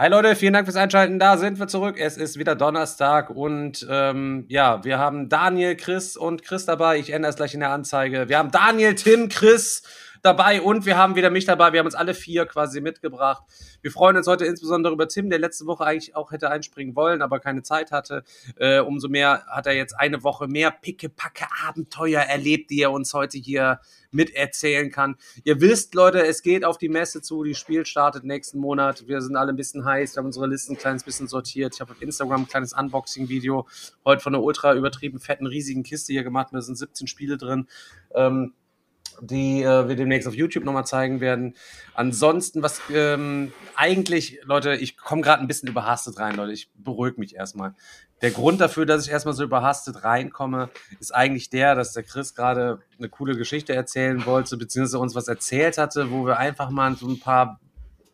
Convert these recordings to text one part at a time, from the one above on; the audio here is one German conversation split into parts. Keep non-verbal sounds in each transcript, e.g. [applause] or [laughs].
Hi Leute, vielen Dank fürs Einschalten. Da sind wir zurück. Es ist wieder Donnerstag und ähm, ja, wir haben Daniel, Chris und Chris dabei. Ich ändere es gleich in der Anzeige. Wir haben Daniel, Tim, Chris dabei und wir haben wieder mich dabei. Wir haben uns alle vier quasi mitgebracht. Wir freuen uns heute insbesondere über Tim, der letzte Woche eigentlich auch hätte einspringen wollen, aber keine Zeit hatte. Äh, umso mehr hat er jetzt eine Woche mehr pickepacke Abenteuer erlebt, die er uns heute hier miterzählen kann. Ihr wisst, Leute, es geht auf die Messe zu. Die Spiel startet nächsten Monat. Wir sind alle ein bisschen heiß. Wir haben unsere Listen ein kleines bisschen sortiert. Ich habe auf Instagram ein kleines Unboxing-Video heute von einer ultra übertrieben fetten, riesigen Kiste hier gemacht. Da sind 17 Spiele drin. Ähm, die äh, wir demnächst auf YouTube nochmal zeigen werden. Ansonsten, was ähm, eigentlich, Leute, ich komme gerade ein bisschen überhastet rein, Leute. Ich beruhige mich erstmal. Der Grund dafür, dass ich erstmal so überhastet reinkomme, ist eigentlich der, dass der Chris gerade eine coole Geschichte erzählen wollte, beziehungsweise uns was erzählt hatte, wo wir einfach mal so ein paar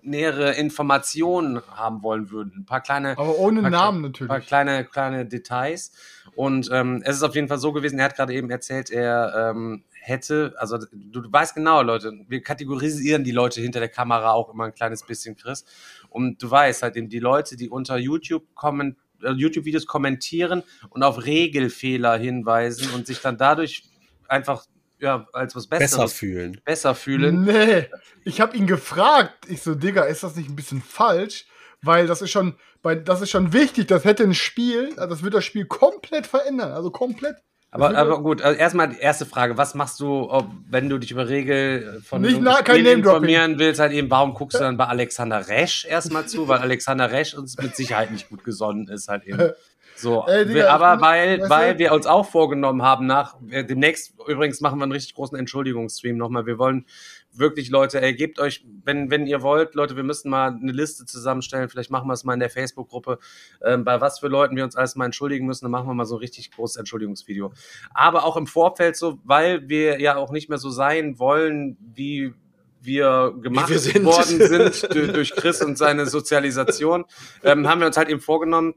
nähere Informationen haben wollen würden. Ein paar kleine. Aber ohne paar, Namen natürlich. Ein paar kleine, kleine Details. Und ähm, es ist auf jeden Fall so gewesen, er hat gerade eben erzählt, er ähm, hätte, also du, du weißt genau, Leute, wir kategorisieren die Leute hinter der Kamera auch immer ein kleines bisschen, Chris. Und du weißt halt eben, die Leute, die unter YouTube kommen, äh, YouTube-Videos kommentieren und auf Regelfehler hinweisen und sich dann dadurch einfach ja, als was Besseres besser fühlen. Besser fühlen. Nee, ich habe ihn gefragt. Ich so, Digga, ist das nicht ein bisschen falsch? Weil das ist schon, weil das ist schon wichtig. Das hätte ein Spiel, also das wird das Spiel komplett verändern. Also komplett. Aber, aber gut, also erstmal die erste Frage, was machst du, ob, wenn du dich über Regel von Nicht na, kein Name informieren willst, halt eben, warum guckst du dann bei Alexander Resch erstmal zu? Weil [laughs] Alexander Resch uns mit Sicherheit nicht gut gesonnen ist, halt eben. [laughs] So, Ey, Digga, aber weil, du? weil wir uns auch vorgenommen haben, nach demnächst übrigens machen wir einen richtig großen Entschuldigungsstream nochmal. Wir wollen wirklich, Leute, ey, gebt euch, wenn, wenn ihr wollt, Leute, wir müssen mal eine Liste zusammenstellen. Vielleicht machen wir es mal in der Facebook-Gruppe, ähm, bei was für Leuten wir uns alles mal entschuldigen müssen. Dann machen wir mal so ein richtig großes Entschuldigungsvideo. Aber auch im Vorfeld so, weil wir ja auch nicht mehr so sein wollen, wie wir gemacht wir sind. worden sind [laughs] durch Chris und seine Sozialisation, ähm, haben wir uns halt eben vorgenommen,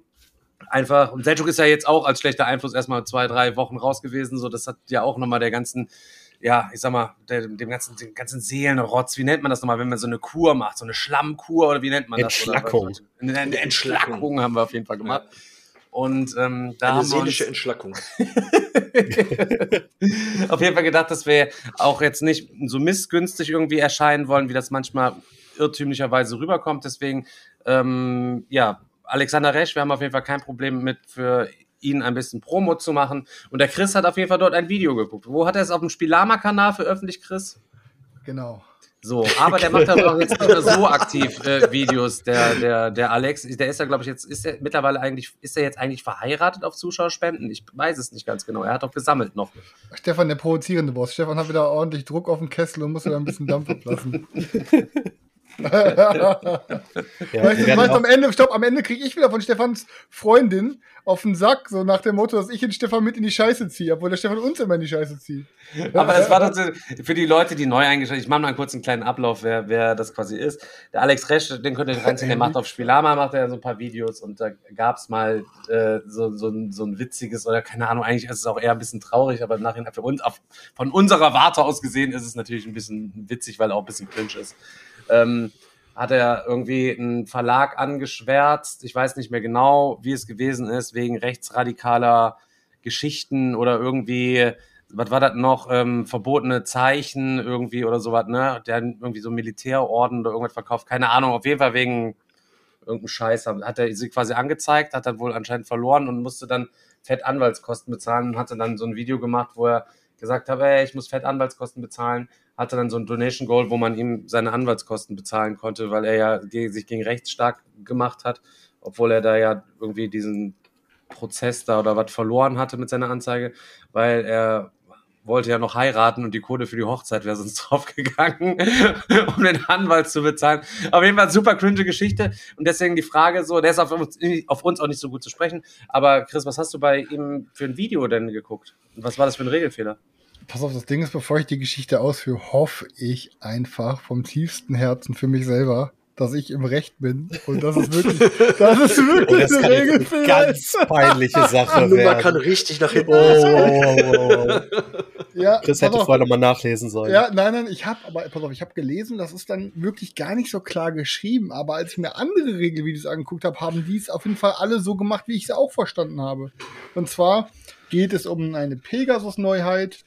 einfach, und Selchuk ist ja jetzt auch als schlechter Einfluss erstmal zwei, drei Wochen raus gewesen, so das hat ja auch nochmal der ganzen ja, ich sag mal, der, dem ganzen, dem ganzen Seelenrotz, wie nennt man das nochmal, wenn man so eine Kur macht, so eine Schlammkur oder wie nennt man das? Entschlackung. Eine, eine Entschlackung haben wir auf jeden Fall gemacht. Und ähm, da eine haben seelische Entschlackung. [laughs] auf jeden Fall gedacht, dass wir auch jetzt nicht so missgünstig irgendwie erscheinen wollen, wie das manchmal irrtümlicherweise rüberkommt. Deswegen, ähm, ja, Alexander Resch, wir haben auf jeden Fall kein Problem mit für ihn ein bisschen Promo zu machen. Und der Chris hat auf jeden Fall dort ein Video geguckt. Wo hat er es auf dem Spielama-Kanal veröffentlicht, Chris? Genau. So, aber der macht aber auch jetzt nicht mehr so aktiv äh, Videos, der, der, der Alex. Der ist ja, glaube ich, jetzt, ist er mittlerweile eigentlich, ist er jetzt eigentlich verheiratet auf Zuschauerspenden? Ich weiß es nicht ganz genau. Er hat doch gesammelt noch. Stefan, der provozierende Boss. Stefan hat wieder ordentlich Druck auf den Kessel und muss wieder ein bisschen Dampf ablassen. [laughs] [laughs] ja, weißt du, weißt, am Ende, stopp, am Ende kriege ich wieder von Stefans Freundin auf den Sack, so nach dem Motto, dass ich den Stefan mit in die Scheiße ziehe, obwohl der Stefan uns immer in die Scheiße zieht. [laughs] Aber es war doch für die Leute, die neu eingeschaltet ich mache mal einen kurzen kleinen Ablauf, wer, wer das quasi ist. Der Alex Resch, den könnt ihr euch reinziehen, der macht auf Spielama, macht er so ein paar Videos und da gab es mal äh, so, so, ein, so ein witziges oder keine Ahnung, eigentlich ist es auch eher ein bisschen traurig, aber nachher für uns, auf, von unserer Warte aus gesehen, ist es natürlich ein bisschen witzig, weil er auch ein bisschen cringe ist ähm, hat er irgendwie einen Verlag angeschwärzt. Ich weiß nicht mehr genau, wie es gewesen ist, wegen rechtsradikaler Geschichten oder irgendwie, was war das noch, ähm, verbotene Zeichen irgendwie oder sowas, ne? Der hat irgendwie so Militärorden oder irgendwas verkauft, keine Ahnung, auf jeden Fall wegen irgendeinem Scheiß. Hat er sie quasi angezeigt, hat dann wohl anscheinend verloren und musste dann fett Anwaltskosten bezahlen und hatte dann so ein Video gemacht, wo er gesagt habe, ey, ich muss fett Anwaltskosten bezahlen, hatte dann so ein Donation Goal, wo man ihm seine Anwaltskosten bezahlen konnte, weil er ja sich gegen rechts stark gemacht hat, obwohl er da ja irgendwie diesen Prozess da oder was verloren hatte mit seiner Anzeige, weil er wollte ja noch heiraten und die Kohle für die Hochzeit wäre sonst [laughs] draufgegangen, um den Anwalt zu bezahlen. Auf jeden Fall super cringe Geschichte und deswegen die Frage so, der ist auf uns, auf uns auch nicht so gut zu sprechen, aber Chris, was hast du bei ihm für ein Video denn geguckt? Und was war das für ein Regelfehler? Pass auf, das Ding ist, bevor ich die Geschichte ausführe, hoffe ich einfach vom tiefsten Herzen für mich selber, dass ich im Recht bin. Und [laughs] das ist wirklich, das ist Oh, wirklich das kann jetzt eine Regelfehler. ganz peinliche Sache Nummer kann werden. richtig nach hinten Oh, losgehen. oh, oh. Ja, Chris hätte auf. vorher nochmal nachlesen sollen. Ja, nein, nein, ich habe, aber pass auf, ich habe gelesen, das ist dann wirklich gar nicht so klar geschrieben. Aber als ich mir andere Regelvideos angeguckt habe, haben die es auf jeden Fall alle so gemacht, wie ich es auch verstanden habe. Und zwar geht es um eine Pegasus-Neuheit.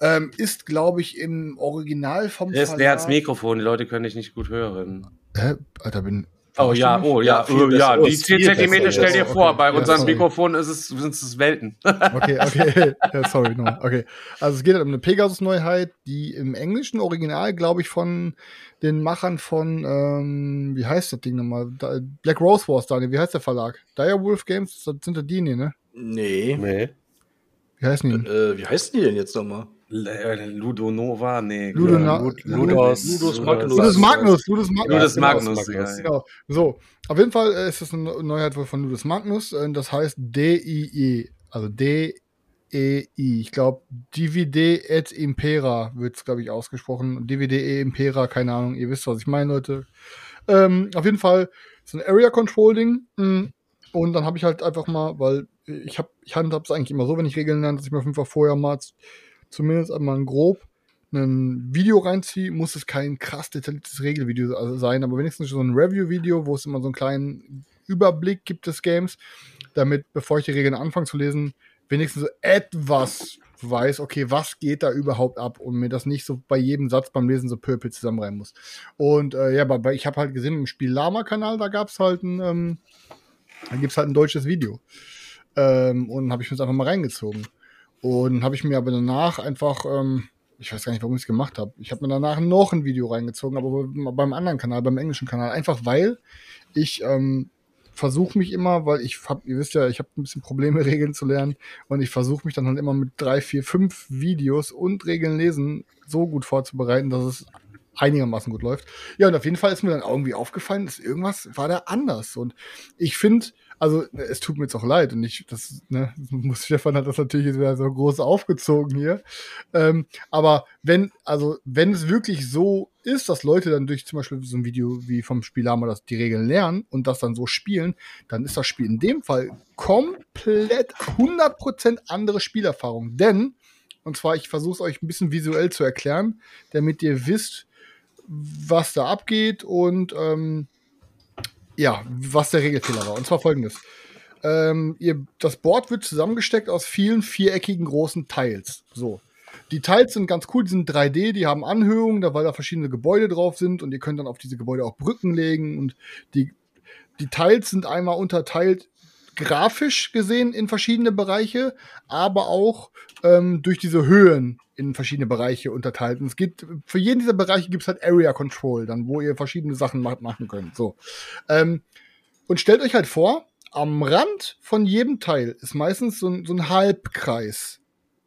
Ähm, ist, glaube ich, im Original vom Der ist näher ans Verlag- Mikrofon, die Leute können dich nicht gut hören. Hä? Alter, bin. Oh ja, oh ja, Ja, oh, ja, die Ist 10 viel Zentimeter stell dir vor, Okay. bei Ja, unserem sorry. Mikrofon ist es, sind es Welten. Okay, okay. [laughs] ja, sorry, no. Okay. Also es geht um eine Pegasus-Neuheit, die im englischen Original, glaube ich, von den Machern von, ähm, wie heißt das Ding nochmal? Da- Black Rose Wars, Daniel, wie heißt der Verlag? Direwolf Games, das sind ja die, ne? Nee. Nee. Wie heißen die? denn? Äh, wie heißt die denn jetzt nochmal? Ludo Nova, nee. Ludona- Lud- Ludos- Ludos, Ludus Magnus. Ludus Magnus, Ludus Magnus. Ludus genau. Magnus, ja. Genau. So, auf jeden Fall äh, ist es eine Neuheit von Ludus Magnus. äh, Das heißt D-I-E. Also D-E-I. Ich glaube, Divide et Impera wird es, glaube ich, ausgesprochen. Divide et Impera, keine Ahnung. Ihr wisst, was ich meine, Leute. Ähm, auf jeden Fall so ein Area Control Ding. Mm. Und dann habe ich halt einfach mal, weil ich habe, ich eigentlich immer so, wenn ich Regeln lerne, dass ich mir auf jeden Fall vorher mal zumindest einmal ein grob ein Video reinziehe, muss es kein krass detailliertes Regelvideo also sein, aber wenigstens so ein Review-Video, wo es immer so einen kleinen Überblick gibt des Games, damit, bevor ich die Regeln anfange zu lesen, wenigstens so etwas weiß, okay, was geht da überhaupt ab und mir das nicht so bei jedem Satz beim Lesen so pöpel zusammenreimen muss. Und äh, ja, aber ich habe halt gesehen, im Spiel Lama-Kanal, da gab es halt ein, ähm, da gibt's halt ein deutsches Video. Ähm, und habe ich mir das einfach mal reingezogen. Und habe ich mir aber danach einfach, ähm, ich weiß gar nicht, warum ich es gemacht habe. Ich habe mir danach noch ein Video reingezogen, aber beim anderen Kanal, beim englischen Kanal, einfach weil ich ähm, versuche mich immer, weil ich hab, ihr wisst ja, ich habe ein bisschen Probleme, [laughs] Regeln zu lernen und ich versuche mich dann halt immer mit drei, vier, fünf Videos und Regeln lesen so gut vorzubereiten, dass es einigermaßen gut läuft. Ja, und auf jeden Fall ist mir dann irgendwie aufgefallen, dass irgendwas war da anders. Und ich finde, also es tut mir jetzt auch leid und ich, das, ne, muss Stefan hat das natürlich jetzt wieder so groß aufgezogen hier. Ähm, aber wenn, also wenn es wirklich so ist, dass Leute dann durch zum Beispiel so ein Video wie vom Spielama das die Regeln lernen und das dann so spielen, dann ist das Spiel in dem Fall komplett 100% andere Spielerfahrung. Denn, und zwar, ich versuche es euch ein bisschen visuell zu erklären, damit ihr wisst, was da abgeht und ähm, ja, was der Regelfehler war. Und zwar folgendes. Ähm, ihr, das Board wird zusammengesteckt aus vielen viereckigen großen Teils. So. Die Teils sind ganz cool, die sind 3D, die haben Anhöhungen, da weil da verschiedene Gebäude drauf sind und ihr könnt dann auf diese Gebäude auch Brücken legen und die, die Teils sind einmal unterteilt grafisch gesehen in verschiedene Bereiche, aber auch ähm, durch diese Höhen in verschiedene Bereiche unterteilt. Und es gibt, für jeden dieser Bereiche gibt es halt Area Control, dann, wo ihr verschiedene Sachen macht, machen könnt. So. Ähm, und stellt euch halt vor, am Rand von jedem Teil ist meistens so ein, so ein Halbkreis.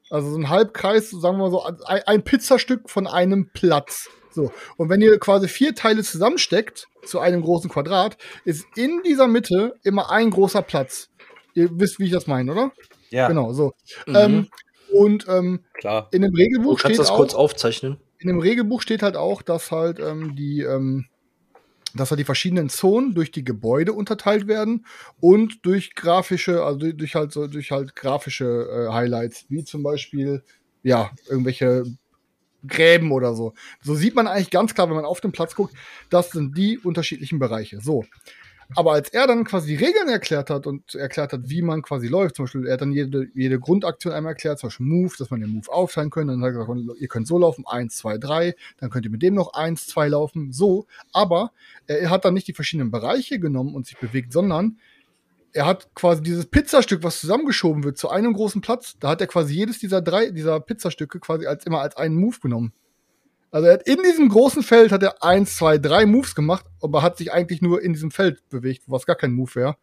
Also so ein Halbkreis, sagen wir mal so, ein, ein Pizzastück von einem Platz. So. Und wenn ihr quasi vier Teile zusammensteckt zu einem großen Quadrat, ist in dieser Mitte immer ein großer Platz. Ihr wisst, wie ich das meine, oder? Ja. Genau, so. Mhm. Ähm, und ähm, Klar. in dem du Regelbuch kannst steht das auch, kurz aufzeichnen. in dem Regelbuch steht halt auch, dass halt ähm, die, ähm, dass halt die verschiedenen Zonen durch die Gebäude unterteilt werden und durch grafische, also durch, durch halt so durch halt grafische äh, Highlights, wie zum Beispiel ja irgendwelche Gräben oder so. So sieht man eigentlich ganz klar, wenn man auf den Platz guckt, das sind die unterschiedlichen Bereiche. So. Aber als er dann quasi die Regeln erklärt hat und erklärt hat, wie man quasi läuft, zum Beispiel, er hat dann jede, jede Grundaktion einmal erklärt, zum Beispiel Move, dass man den Move aufteilen kann, dann hat er gesagt, ihr könnt so laufen, eins, zwei, drei, dann könnt ihr mit dem noch eins, zwei laufen, so. Aber er hat dann nicht die verschiedenen Bereiche genommen und sich bewegt, sondern er hat quasi dieses Pizzastück, was zusammengeschoben wird, zu einem großen Platz. Da hat er quasi jedes dieser drei, dieser Pizzastücke quasi als immer als einen Move genommen. Also er hat in diesem großen Feld hat er eins, zwei, drei Moves gemacht, aber hat sich eigentlich nur in diesem Feld bewegt, was gar kein Move wäre.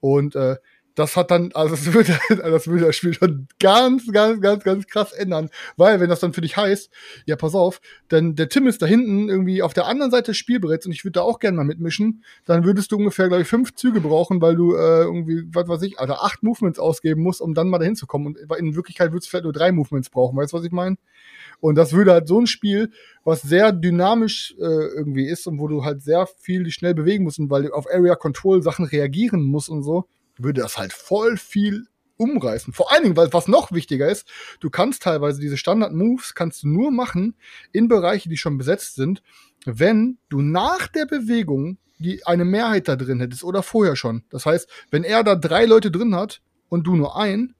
Und äh, das hat dann, also das würde, [laughs] das würde das Spiel schon ganz, ganz, ganz, ganz krass ändern. Weil, wenn das dann für dich heißt, ja, pass auf, denn der Tim ist da hinten irgendwie auf der anderen Seite des Spielbretts und ich würde da auch gerne mal mitmischen, dann würdest du ungefähr, glaube ich, fünf Züge brauchen, weil du äh, irgendwie, was weiß ich, Alter, acht Movements ausgeben musst, um dann mal dahin zu kommen. Und in Wirklichkeit würdest du vielleicht nur drei Movements brauchen, weißt du, was ich meine? Und das würde halt so ein Spiel, was sehr dynamisch äh, irgendwie ist und wo du halt sehr viel schnell bewegen musst und weil du auf Area Control Sachen reagieren musst und so, würde das halt voll viel umreißen. Vor allen Dingen, weil was noch wichtiger ist, du kannst teilweise diese Standard-Moves kannst du nur machen in Bereiche, die schon besetzt sind, wenn du nach der Bewegung die eine Mehrheit da drin hättest oder vorher schon. Das heißt, wenn er da drei Leute drin hat und du nur ein,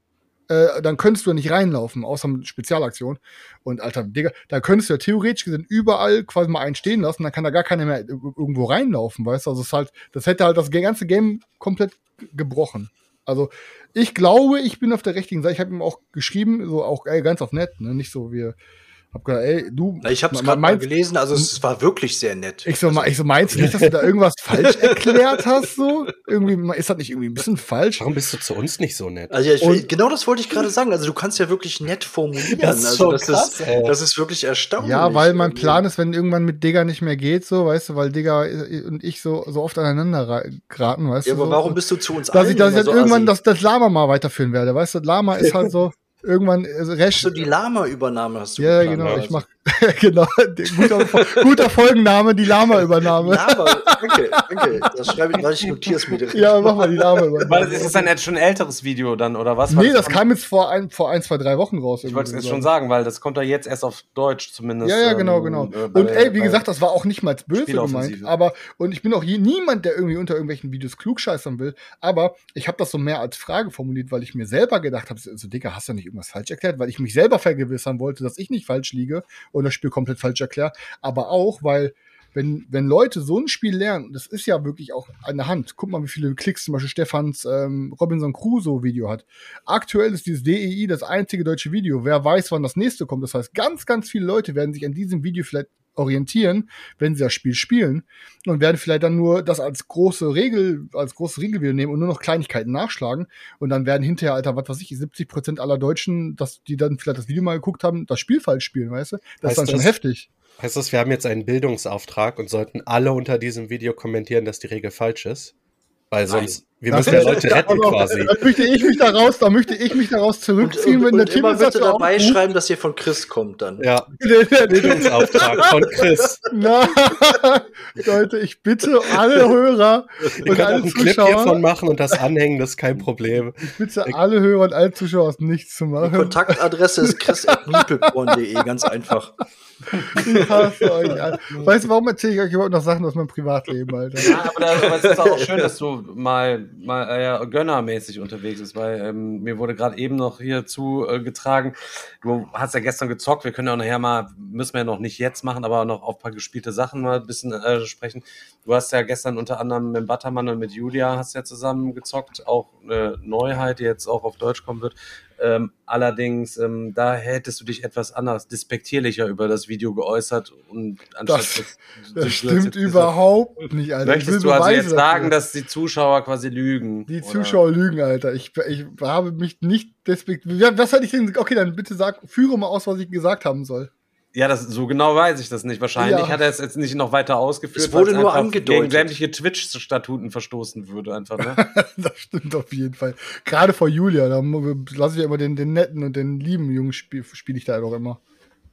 äh, dann könntest du nicht reinlaufen, außer mit Spezialaktion. Und alter Digga, da könntest du ja theoretisch gesehen überall quasi mal einen stehen lassen, dann kann da gar keiner mehr irgendwo reinlaufen, weißt du? Also es halt, das hätte halt das ganze Game komplett gebrochen. Also ich glaube, ich bin auf der richtigen Seite. Ich habe ihm auch geschrieben, so auch ey, ganz auf nett, ne? Nicht so wie hab gesagt, ey, du. Na, ich habe es gerade mal gelesen, also es war wirklich sehr nett. Ich so, ich so meinst du nicht, dass du da irgendwas [laughs] falsch erklärt hast? So irgendwie ist das nicht irgendwie ein bisschen falsch? Warum bist du zu uns nicht so nett? Also ja, ich, genau das wollte ich gerade sagen. Also du kannst ja wirklich nett formulieren. Das ist also so das, krass, ist, das ist wirklich erstaunlich. Ja, weil mein. Plan ist, wenn irgendwann mit Digger nicht mehr geht, so, weißt du, weil Digger und ich so, so oft aneinander ra- geraten, weißt Ja, du. aber so, warum bist du zu uns dass ich, dass ich dann so irgendwann assi? das, das Lama mal weiterführen werde, weißt du, Lama ist halt [laughs] so, irgendwann also. Hast du die Lama-Übernahme hast du Ja, geplant, genau, ich was? [laughs] genau, guter, guter Folgenname, die Lama-Übernahme. Lama, danke, danke. Das schreibe ich, ich notiere es mir direkt. Ja, mach mal die Weil Lama-Übernahme. ist es dann jetzt schon ein älteres Video dann, oder was? Nee, das kam jetzt vor ein, vor ein, zwei, drei Wochen raus. Ich wollte es jetzt schon sagen, weil das kommt ja jetzt erst auf Deutsch zumindest. Ja, ja, genau, ähm, genau. äh, bei- Und ey, wie gesagt, das war auch nicht mal böse gemeint, aber und ich bin auch je, niemand, der irgendwie unter irgendwelchen Videos klugscheißern will, aber ich habe das so mehr als Frage formuliert, weil ich mir selber gedacht habe, so Dicker, hast du nicht irgendwas falsch erklärt, weil ich mich selber vergewissern wollte, dass ich nicht falsch liege und das Spiel komplett falsch erkläre, aber auch, weil wenn, wenn Leute so ein Spiel lernen, das ist ja wirklich auch an der Hand. Guck mal, wie viele Klicks zum Beispiel Stefans ähm, Robinson Crusoe Video hat. Aktuell ist dieses DEI das einzige deutsche Video. Wer weiß, wann das nächste kommt. Das heißt, ganz, ganz viele Leute werden sich an diesem Video vielleicht orientieren, wenn sie das Spiel spielen und werden vielleicht dann nur das als große Regel, als großes Regelvideo nehmen und nur noch Kleinigkeiten nachschlagen und dann werden hinterher, Alter, was weiß ich, 70 Prozent aller Deutschen, dass die dann vielleicht das Video mal geguckt haben, das Spiel falsch spielen, weißt du? Das Heißt ist dann schon das- heftig. Heißt das, wir haben jetzt einen Bildungsauftrag und sollten alle unter diesem Video kommentieren, dass die Regel falsch ist? Weil sonst, wir Das müssen ja Leute retten Also, quasi. Da möchte ich mich daraus, da möchte ich mich daraus zurückziehen, und, wenn der und Tim immer bitte dabei aufruft. schreiben, dass ihr von Chris kommt dann. Ja, Bildungsauftrag von Chris. Na, [laughs] Leute, ich bitte alle Hörer Wir und können auch alle einen Clip Zuschauer, hiervon machen und das anhängen, das ist kein Problem. ich bitte alle Hörer und alle Zuschauer es nicht zu Die machen. Kontaktadresse ist chris.niepelborn.de, ganz einfach. Ich hasse euch alle. Weißt du, warum erzähle ich euch überhaupt noch Sachen aus meinem Privatleben, Alter? Ja, aber, das, aber es ist auch schön, dass du mal, mal äh, gönnermäßig unterwegs bist, weil ähm, mir wurde gerade eben noch hier zugetragen, du hast ja gestern gezockt, wir können ja auch nachher mal, müssen wir ja noch nicht jetzt machen, aber noch auf ein paar gespielte Sachen mal ein bisschen äh, sprechen. Du hast ja gestern unter anderem mit Battermann und mit Julia hast ja zusammen gezockt, auch eine Neuheit, die jetzt auch auf Deutsch kommen wird. Ähm, allerdings, ähm, da hättest du dich etwas anders, despektierlicher über das Video geäußert und anstatt Das- jetzt- Das stimmt überhaupt nicht, Alter. Möchtest du also Beweise jetzt sagen, dafür. dass die Zuschauer quasi lügen? die oder? Zuschauer lügen, Alter. Ich, ich habe mich nicht despektiert. Was hatte ich denn? Okay, dann bitte sag, führe mal aus, was ich gesagt haben soll. Ja, das, so genau weiß ich das nicht. Wahrscheinlich Ja. hat er es jetzt nicht noch weiter ausgeführt. Es wurde nur angedeutet. Gegen sämtliche Twitch-Statuten verstoßen würde einfach, ne? [laughs] das stimmt auf jeden Fall. Gerade vor Julia, da lasse ich ja immer den, den netten und den lieben Jungen spiele spiel ich da doch immer.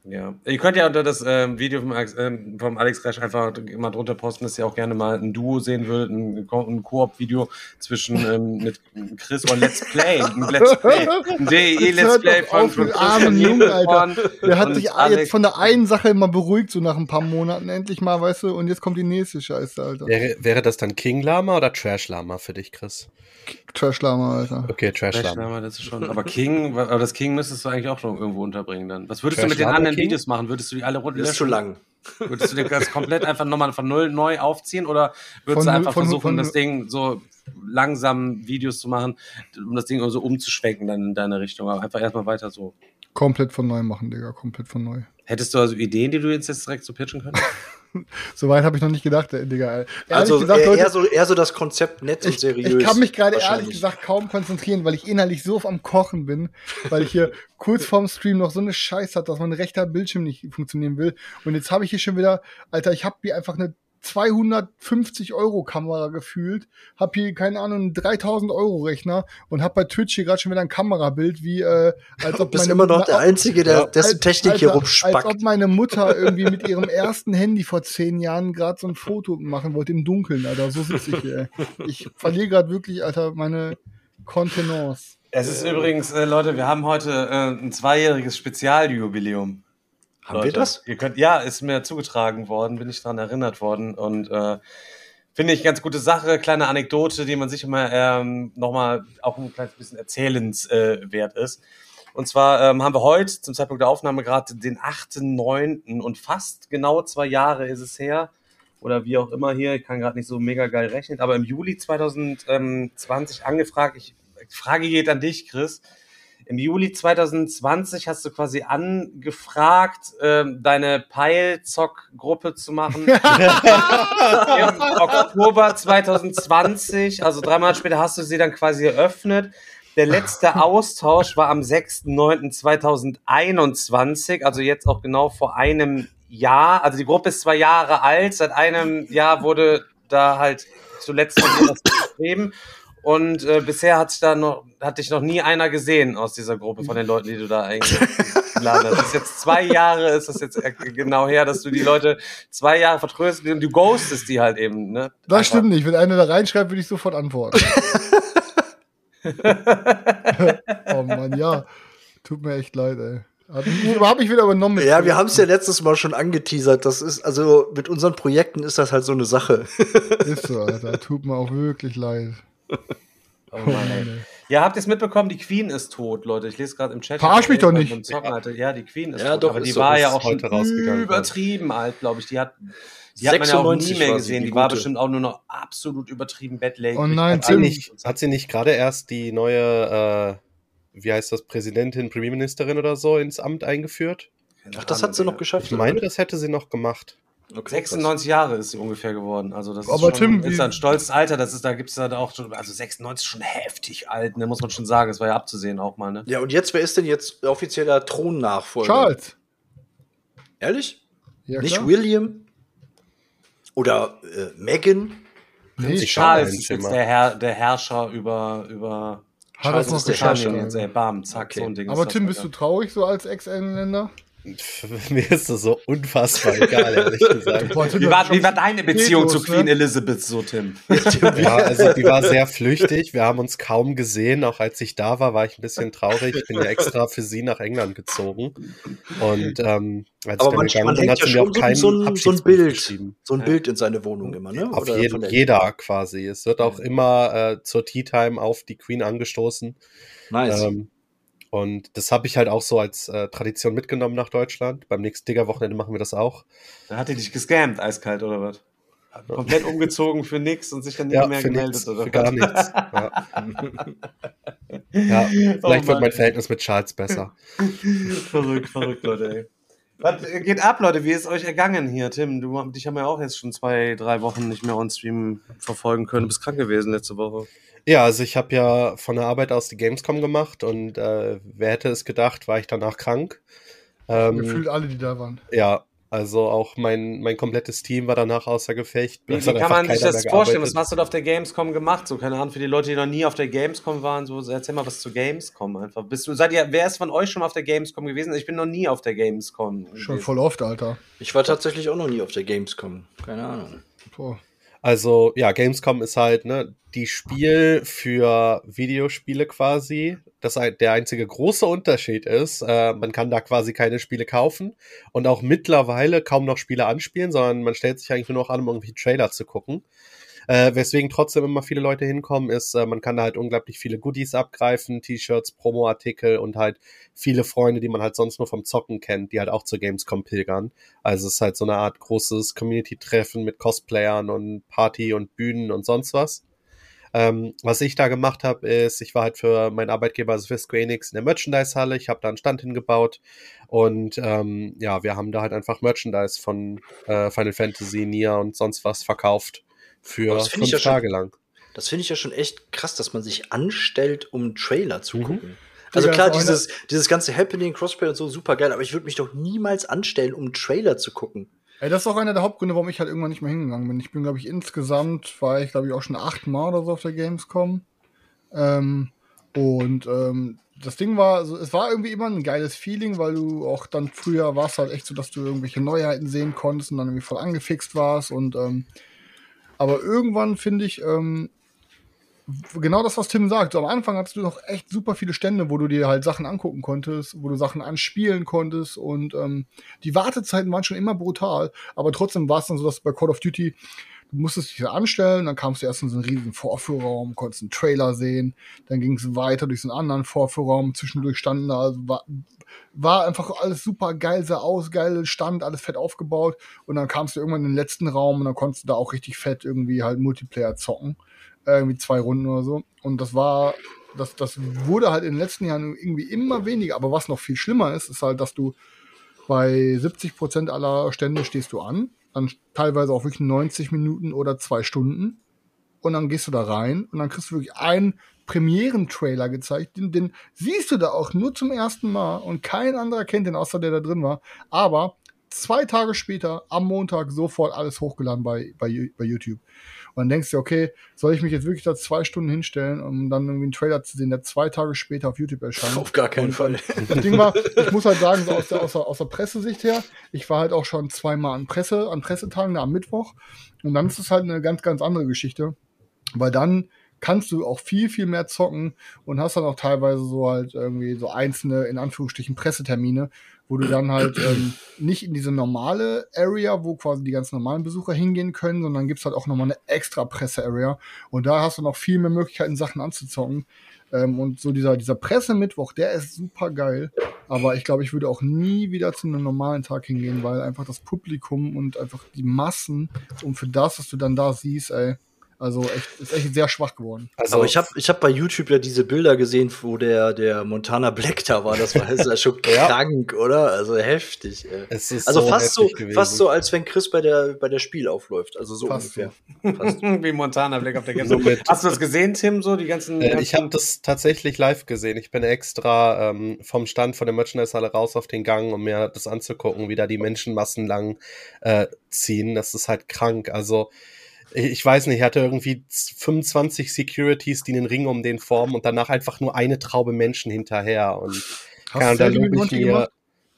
Ja. Ihr könnt ja unter das ähm, Video vom Alex, ähm, vom Alex Resch einfach mal drunter posten, dass ihr auch gerne mal ein Duo sehen würdet, ein, Ko- ein Koop-Video zwischen ähm, mit Chris und Let's Play. Ein Let's Play. [laughs] Ein DE Jetzt Let's Play von, von armen Jungen, Alter. Der hat sich Alex. jetzt von der einen Sache immer beruhigt, so nach ein paar Monaten endlich mal, weißt du, und jetzt kommt die nächste Scheiße, Alter. Wäre, wäre das dann King Lama oder Trash Lama für dich, Chris? Trash-Lama, Alter. Okay, Trash Trash Lama. Lama, das ist schon. Aber King, aber das King müsstest du eigentlich auch schon irgendwo unterbringen dann. Was würdest du Trash mit den Lama anderen King? Videos machen? Würdest du die alle runter Das ist zu lang. [laughs] Würdest du dir das komplett einfach nochmal von null neu aufziehen oder würdest Von du einfach von- versuchen, von- das Ding so langsam Videos zu machen, um das Ding so umzuschwenken dann in deine Richtung? Aber einfach erstmal weiter so. Komplett von neu machen, Digga, komplett von neu. Hättest du also Ideen, die du jetzt, jetzt direkt so pitchen könntest? [laughs] [laughs] Soweit habe ich noch nicht gedacht, Digga. Ehrlich Also gesagt, eher, Leute, so, eher so das Konzept nett und ich, seriös. ich kann mich gerade ehrlich gesagt kaum konzentrieren, weil ich innerlich so am Kochen bin, weil ich hier [laughs] kurz vorm Stream noch so eine Scheiß hat, dass mein rechter Bildschirm nicht funktionieren will. Und jetzt habe ich hier schon wieder, Alter, ich habe hier einfach eine 250 Euro Kamera gefühlt, habe hier keine Ahnung einen 3000 Euro Rechner und habe bei Twitch hier gerade schon wieder ein Kamerabild, wie äh, als Du ob bist meine immer noch der na- Einzige, der Ja, dessen als- Technik hier Alter, Als ob rumspackt. meine Mutter irgendwie mit ihrem ersten Handy vor zehn Jahren gerade so ein Foto machen wollte im Dunkeln, Alter. So sitze ich hier. ey. Ich verliere gerade wirklich, Alter, meine Kontenance. Es ist übrigens, äh, Leute, wir haben heute äh, ein zweijähriges Spezialjubiläum. Haben wir das? Ihr könnt, ja, ist mir zugetragen worden, bin ich daran erinnert worden und äh, finde ich ganz gute Sache, kleine Anekdote, die man sich immer ähm, nochmal auch ein kleines bisschen erzählenswert äh, ist. Und zwar ähm, haben wir heute zum Zeitpunkt der Aufnahme gerade den 8.9. und fast genau zwei Jahre ist es her. Oder wie auch immer hier, ich kann gerade nicht so mega geil rechnen, aber im Juli 2020 angefragt, ich Frage geht an dich, Chris. Im Juli 2020 hast du quasi angefragt, ähm, deine Peilzock-Gruppe zu machen. [laughs] Im Oktober 2020, also drei Monate später, hast du sie dann quasi eröffnet. Der letzte Austausch war am 6.9.2021, also jetzt auch genau vor einem Jahr. Also die Gruppe ist zwei Jahre alt. Seit einem Jahr wurde da halt zuletzt von dir was geschrieben. Und äh, bisher hat, sich da noch, hat dich noch nie einer gesehen aus dieser Gruppe von den Leuten, die du da eigentlich geladen hast. Das ist jetzt zwei Jahre, ist das jetzt äh, genau her, dass du die Leute zwei Jahre vertröstest und du ghostest die halt eben. Ne? Das Einfach. stimmt nicht. Wenn einer da reinschreibt, würde ich sofort antworten. [laughs] oh Mann, ja. Tut mir echt leid, ey. Hab ich, hab ich wieder übernommen. Ja, wir haben es ja letztes Mal schon angeteasert. Das ist, also mit unseren Projekten ist das halt so eine Sache. Ist so, Alter. Tut mir auch wirklich leid. Oh Mann, ey. [laughs] Ja, habt ihr es mitbekommen? Die Queen ist tot, Leute. Ich lese gerade im Chat. Verarsch mich doch nicht. Zocken, Alter. Ja, die Queen ist Ja, tot. doch, aber ist die so. war Ist ja auch heute schon rausgegangen. übertrieben alt, glaube ich. Die hat, die hat man ja auch nie 96 mehr gesehen. die Die war bestimmt auch nur noch absolut übertrieben bettlägerig. Oh nein, Hat nicht, hat sie nicht gerade erst die neue, äh, wie heißt das, Präsidentin, Premierministerin oder so ins Amt eingeführt? Ach, das hat sie noch geschafft. Ich meine, das hätte sie noch gemacht. Okay, 96 Jahre ist sie ungefähr geworden. Also das Aber ist, schon, Tim, ist ein stolzes Alter. Das ist, da gibt es halt auch schon, also 96 ist schon heftig alt, ne, muss man schon sagen. Das war ja abzusehen auch mal, ne? Ja, und jetzt, wer ist denn jetzt offizieller Thronnachfolger? Charles. Ehrlich? Ja, Nicht klar. William? Oder äh, Meghan? Nee, Charles ist jetzt der, Herr, der Herrscher über, über Hat Charles das noch ist der. Herrscher. Jetzt, ey, bam, zack, Okay. so ein Ding. Aber Tim, bist Alter. du traurig so als Ex-Engländer? [laughs] Mir ist das so unfassbar egal, ehrlich gesagt. Wie war, wie war deine Beziehung zu spätlos, Queen ne? Elizabeth so, Tim? [laughs] Ja, also die war sehr flüchtig. Wir haben uns kaum gesehen. Auch als ich da war, war ich ein bisschen traurig. Ich bin ja extra für sie nach England gezogen. Und ähm, als Aber ich dann man, gegangen bin, hat ja sie mir auch keinen so, ein, so ein Bild, geschrieben. so ein Bild in seine Wohnung immer, ne? Auf Oder jeden, jeder quasi. Es wird auch immer äh, zur Tea Time auf die Queen angestoßen. Nice. Ähm, und das habe ich halt auch so als äh, Tradition mitgenommen nach Deutschland. Beim nächsten Digger-Wochenende machen wir das auch. Da hat die dich gescammt, eiskalt, oder was? Komplett umgezogen für nix und sich dann nie Ja, mehr gemeldet, nichts, oder für gar nichts. Ja. ja, [laughs] vielleicht Oh wird mein Verhältnis mit Charles besser. [laughs] verrückt, verrückt, Leute, ey. Was geht ab, Leute? Wie ist euch ergangen hier, Tim? Du, dich haben wir auch jetzt schon zwei, drei Wochen nicht mehr on Stream verfolgen können. Du bist krank gewesen letzte Woche. Ja, also ich habe ja von der Arbeit aus die Gamescom gemacht und äh, wer hätte es gedacht, war ich danach krank. Ähm, Gefühlt alle, die da waren. ja, also auch mein, mein komplettes Team war danach außer Gefecht. Wie, wie kann man sich das vorstellen? Was hast du da auf der Gamescom gemacht? So, keine Ahnung, für die Leute, die noch nie auf der Gamescom waren, so erzähl mal was zu Gamescom einfach. Bist du, seid ihr, wer ist von euch schon mal auf der Gamescom gewesen? Ich bin noch nie auf der Gamescom. Schon gewesen. voll oft, Alter. Ich war tatsächlich auch noch nie auf der Gamescom. Keine Ahnung. Boah. Also ja, Gamescom ist halt ne, die Spiel für Videospiele quasi. Das der einzige große Unterschied ist, äh, man kann da quasi keine Spiele kaufen und auch mittlerweile kaum noch Spiele anspielen, sondern man stellt sich eigentlich nur noch an, um irgendwie Trailer zu gucken. Äh, weswegen trotzdem immer viele Leute hinkommen, ist, äh, man kann da halt unglaublich viele Goodies abgreifen, T-Shirts, Promo-Artikel und halt viele Freunde, die man halt sonst nur vom Zocken kennt, die halt auch zur Gamescom pilgern. Also es ist halt so eine Art großes Community-Treffen mit Cosplayern und Party und Bühnen und sonst was. Ähm, was ich da gemacht habe, ist, ich war halt für meinen Arbeitgeber also für Square Enix in der Merchandise-Halle. Ich habe da einen Stand hingebaut und ähm, ja, wir haben da halt einfach Merchandise von äh, Final Fantasy, Nier und sonst was verkauft für fünf ja schon- Tage lang. Das finde ich ja schon echt krass, dass man sich anstellt, um einen Trailer zu Mhm. gucken. Also klar, dieses, dieses ganze Happening, Crossplay und so, super geil, aber ich würde mich doch niemals anstellen, um einen Trailer zu gucken. Ey, das ist auch einer der Hauptgründe, warum ich halt irgendwann nicht mehr hingegangen bin. Ich bin, glaube ich, insgesamt, war ich, glaube ich, auch schon achtmal oder so auf der Gamescom. Ähm, und ähm, das Ding war, also, es war irgendwie immer ein geiles Feeling, weil du auch dann früher warst halt echt so, dass du irgendwelche Neuheiten sehen konntest und dann irgendwie voll angefixt warst. Und ähm, aber irgendwann finde ich, ähm, genau das, was Tim sagt. So, am Anfang hattest du noch echt super viele Stände, wo du dir halt Sachen angucken konntest, wo du Sachen anspielen konntest und ähm, die Wartezeiten waren schon immer brutal, aber trotzdem war es dann so, dass bei Call of Duty du musstest dich da anstellen, dann kamst du erst in so einen riesigen Vorführraum, konntest einen Trailer sehen, dann ging es weiter durch so einen anderen Vorführraum, zwischendurch standen da, also war, war einfach alles super geil, sah aus, geil stand, alles fett aufgebaut und dann kamst du irgendwann in den letzten Raum und dann konntest du da auch richtig fett irgendwie halt Multiplayer zocken, äh, irgendwie zwei Runden oder so. Und das war das, das wurde halt in den letzten Jahren irgendwie immer weniger, aber was noch viel schlimmer ist, ist halt, dass du bei 70 Prozent aller Stände stehst du an, dann teilweise auch wirklich 90 Minuten oder zwei Stunden. Und dann gehst du da rein und dann kriegst du wirklich einen Premieren-Trailer gezeigt. Den, den siehst du da auch nur zum ersten Mal und kein anderer kennt den, außer der da drin war. Aber zwei Tage später, am Montag, sofort alles hochgeladen bei, bei, bei YouTube. Und dann denkst du, okay, soll ich mich jetzt wirklich da zwei Stunden hinstellen, um dann irgendwie einen Trailer zu sehen, der zwei Tage später auf YouTube erscheint? Auf gar keinen Und, Fall. Das Ding war, ich muss halt sagen, so aus der, aus, der, aus der Pressesicht her, ich war halt auch schon zweimal an Presse, an Pressetagen da am Mittwoch. Und dann ist es halt eine ganz, ganz andere Geschichte. Weil dann kannst du auch viel, viel mehr zocken und hast dann auch teilweise so halt irgendwie so einzelne, in Anführungsstrichen, Pressetermine, wo du dann halt ähm, nicht in diese normale Area, wo quasi die ganz normalen Besucher hingehen können, sondern gibt's halt auch nochmal eine extra Presse-Area. Und da hast du noch viel mehr Möglichkeiten, Sachen anzuzocken. Ähm, und so dieser, dieser Pressemittwoch, der ist super geil. Aber ich glaube, ich würde auch nie wieder zu einem normalen Tag hingehen, weil einfach das Publikum und einfach die Massen und für das, was du dann da siehst, ey, also echt, ist echt sehr schwach geworden. Also Aber ich habe ich hab bei YouTube ja diese Bilder gesehen, wo der, der Montana Black da war. Das war, [laughs] ja schon krank, oder? Also heftig. Ey. es ist Also so fast so, gewesen. fast so, als wenn Chris bei der, bei der Spiel aufläuft. Also so Fast ungefähr. [laughs] Fast. Wie Montana Black auf der So Gamescom. mit- Hast du das gesehen, Tim? So die ganzen. Äh, ich habe das tatsächlich live gesehen. Ich bin extra ähm, vom Stand von der Merchandise-Halle raus auf den Gang, um mir das anzugucken, wie da die Menschenmassen lang äh, ziehen. Das ist halt krank. Also ich weiß nicht, ich hatte irgendwie 25 Securities, die einen Ring um den formen und danach einfach nur eine Traube Menschen hinterher. Und Hast Selfie mit Monty mir. gemacht?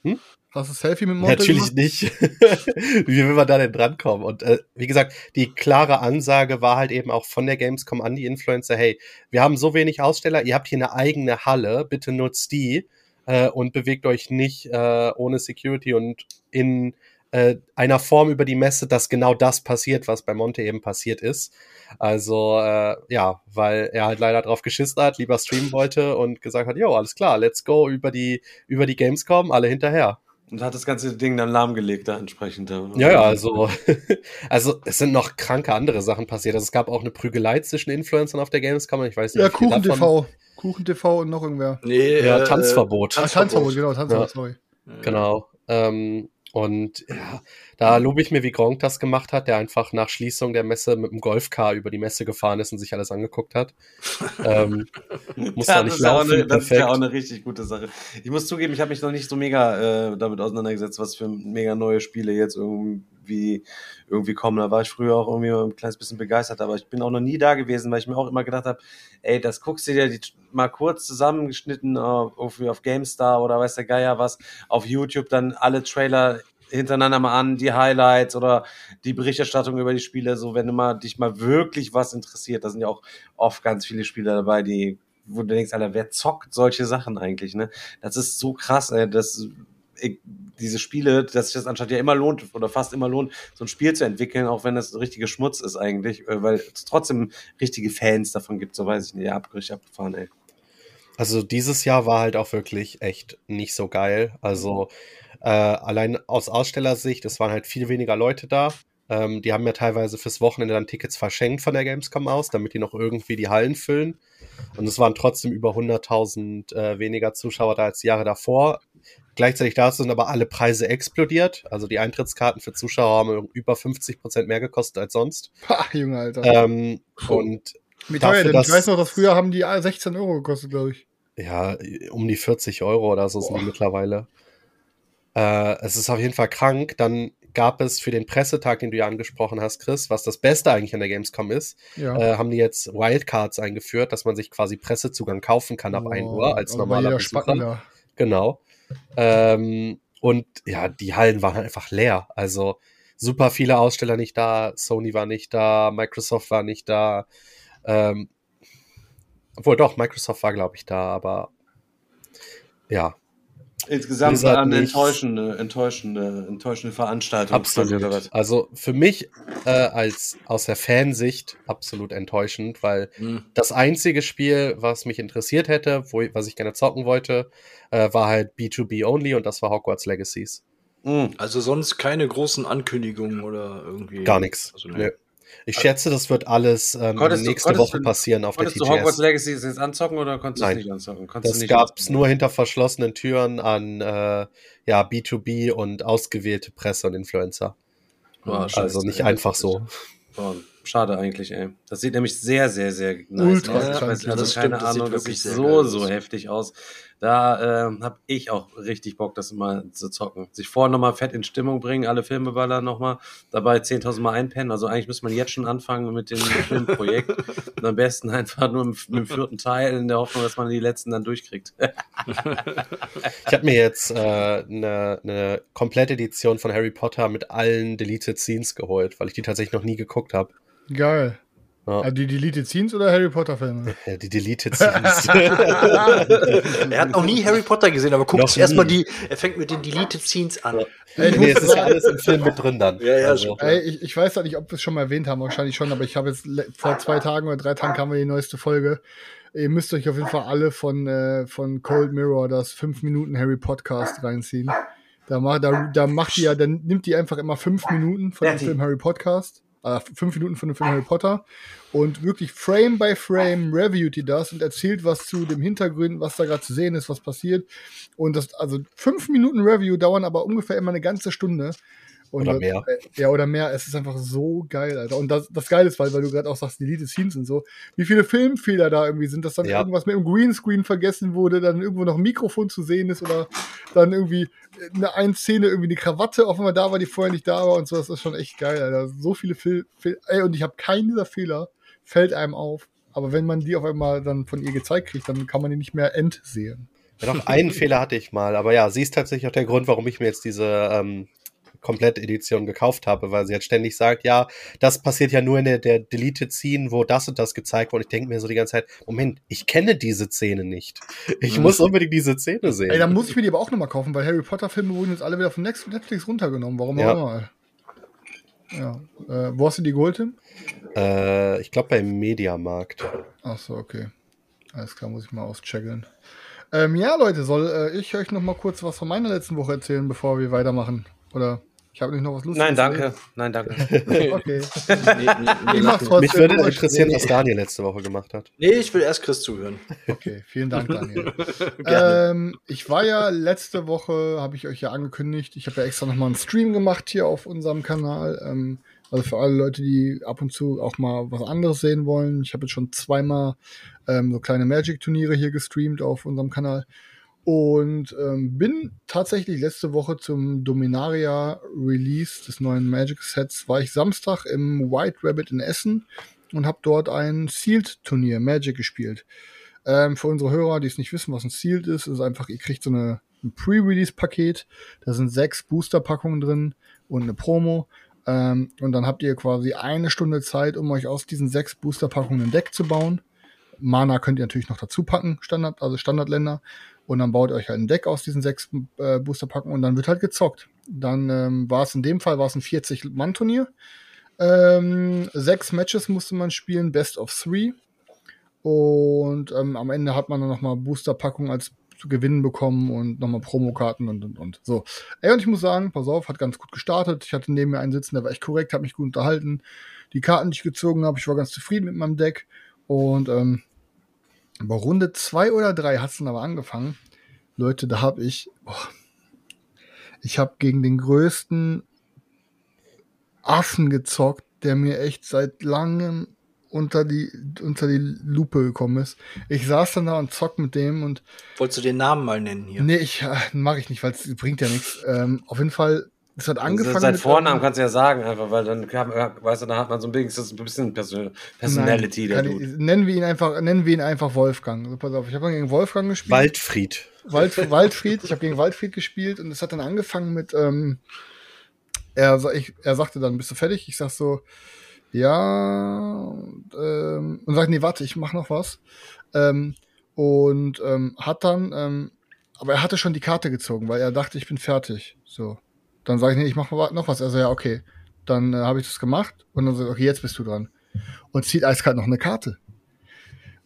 Hm? Hast du Selfie mit Monty Natürlich gemacht? nicht. [laughs] Wie will man da denn drankommen? Und äh, wie gesagt, die klare Ansage war halt eben auch von der Gamescom an die Influencer, hey, wir haben so wenig Aussteller, ihr habt hier eine eigene Halle, bitte nutzt die äh, und bewegt euch nicht äh, ohne Security und in äh, einer Form über die Messe, dass genau das passiert, was bei Monte eben passiert ist. Also äh, ja, weil er halt leider drauf geschissen hat, lieber streamen wollte und gesagt hat, jo, alles klar, let's go über die über die Gamescom, alle hinterher. Und hat das ganze Ding dann lahmgelegt da entsprechend. Ja, ja, also, [laughs] also es sind noch kranke andere Sachen passiert. Also es gab auch eine Prügelei zwischen Influencern auf der Gamescom. Ich weiß nicht, Ja, Kuchen TV. Kuchen TV und noch irgendwer. Nee, Ja, äh, Tanzverbot. Ah, Tanzverbot, Tanzverbot. genau, Tanzverbot, Ja. sorry. Genau. Ähm, und ja, da lobe ich mir, wie Gronk das gemacht hat, der einfach nach Schließung der Messe mit dem Golfcar über die Messe gefahren ist und sich alles angeguckt hat. ähm, [laughs] muss da Ja, nicht das ist laufen, eine, das ist ja auch eine richtig gute Sache. Ich muss zugeben, ich habe mich noch nicht so mega äh, damit auseinandergesetzt, was für mega neue Spiele jetzt irgendwie irgendwie kommen. Da war ich früher auch irgendwie ein kleines bisschen begeistert, aber ich bin auch noch nie da gewesen, weil ich mir auch immer gedacht habe, ey, das guckst du dir die, mal kurz zusammengeschnitten auf, auf, GameStar oder weiß der Geier was, auf YouTube dann alle Trailer hintereinander mal an, die Highlights oder die Berichterstattung über die Spiele, so wenn du mal dich mal wirklich was interessiert, da sind ja auch oft ganz viele Spiele dabei, die wo du denkst, Alter, wer zockt solche Sachen eigentlich, ne? Das ist so krass, ey, das diese Spiele, dass sich das anscheinend ja immer lohnt oder fast immer lohnt, so ein Spiel zu entwickeln, auch wenn das richtige Schmutz ist eigentlich, äh, weil es trotzdem richtige Fans davon gibt, so weiß ich nicht. Ja, ab, richtig abgefahren, ey. Also dieses Jahr war halt auch wirklich echt nicht so geil. Also äh, allein aus Ausstellersicht, es waren halt viel weniger Leute da. Ähm, die haben ja teilweise fürs Wochenende dann Tickets verschenkt von der Gamescom aus, damit die noch irgendwie die Hallen füllen. Und es waren trotzdem über 100.000 äh, weniger Zuschauer da als die Jahre davor. Gleichzeitig dazu sind aber alle Preise explodiert. Also die Eintrittskarten für Zuschauer haben über 50 Prozent mehr gekostet als sonst. Pah, Junge, Alter. Ähm, und Wie teuer denn? Ich weiß noch, dass früher haben die 16 Euro gekostet, glaube ich. ja, um die 40 Euro oder so sind die mittlerweile. Äh, es ist auf jeden Fall krank. Dann gab es für den Pressetag, den du ja angesprochen hast, Chris, was das Beste eigentlich an der Gamescom ist, Ja. äh, haben die jetzt Wildcards eingeführt, dass man sich quasi Pressezugang kaufen kann ab 1 Uhr als also normaler Besucher. Spacken da. Genau. Ähm, und ja, die Hallen waren halt einfach leer. Also super viele Aussteller nicht da, Sony war nicht da, Microsoft war nicht da. Ähm, obwohl doch, Microsoft war, glaube ich, da, aber ja, Insgesamt war eine enttäuschende, enttäuschende, enttäuschende Veranstaltung. absolut. Also für mich äh, als aus der Fansicht absolut enttäuschend, weil Hm. das einzige Spiel, was mich interessiert hätte, wo, was ich gerne zocken wollte, äh, war halt B2B only und das war Hogwarts Legacies. Mhm. Also sonst keine großen Ankündigungen oder irgendwie. Gar nichts. Also, nee. Ich schätze, das wird alles ähm, Konntest du- nächste konntest Woche du- passieren auf der Konntest du Hogwarts TGS. Legacy jetzt anzocken oder konntest du es nicht anzocken? Konntest Das du gab's anzocken? nur hinter verschlossenen Türen an äh, ja, B2B und ausgewählte Presse und Influencer. Oh, scheiße, also nicht ey. einfach so. Oh, schade eigentlich, ey. Das sieht nämlich sehr, sehr, sehr nice Ultra aus. Ich weiß, also das keine stimmt, das sieht Ahnung, das wirklich sieht sehr so, so aus. heftig aus. Da ähm, habe ich auch richtig Bock, das mal zu zocken. Sich vorher nochmal fett in Stimmung bringen, alle Filme ballern nochmal, dabei 10.000 Mal einpennen. Also eigentlich müsste man jetzt schon anfangen mit dem Filmprojekt. Und am besten einfach nur mit dem vierten Teil in der Hoffnung, dass man die letzten dann durchkriegt. [laughs] Ich habe mir jetzt eine äh, ne, ne komplette Edition von Harry Potter mit allen Deleted Scenes geholt, weil ich die tatsächlich noch nie geguckt habe. Geil. Ja. Also die Deleted Scenes oder Harry Potter Filme? [laughs] Ja, die Deleted [laughs] Scenes. [laughs] Er hat noch nie Harry Potter gesehen, aber guckt sich erstmal die. Er fängt mit den Deleted Scenes an. Ey, nee, es ist ja alles im Film mit drin dann. Ja, ja, also. Ey, ich, ich weiß nicht, ob wir es schon mal erwähnt haben, wahrscheinlich schon, aber ich habe jetzt vor zwei Tagen oder drei Tagen kam die neueste Folge. Ihr müsst euch auf jeden Fall alle von, äh, von Cold Mirror das 5 Minuten Harry Podcast reinziehen. Da, macht da, da macht die ja, dann nimmt die einfach immer fünf Minuten von dem. Film Harry Podcast. Äh, fünf Minuten von dem Film Harry Potter und wirklich Frame by Frame reviewt die das und erzählt was zu dem Hintergrund, was da gerade zu sehen ist, was passiert. Und das, also fünf Minuten Review dauern aber ungefähr immer eine ganze Stunde. Und Oder mehr. Ja, oder mehr. Es ist einfach so geil, Alter. Und das, das Geile ist, weil, weil du gerade auch sagst, Deleted Scenes und so, wie viele Filmfehler da irgendwie sind, dass dann Ja. irgendwas mit dem Greenscreen vergessen wurde, dann irgendwo noch ein Mikrofon zu sehen ist oder dann irgendwie eine eine Szene, irgendwie eine Krawatte auf einmal da war, die vorher nicht da war und so. Das ist schon echt geil, Alter. So viele Fil Ey, und ich habe keinen dieser Fehler, fällt einem auf. Aber wenn man die auf einmal dann von ihr gezeigt kriegt, dann kann man die nicht mehr entsehen. Ja, doch einen [laughs] Fehler hatte ich mal, aber ja, sie ist tatsächlich auch der Grund, warum ich mir jetzt diese ähm, Komplett-Edition gekauft habe, weil sie jetzt ständig sagt, ja, das passiert ja nur in der, der Deleted Scene, wo das und das gezeigt wurde. Ich denke mir so die ganze Zeit, Moment, ich kenne diese Szene nicht. Ich muss unbedingt diese Szene sehen. Ey, dann muss ich mir die aber auch nochmal kaufen, weil Harry Potter-Filme wurden jetzt alle wieder von Netflix runtergenommen. Warum Ja. auch immer. Ja. Äh, wo hast du die geholt, Tim? äh, ich glaube beim Mediamarkt. Ach so, okay. Alles klar, muss ich mal auschecken. Ähm, ja, Leute, soll äh, ich euch noch mal kurz was von meiner letzten Woche erzählen, bevor wir weitermachen? Oder ich habe nicht noch was Lustiges. Nein, danke. Nein, danke. [laughs] Okay. Nee, nee, nee. Mich würde interessieren, nee. was Daniel letzte Woche gemacht hat. nee, ich will erst Chris zuhören. Okay, vielen Dank, Daniel. [laughs] Gerne. ähm, ich war ja letzte Woche, habe ich euch ja angekündigt, ich habe ja extra noch mal einen Stream gemacht hier auf unserem Kanal. Ähm, also für alle Leute, die ab und zu auch mal was anderes sehen wollen. Ich habe jetzt schon zweimal ähm, so kleine Magic-Turniere hier gestreamt auf unserem Kanal. Und ähm, bin tatsächlich letzte Woche zum Dominaria Release des neuen Magic Sets, war ich Samstag im White Rabbit in Essen und habe dort ein Sealed-Turnier Magic gespielt. Ähm, für unsere Hörer, die es nicht wissen, was ein Sealed ist, ist einfach, ihr kriegt so eine, ein Pre-Release-Paket. Da sind sechs Booster-Packungen drin und eine Promo. Ähm, und dann habt ihr quasi eine Stunde Zeit, um euch aus diesen sechs Booster-Packungen ein Deck zu bauen. Mana könnt ihr natürlich noch dazu packen, Standard, also Standardländer. Und dann baut euch halt ein Deck aus diesen sechs äh, Boosterpacken und dann wird halt gezockt. Dann ähm, war es in dem Fall war ein 40-Mann-Turnier. Ähm, sechs Matches musste man spielen, Best of Three. Und ähm, am Ende hat man dann nochmal Boosterpackungen als zu gewinnen bekommen und nochmal Promokarten und und und. So. Ey, und ich muss sagen, pass auf, hat ganz gut gestartet. Ich hatte neben mir einen sitzen, der war echt korrekt, hat mich gut unterhalten. Die Karten, die ich gezogen habe, ich war ganz zufrieden mit meinem Deck. Und ähm, bei Runde zwei oder drei hat es dann aber angefangen. Leute, da habe ich, boah, ich habe gegen den größten Affen gezockt, der mir echt seit langem unter die, unter die Lupe gekommen ist. Ich saß dann da und zock mit dem und. Wolltest du den Namen mal nennen hier? Nee, ich äh, mache ich nicht, weil es bringt ja nichts. Ähm, auf jeden Fall, es hat angefangen. Also Seit mit- Vornamen kannst du ja sagen, einfach, weil dann, weißt du, dann hat man so ein bisschen, ein bisschen Person Personality, Nein, der kann Dude. ich, nennen wir ihn einfach, nennen wir ihn einfach Wolfgang. So, pass auf, ich habe gegen Wolfgang gespielt. Waldfried. Wald, Waldfried, ich habe gegen Waldfried gespielt und es hat dann angefangen mit, ähm, er, ich, er sagte dann, bist du fertig? Ich sag so, ja, und, ähm, und sagt, nee, warte, ich mach noch was. Ähm, und ähm, hat dann, ähm, aber er hatte schon die Karte gezogen, weil er dachte, ich bin fertig. So. Dann sage ich, nee, ich mach noch was. Also ja, okay. Dann äh, habe ich das gemacht und dann so, okay, jetzt bist du dran. Und zieht eiskalt noch eine Karte.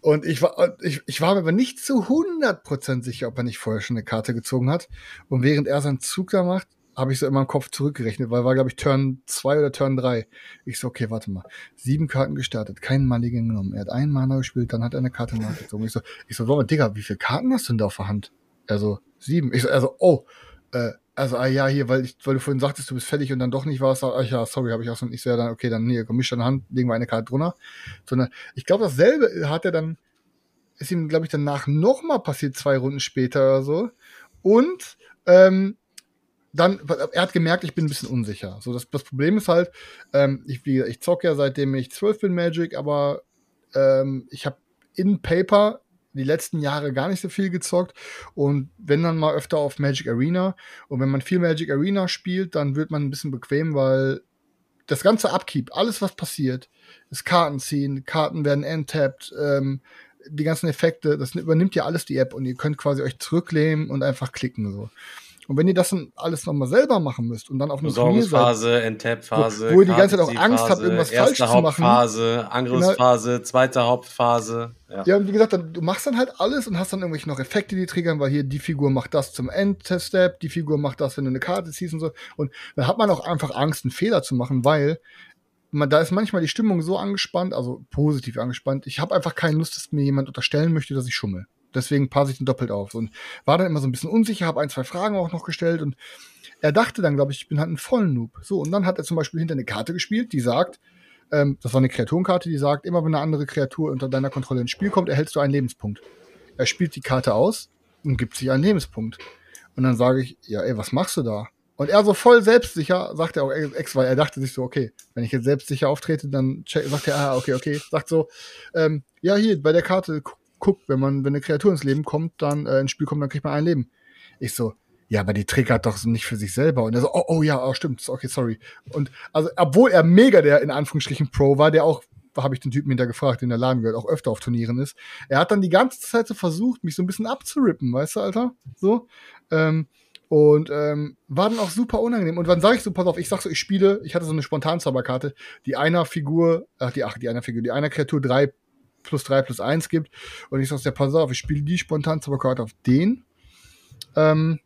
Und ich war, ich, ich war mir aber nicht zu 100% sicher, ob er nicht vorher schon eine Karte gezogen hat. Und während er seinen Zug da macht, habe ich so in meinem Kopf zurückgerechnet, weil war, glaube ich, Turn 2 oder Turn 3. Ich so, okay, warte mal. Sieben Karten gestartet, keinen Mulligan genommen. Er hat einen Mana gespielt, dann hat er eine Karte nachgezogen. Ich so, ich so, warte mal, Digga, wie viele Karten hast du denn da auf der Hand? Er so, sieben. Ich so, also, oh, äh, also, ah ja, hier, weil, ich, weil du vorhin sagtest, du bist fertig und dann doch nicht warst, ah, ja, sorry, habe ich auch so, ich so, dann, okay, dann, hier, komm, misch deine Hand, legen wir eine Karte drunter. Sondern, ich glaube, dasselbe hat er dann, ist ihm, glaube ich, danach nochmal passiert, zwei Runden später oder so. Und, ähm, dann, er hat gemerkt, ich bin ein bisschen unsicher. So, das, das Problem ist halt, ähm, ich, wie, gesagt, ich zocke ja seitdem ich zwölf bin Magic, aber ähm, ich habe in Paper die letzten Jahre gar nicht so viel gezockt und wenn dann mal öfter auf Magic Arena und wenn man viel Magic Arena spielt, dann wird man ein bisschen bequem, weil das ganze Upkeep, alles was passiert, ist Karten ziehen, Karten werden enttapped, ähm, die ganzen Effekte, das übernimmt ja alles die App und ihr könnt quasi euch zurücklehnen und einfach klicken so. Und wenn ihr das dann alles nochmal selber machen müsst und dann auf einem Turnier seid, Enttap-Phase, Wo- wo ihr die ganze Zeit auch Angst habt, irgendwas falsch zu machen. Hauptphase, Angriffsphase, zweite Hauptphase. Ja. Ja, und wie gesagt, dann, du machst dann halt alles und hast dann irgendwelche noch Effekte, die triggern, weil hier die Figur macht das zum End-Step, die Figur macht das, wenn du eine Karte ziehst und so. Und dann hat man auch einfach Angst, einen Fehler zu machen, weil man, da ist manchmal die Stimmung so angespannt, also positiv angespannt. Ich habe einfach keine Lust, dass mir jemand unterstellen möchte, dass ich schummel. Deswegen passe ich den doppelt auf. Und war dann immer so ein bisschen unsicher, habe ein, zwei Fragen auch noch gestellt und er dachte dann, glaube ich, ich bin halt ein Vollnoob. So, und dann hat er zum Beispiel hinter eine Karte gespielt, die sagt, ähm, das war eine Kreaturenkarte, die sagt, immer wenn eine andere Kreatur unter deiner Kontrolle ins Spiel kommt, erhältst du einen Lebenspunkt. Er spielt die Karte aus und gibt sich einen Lebenspunkt. Und dann sage ich, ja, ey, was machst du da? Und er so voll selbstsicher, sagt er auch ex, weil er dachte sich so, okay, wenn ich jetzt selbstsicher auftrete, dann sagt er, ah, okay, okay, sagt so, ähm, ja, hier, bei der Karte, gu- guck, wenn man, wenn eine Kreatur ins Leben kommt, dann äh, ins Spiel kommt, dann kriegt man ein Leben. Ich so, ja, aber die triggert doch nicht für sich selber. Und er so, oh, oh ja, oh, stimmt, okay, sorry. Und also, obwohl er mega der in Anführungsstrichen Pro war, der auch, habe ich den Typen hinter gefragt, den der Laden gehört, auch öfter auf Turnieren ist, er hat dann die ganze Zeit so versucht, mich so ein bisschen abzurippen, weißt du, Alter? So. Ähm, und ähm, war dann auch super unangenehm. Und dann sage ich so, pass auf, ich sag so, ich spiele, ich hatte so eine Spontanzauberkarte, die einer Figur, ach, die, ach, die einer Figur, die einer Kreatur drei plus drei plus eins gibt. Und ich sag so, ja, pass auf, ich spiele die Spontanzauberkarte auf den. Ähm,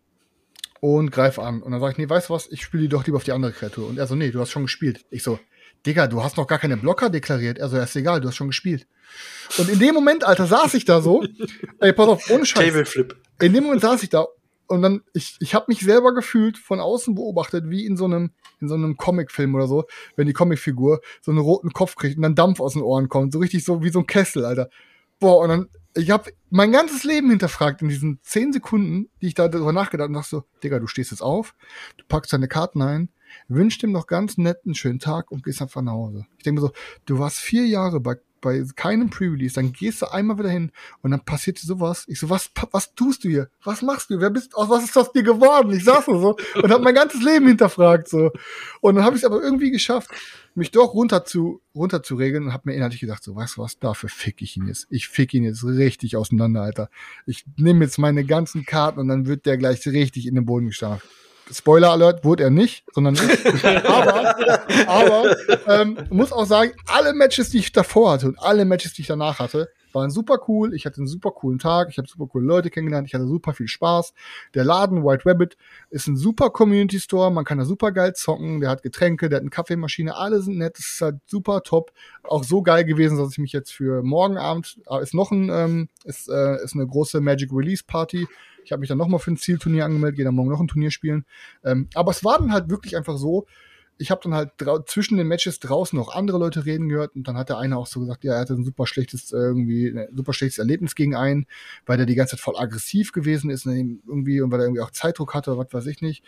und greife an. Und dann sage ich, nee, weißt du was, ich spiele die doch lieber auf die andere Kreatur. Und er so, nee, du hast schon gespielt. Ich so, Digga, du hast noch gar keine Blocker deklariert. Er so, ja, ist egal, du hast schon gespielt. Und in dem Moment, Alter, saß ich da so, [laughs] ey, pass auf, ohne Scheiß. Tableflip. In dem Moment saß ich da und dann, ich, ich habe mich selber gefühlt, von außen beobachtet, wie in so einem, in so einem Comicfilm oder so, wenn die Comicfigur so einen roten Kopf kriegt und dann Dampf aus den Ohren kommt, so richtig so wie so ein Kessel, Alter. Boah, und dann, ich habe mein ganzes Leben hinterfragt in diesen zehn Sekunden, die ich da darüber nachgedacht und dachte so, Digga, du stehst jetzt auf, du packst deine Karten ein, wünschst ihm noch ganz nett einen schönen Tag und gehst einfach nach Hause. Ich denke mir so, du warst vier Jahre bei, bei keinem Pre-Release, dann gehst du einmal wieder hin und dann passiert sowas. Ich so, was, was tust du hier? Was machst du? Wer bist, aus was ist das dir geworden? Ich saß so, und habe mein ganzes Leben hinterfragt so. Und dann habe ich es aber irgendwie geschafft, mich doch runter zu, runter zu regeln und habe mir inhaltlich gedacht, so, weißt du was, dafür fick ich ihn jetzt. Ich fick ihn jetzt richtig auseinander, Alter. Ich nehme jetzt meine ganzen Karten und dann wird der gleich richtig in den Boden gestampft. Spoiler Alert, wurde er nicht, sondern ich. [laughs] aber, aber ähm, muss auch sagen, alle Matches, die ich davor hatte und alle Matches, die ich danach hatte, waren super cool. Ich hatte einen super coolen Tag. Ich habe super coole Leute kennengelernt. Ich hatte super viel Spaß. Der Laden White Rabbit ist ein super Community Store. Man kann da super geil zocken. Der hat Getränke, der hat eine Kaffeemaschine. Alle sind nett. Das ist halt super top. Auch so geil gewesen, dass ich mich jetzt für morgen Abend äh, ist noch ein ähm, ist, äh, ist eine große Magic Release Party. Ich habe mich dann nochmal für ein Zielturnier angemeldet, gehe dann morgen noch ein Turnier spielen. Ähm, aber es war dann halt wirklich einfach so, ich habe dann halt zwischen den Matches draußen noch andere Leute reden gehört und dann hat der eine auch so gesagt, ja, er hatte ein super schlechtes irgendwie ein super schlechtes Erlebnis gegen einen, weil der die ganze Zeit voll aggressiv gewesen ist und irgendwie und weil er irgendwie auch Zeitdruck hatte oder was weiß ich nicht.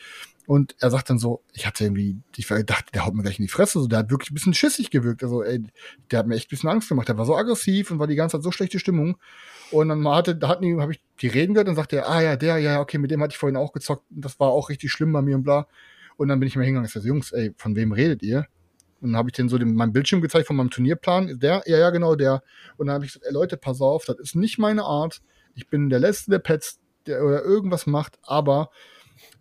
Und er sagt dann so, ich hatte irgendwie, ich dachte, der haut mir gleich in die Fresse, so der hat wirklich ein bisschen schissig gewirkt, also ey, der hat mir echt ein bisschen Angst gemacht, der war so aggressiv und war die ganze Zeit so schlechte Stimmung und dann hatte, da hatten habe ich die reden gehört und sagte er, ah ja, der, ja, okay, mit dem hatte ich vorhin auch gezockt das war auch richtig schlimm bei mir und bla. Und dann bin ich mal hingegangen und gesagt, Jungs, ey, von wem redet ihr? Und dann habe ich den so den, meinen Bildschirm gezeigt von meinem Turnierplan. Der, ja, ja, genau, der. Und dann habe ich gesagt, ey Leute, pass auf, das ist nicht meine Art. Ich bin der Letzte, der Pets, der oder irgendwas macht, aber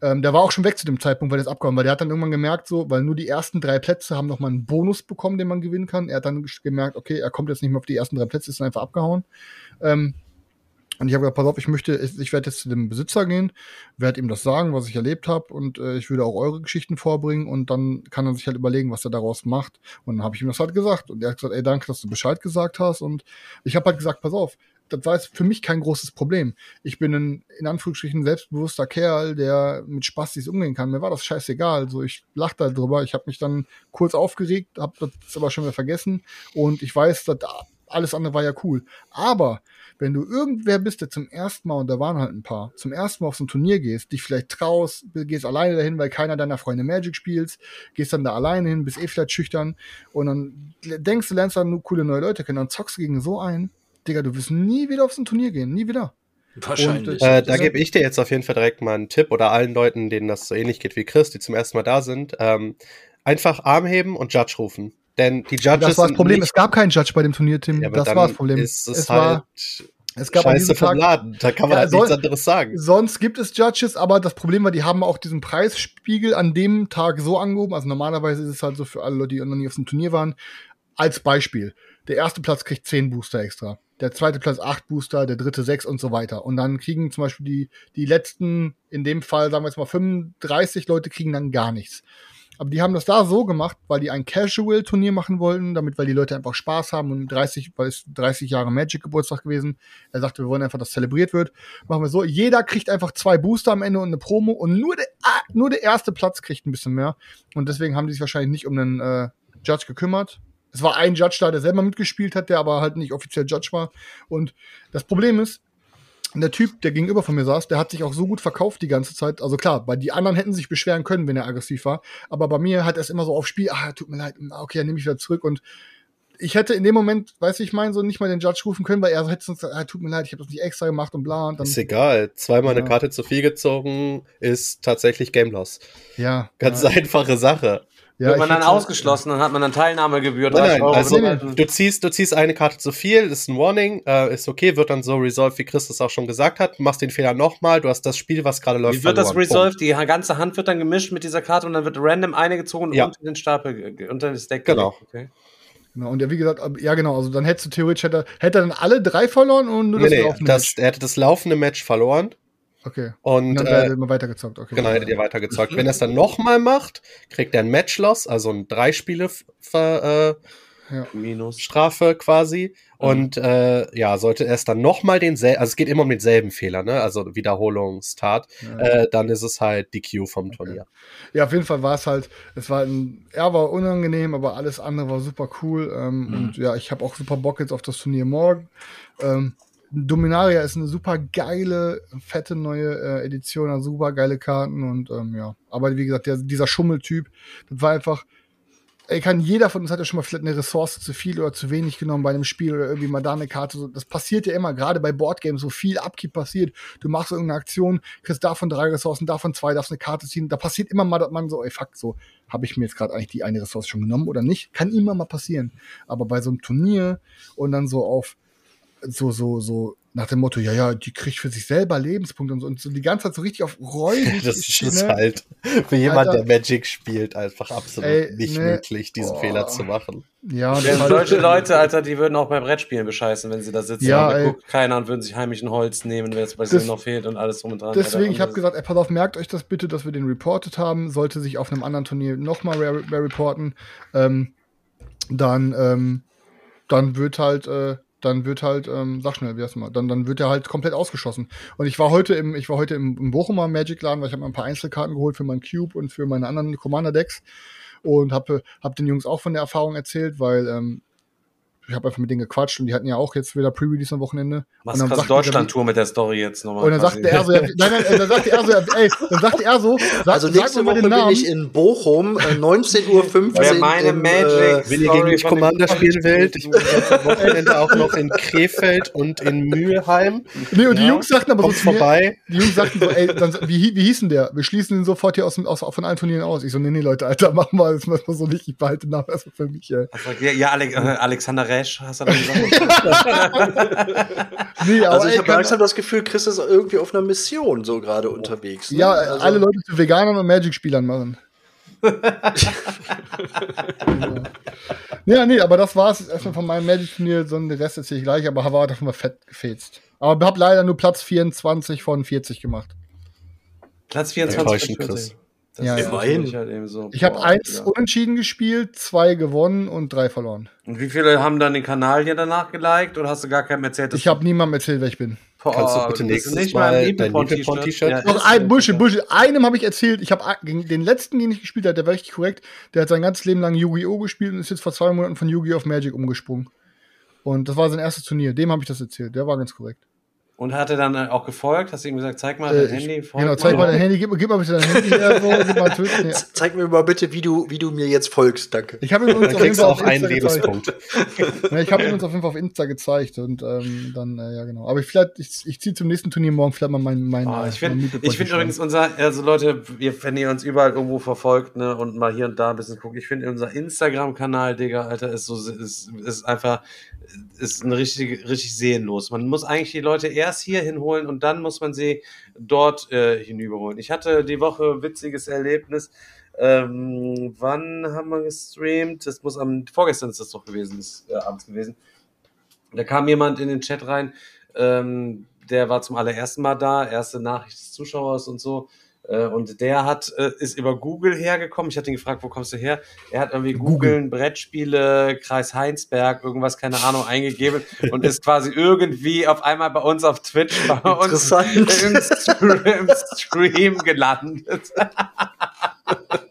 ähm, der war auch schon weg zu dem Zeitpunkt, weil der ist abgehauen, weil der hat dann irgendwann gemerkt, so, weil nur die ersten drei Plätze haben nochmal einen Bonus bekommen, den man gewinnen kann. Er hat dann gemerkt, okay, er kommt jetzt nicht mehr auf die ersten drei Plätze, ist dann einfach abgehauen. Ähm, und ich habe gesagt, pass auf, ich möchte, ich werde jetzt zu dem Besitzer gehen, werde ihm das sagen, was ich erlebt habe und äh, ich würde auch eure Geschichten vorbringen und dann kann er sich halt überlegen, was er daraus macht. Und dann habe ich ihm das halt gesagt und er hat gesagt, ey, danke, dass du Bescheid gesagt hast und ich habe halt gesagt, pass auf, das war jetzt für mich kein großes Problem. Ich bin ein, in Anführungsstrichen, selbstbewusster Kerl, der mit Spastis umgehen kann. Mir war das scheißegal. So, ich lachte halt drüber. Ich habe mich dann kurz aufgeregt, habe das aber schon wieder vergessen. Und ich weiß, dass alles andere war ja cool. Aber wenn du irgendwer bist, der zum ersten Mal, und da waren halt ein paar, zum ersten Mal auf so ein Turnier gehst, dich vielleicht traust, gehst alleine dahin, weil keiner deiner Freunde Magic spielt, gehst dann da alleine hin, bist eh vielleicht schüchtern und dann denkst du, lernst dann nur coole neue Leute kennen, dann zockst du gegen so einen, Digga, du wirst nie wieder auf so ein Turnier gehen, nie wieder. Wahrscheinlich. Und, äh, da gebe ich dir jetzt auf jeden Fall direkt mal einen Tipp oder allen Leuten, denen das so ähnlich geht wie Chris, die zum ersten Mal da sind. Ähm, einfach Arm heben und Judge rufen. Denn die Judges. Das war das Problem, es gab keinen Judge bei dem Turnier, Tim. Ja, das war das Problem. Ist es, es halt war, es gab Scheiße vom Tag, Laden, da kann man ja, halt nichts anderes sagen. Sonst gibt es Judges, aber das Problem war, die haben auch diesen Preisspiegel an dem Tag so angehoben. Also normalerweise ist es halt so für alle Leute, die noch nie auf dem Turnier waren. Als Beispiel. Der erste Platz kriegt 10 Booster extra. Der zweite Platz 8 Booster, der dritte 6 und so weiter. Und dann kriegen zum Beispiel die, die letzten, in dem Fall, sagen wir jetzt mal 35 Leute kriegen dann gar nichts. Aber die haben das da so gemacht, weil die ein Casual-Turnier machen wollten, damit, weil die Leute einfach Spaß haben und 30, weil es 30 Jahre Magic-Geburtstag gewesen. Er sagte, wir wollen einfach, dass zelebriert wird. Machen wir so. Jeder kriegt einfach zwei Booster am Ende und eine Promo und nur der, ah, nur der erste Platz kriegt ein bisschen mehr. Und deswegen haben die sich wahrscheinlich nicht um den äh, Judge gekümmert. Es war ein Judge da, der selber mitgespielt hat, der aber halt nicht offiziell Judge war. Und das Problem ist, der Typ, der gegenüber von mir saß, der hat sich auch so gut verkauft die ganze Zeit. Also klar, bei die anderen hätten sich beschweren können, wenn er aggressiv war. Aber bei mir hat er es immer so auf Spiel, ah, tut mir leid, okay, dann nehme ich wieder zurück. Und ich hätte in dem Moment, weiß ich mein, so nicht mal den Judge rufen können, weil er hätte sonst, ah, tut mir leid, ich habe das nicht extra gemacht und bla. Und dann, ist egal. Zweimal ja. eine Karte zu viel gezogen ist tatsächlich Game Loss. Ja. Ganz ja. einfache Sache. Ja, Wird man dann ausgeschlossen, dann hat man dann Teilnahmegebühr. Nein, nein, also du ziehst, du ziehst eine Karte zu viel, ist ein Warning, äh, ist okay, wird dann so resolved, wie Chris das auch schon gesagt hat. Machst den Fehler nochmal, du hast das Spiel, was gerade läuft. Wie wird verloren. das resolved? Die ganze Hand wird dann gemischt mit dieser Karte und dann wird random eine gezogen ja. unter den Stapel, unter das Deck. Genau. Okay. Genau, und ja, wie gesagt, ja genau, also dann hättest du theoretisch, hätte, hätte er dann alle drei verloren und nur nee, das nee, laufende das, Match. Er hätte das laufende Match verloren Okay. Und, und dann äh, immer weitergezockt. Okay. Genau, hättet ihr weitergezockt. Wenn er es dann nochmal macht, kriegt er ein Match-Loss, also ein drei Spiele äh, ja. Minus. Strafe quasi. Mhm. Und äh, ja, sollte er es dann nochmal denselben, also es geht immer um denselben Fehler, ne? Also Wiederholungstat, ja. äh, dann ist es halt die Q vom Turnier. Ja, auf jeden Fall war es halt, es war ein, er war unangenehm, aber alles andere war super cool. Ähm, mhm. Und ja, ich habe auch super Bock jetzt auf das Turnier morgen. Ähm, Dominaria ist eine super geile, fette neue äh, Edition, also super geile Karten und ähm, ja. Aber wie gesagt, der, dieser Schummeltyp, das war einfach. ey, kann jeder von uns hat ja schon mal vielleicht eine Ressource zu viel oder zu wenig genommen bei einem Spiel oder irgendwie mal da eine Karte. So, das passiert ja immer, gerade bei Boardgames, so viel Abkeep passiert. Du machst irgendeine Aktion, kriegst davon drei Ressourcen, davon zwei, darfst eine Karte ziehen. Da passiert immer mal, dass man so, ey, fuck, so, habe ich mir jetzt gerade eigentlich die eine Ressource schon genommen oder nicht? Kann immer mal passieren. Aber bei so einem Turnier und dann so auf so, so, so nach dem Motto, ja, ja, die kriegt für sich selber Lebenspunkte und so, und so die ganze Zeit so richtig auf räudig. [laughs] Das ist halt für jemand, der Magic spielt, einfach absolut Ey, nicht ne, möglich, diesen oh. Fehler zu machen. Ja, das solche Leute, Alter, die würden auch bei Brettspielen bescheißen, wenn sie da sitzen. Ja, und guckt keiner und würden sich heimlich ein Holz nehmen, wenn jetzt bei denen noch fehlt und alles drum und dran. Deswegen, ich Alter. habe gesagt, ey, pass auf, merkt euch das bitte, dass wir den reported haben. Sollte sich auf einem anderen Turnier nochmal re re reporten, ähm, dann, ähm, dann wird halt, äh, dann wird halt, ähm, sag schnell, wie heißt mal, dann, dann wird er halt komplett ausgeschossen. Und ich war heute im, ich war heute im, im Bochumer Magic Laden, weil ich habe mir ein paar Einzelkarten geholt für meinen Cube und für meine anderen Commander Decks und habe hab den Jungs auch von der Erfahrung erzählt, weil ähm, ich habe einfach mit denen gequatscht und die hatten ja auch jetzt wieder Pre-Release am Wochenende. Machst und dann krass die- Deutschland-Tour mit der Story jetzt nochmal. Und dann sagte er so, ja, [laughs] nein, nein, dann sagte er so, ja, ey, dann sagte er so, sag, Also sag nächste mir mal Woche den bin Namen. ich in Bochum, äh, 19.15 Uhr. Wer meine im, Magic- Äh, Wenn ihr gegen mich Commander spielen wollt, ich bin am Wochenende auch noch in Krefeld und in Mühlheim. nee, und die Ja, Jungs sagten aber so zu mir, vorbei. die Jungs sagten so, ey, dann, wie, wie hieß denn der? Wir schließen den sofort hier aus, dem- aus, von allen Turnieren aus. Ich so, nee, nee, Leute, Alter, mach mal, das machen wir so nicht, ich behalte den Namen erstmal für mich, ey. Ja, ja Ale äh, Resch, hast du da gesagt? [laughs] Nee, aber also ich habe langsam das Gefühl, Chris ist irgendwie auf einer Mission so gerade unterwegs. ne? ja, also, alle Leute zu Veganern und Magic-Spielern machen. [laughs] ja, nee, aber das war's jetzt erstmal von meinem Magic-Turnier, so den Rest erzähle ich gleich, aber war davon mal fett gefetzt. Aber hab leider nur Platz 24 von 40 gemacht. Platz 24. Enttäuschend, von Chris. 40. Das Ja, ist ja. Halt eben so. Ich habe eins Digga. unentschieden gespielt, zwei gewonnen und drei verloren. Und wie viele haben dann den Kanal hier danach geliked oder hast du gar keinem erzählt? Ich habe niemandem erzählt, wer ich bin. Boah, Kannst du bitte nächstes nicht Mal dein? Liebepon-T-Shirt? Ja, ein. Bullshit, Bullshit. Einem habe ich erzählt, ich habe gegen den letzten, den ich gespielt habe, der war richtig korrekt. Der hat sein ganzes Leben lang Yu-Gi-Oh! gespielt und ist jetzt vor zwei Monaten von Yu-Gi-Oh! auf Magic umgesprungen. Und das war sein erstes Turnier. Dem habe ich das erzählt. Der war ganz korrekt. Und hat er dann äh, auch gefolgt? Hast du ihm gesagt, zeig mal Äh, dein ich- Handy? Genau, zeig mal dein Handy, gib, gib mal bitte dein Handy [laughs] her. So, gib mal Twitch. Nee. Zeig mir mal bitte, wie du, wie du mir jetzt folgst. Danke. Ich habe ihn uns auf jeden Fall auch auf einen Insta gezeigt. Lebenspunkt. [laughs] Ja, ich habe ihn uns auf jeden Fall auf Insta gezeigt und ähm, dann, äh, ja genau. Aber ich, vielleicht, ich, ich ziehe zum nächsten Turnier morgen vielleicht mal mein, mein, Oh, äh, ich finde mein ich find übrigens unser, also Leute, ihr, wenn ihr uns überall irgendwo verfolgt, ne, und mal hier und da ein bisschen guckt, ich finde unser Instagram-Kanal, Digga, Alter, ist so, ist, ist einfach, ist ein richtig, richtig seelenlos. Man muss eigentlich die Leute erst hier hinholen und dann muss man sie dort äh, hinüberholen. Ich hatte die Woche witziges Erlebnis. Ähm, wann haben wir gestreamt? Das muss am, vorgestern ist das doch gewesen, ist äh, abends gewesen. Da kam jemand in den Chat rein, ähm, der war zum allerersten Mal da, erste Nachricht des Zuschauers und so. Äh, und der hat, äh, ist über Google hergekommen. Ich hatte ihn gefragt, wo kommst du her? Er hat irgendwie Google, Brettspiele, Kreis Heinsberg, irgendwas, keine Ahnung, eingegeben und ist quasi irgendwie auf einmal bei uns auf Twitch bei uns im Stream gelandet. [laughs]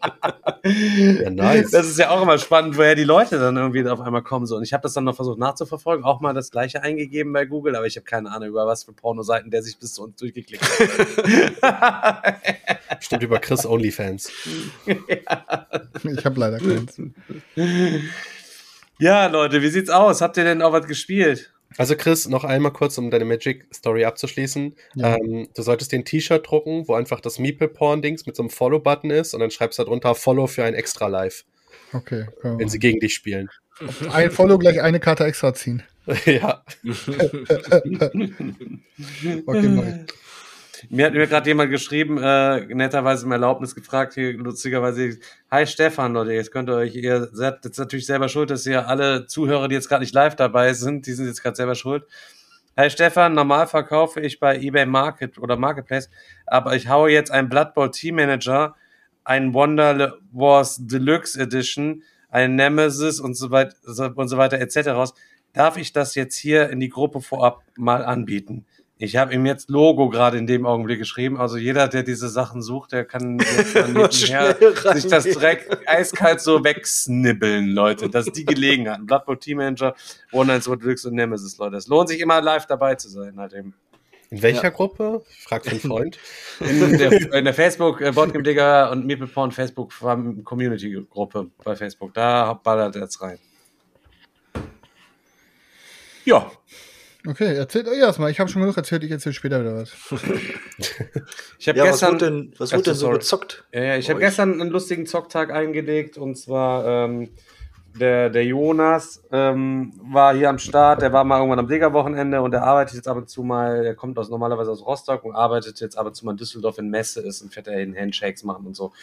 Ja, nice. Das ist ja auch immer spannend, woher die Leute dann irgendwie auf einmal kommen. So. Und ich habe das dann noch versucht nachzuverfolgen, auch mal das gleiche eingegeben bei Google, aber ich habe keine Ahnung, über was für Pornoseiten der sich bis zu uns durchgeklickt hat. [laughs] Bestimmt über Chris Onlyfans. Ich habe leider keins. ja, Leute, wie sieht's aus? Habt ihr denn auch was gespielt? Also Chris, noch einmal kurz, um deine Magic-Story abzuschließen. Ja. Ähm, du solltest dir ein T-Shirt drucken, wo einfach das Meeple-Porn-Dings mit so einem Follow-Button ist und dann schreibst du da drunter Follow für ein extra Live, Okay. wir wenn sie gegen dich spielen. Ein Follow gleich eine Karte extra ziehen. [laughs] ja. [laughs] Okay, mach. Mir hat mir gerade jemand geschrieben, äh, netterweise um Erlaubnis gefragt, hier lustigerweise, hi Stefan, Leute, jetzt könnt ihr euch, ihr seid jetzt natürlich selber schuld, dass ihr alle Zuhörer, die jetzt gerade nicht live dabei sind, die sind jetzt gerade selber schuld. Hi Stefan, normal verkaufe ich bei eBay Market oder Marketplace, aber ich haue jetzt einen Blood Bowl Team Manager, einen Wonder Wars Deluxe Edition, einen Nemesis und so weiter und so weiter etc. raus. Darf ich das jetzt hier in die Gruppe vorab mal anbieten? Ich habe ihm jetzt Logo gerade in dem Augenblick geschrieben. Also jeder, der diese Sachen sucht, der kann jetzt [laughs] nebenher sich das direkt eiskalt so wegsnibbeln, Leute. Das ist die Gelegenheit. [laughs] Blood Bowl Team Manager, One Night Sword Deluxe und Nemesis, Leute. Es lohnt sich immer live dabei zu sein, halt eben. In welcher Gruppe? Fragt ein Freund. [laughs] In der, in der Facebook äh, Boardgame Digger und Meeple Porn Facebook Community Gruppe bei Facebook. Da ballert er jetzt rein. Ja, Okay, erzählt euch erstmal. Ich habe schon genug erzählt, ich erzähle später wieder was. [laughs] ich habe Ja, was gestern wurde denn, was wurde denn so sorry. gezockt? Ja, ja, ich habe gestern einen lustigen Zocktag eingelegt und zwar ähm, der, der Jonas ähm, war hier am Start, der war mal irgendwann am Digger-Wochenende und der arbeitet jetzt ab und zu mal, der kommt aus, normalerweise aus Rostock und arbeitet jetzt ab und zu mal in Düsseldorf in Messe ist und fährt da hin Handshakes machen und so.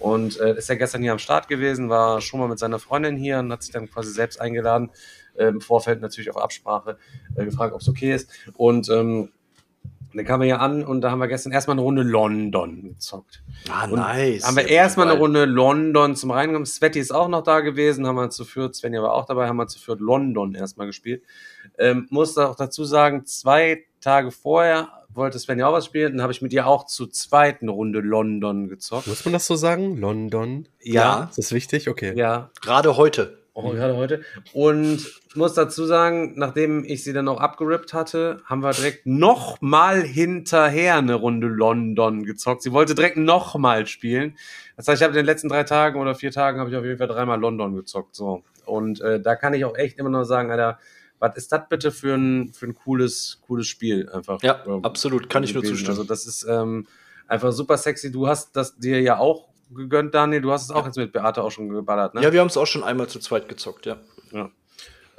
Und äh, ist ja gestern hier am Start gewesen, war schon mal mit seiner Freundin hier und hat sich dann quasi selbst eingeladen. Äh, Im Vorfeld natürlich auf Absprache äh, gefragt, ob es okay ist. Und ähm, dann kamen wir hier an und da haben wir gestern erstmal eine Runde London gezockt. Ah, Und nice. Haben wir Ja, erstmal eine. Runde London zum Reinkommen. Sveti ist auch noch da gewesen, haben wir zu viert, Svenja war auch dabei, haben wir zu viert London erstmal gespielt. Ähm, musste auch dazu sagen, zwei Tage vorher wollte Svenja auch was spielen, dann habe ich mit ihr auch zur zweiten Runde London gezockt. Muss man das so sagen? London? Ja. Ist das wichtig? Okay. Ja, Gerade heute. Oh, gerade heute. Und muss dazu sagen, nachdem ich sie dann auch abgerippt hatte, haben wir direkt nochmal hinterher eine Runde London gezockt. Sie wollte direkt nochmal spielen. Das heißt, ich habe in den letzten drei Tagen oder vier Tagen habe ich auf jeden Fall dreimal London gezockt. So. Und äh, da kann ich auch echt immer noch sagen, Alter, was ist das bitte für ein, für ein cooles, cooles Spiel einfach? Ja, absolut. Kann ich nur zustimmen. Also das ist ähm, einfach super sexy. Du hast das dir ja auch gegönnt, Daniel. Du hast es auch jetzt mit Beate auch schon geballert, ne? ja, wir haben es auch schon einmal zu zweit gezockt, ja. Ja.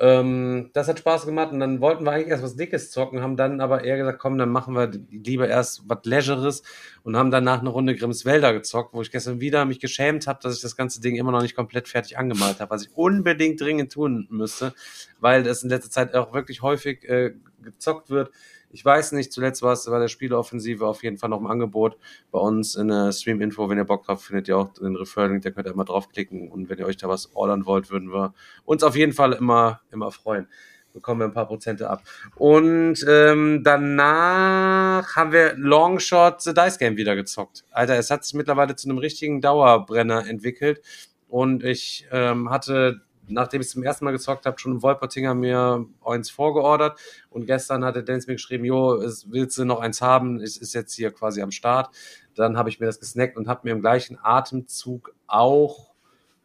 Ähm, das hat Spaß gemacht und dann wollten wir eigentlich erst was Dickes zocken, haben dann aber eher gesagt, komm, dann machen wir lieber erst was Leisureres und haben danach eine Runde Grimmswälder gezockt, wo ich gestern wieder mich geschämt habe, dass ich das ganze Ding immer noch nicht komplett fertig angemalt habe, was ich unbedingt dringend tun müsste, weil das in letzter Zeit auch wirklich häufig äh, gezockt wird. Ich weiß nicht, zuletzt war es bei der Spieleoffensive auf jeden Fall noch im Angebot bei uns in der Stream-Info. Wenn ihr Bock drauf findet ihr auch den Referral-Link, da könnt ihr immer draufklicken. Und wenn ihr euch da was ordern wollt, würden wir uns auf jeden Fall immer, immer freuen. Bekommen wir ein paar Prozente ab. Und ähm, danach haben wir Longshot The Dice Game wieder gezockt. Alter, es hat sich mittlerweile zu einem richtigen Dauerbrenner entwickelt. Und ich ähm, hatte nachdem ich zum ersten Mal gezockt habe, schon Wolpertinger mir eins vorgeordert. Und gestern hatte Dennis mir geschrieben, jo, es, willst du noch eins haben? Es ist jetzt hier quasi am Start. Dann habe ich mir das gesnackt und habe mir im gleichen Atemzug auch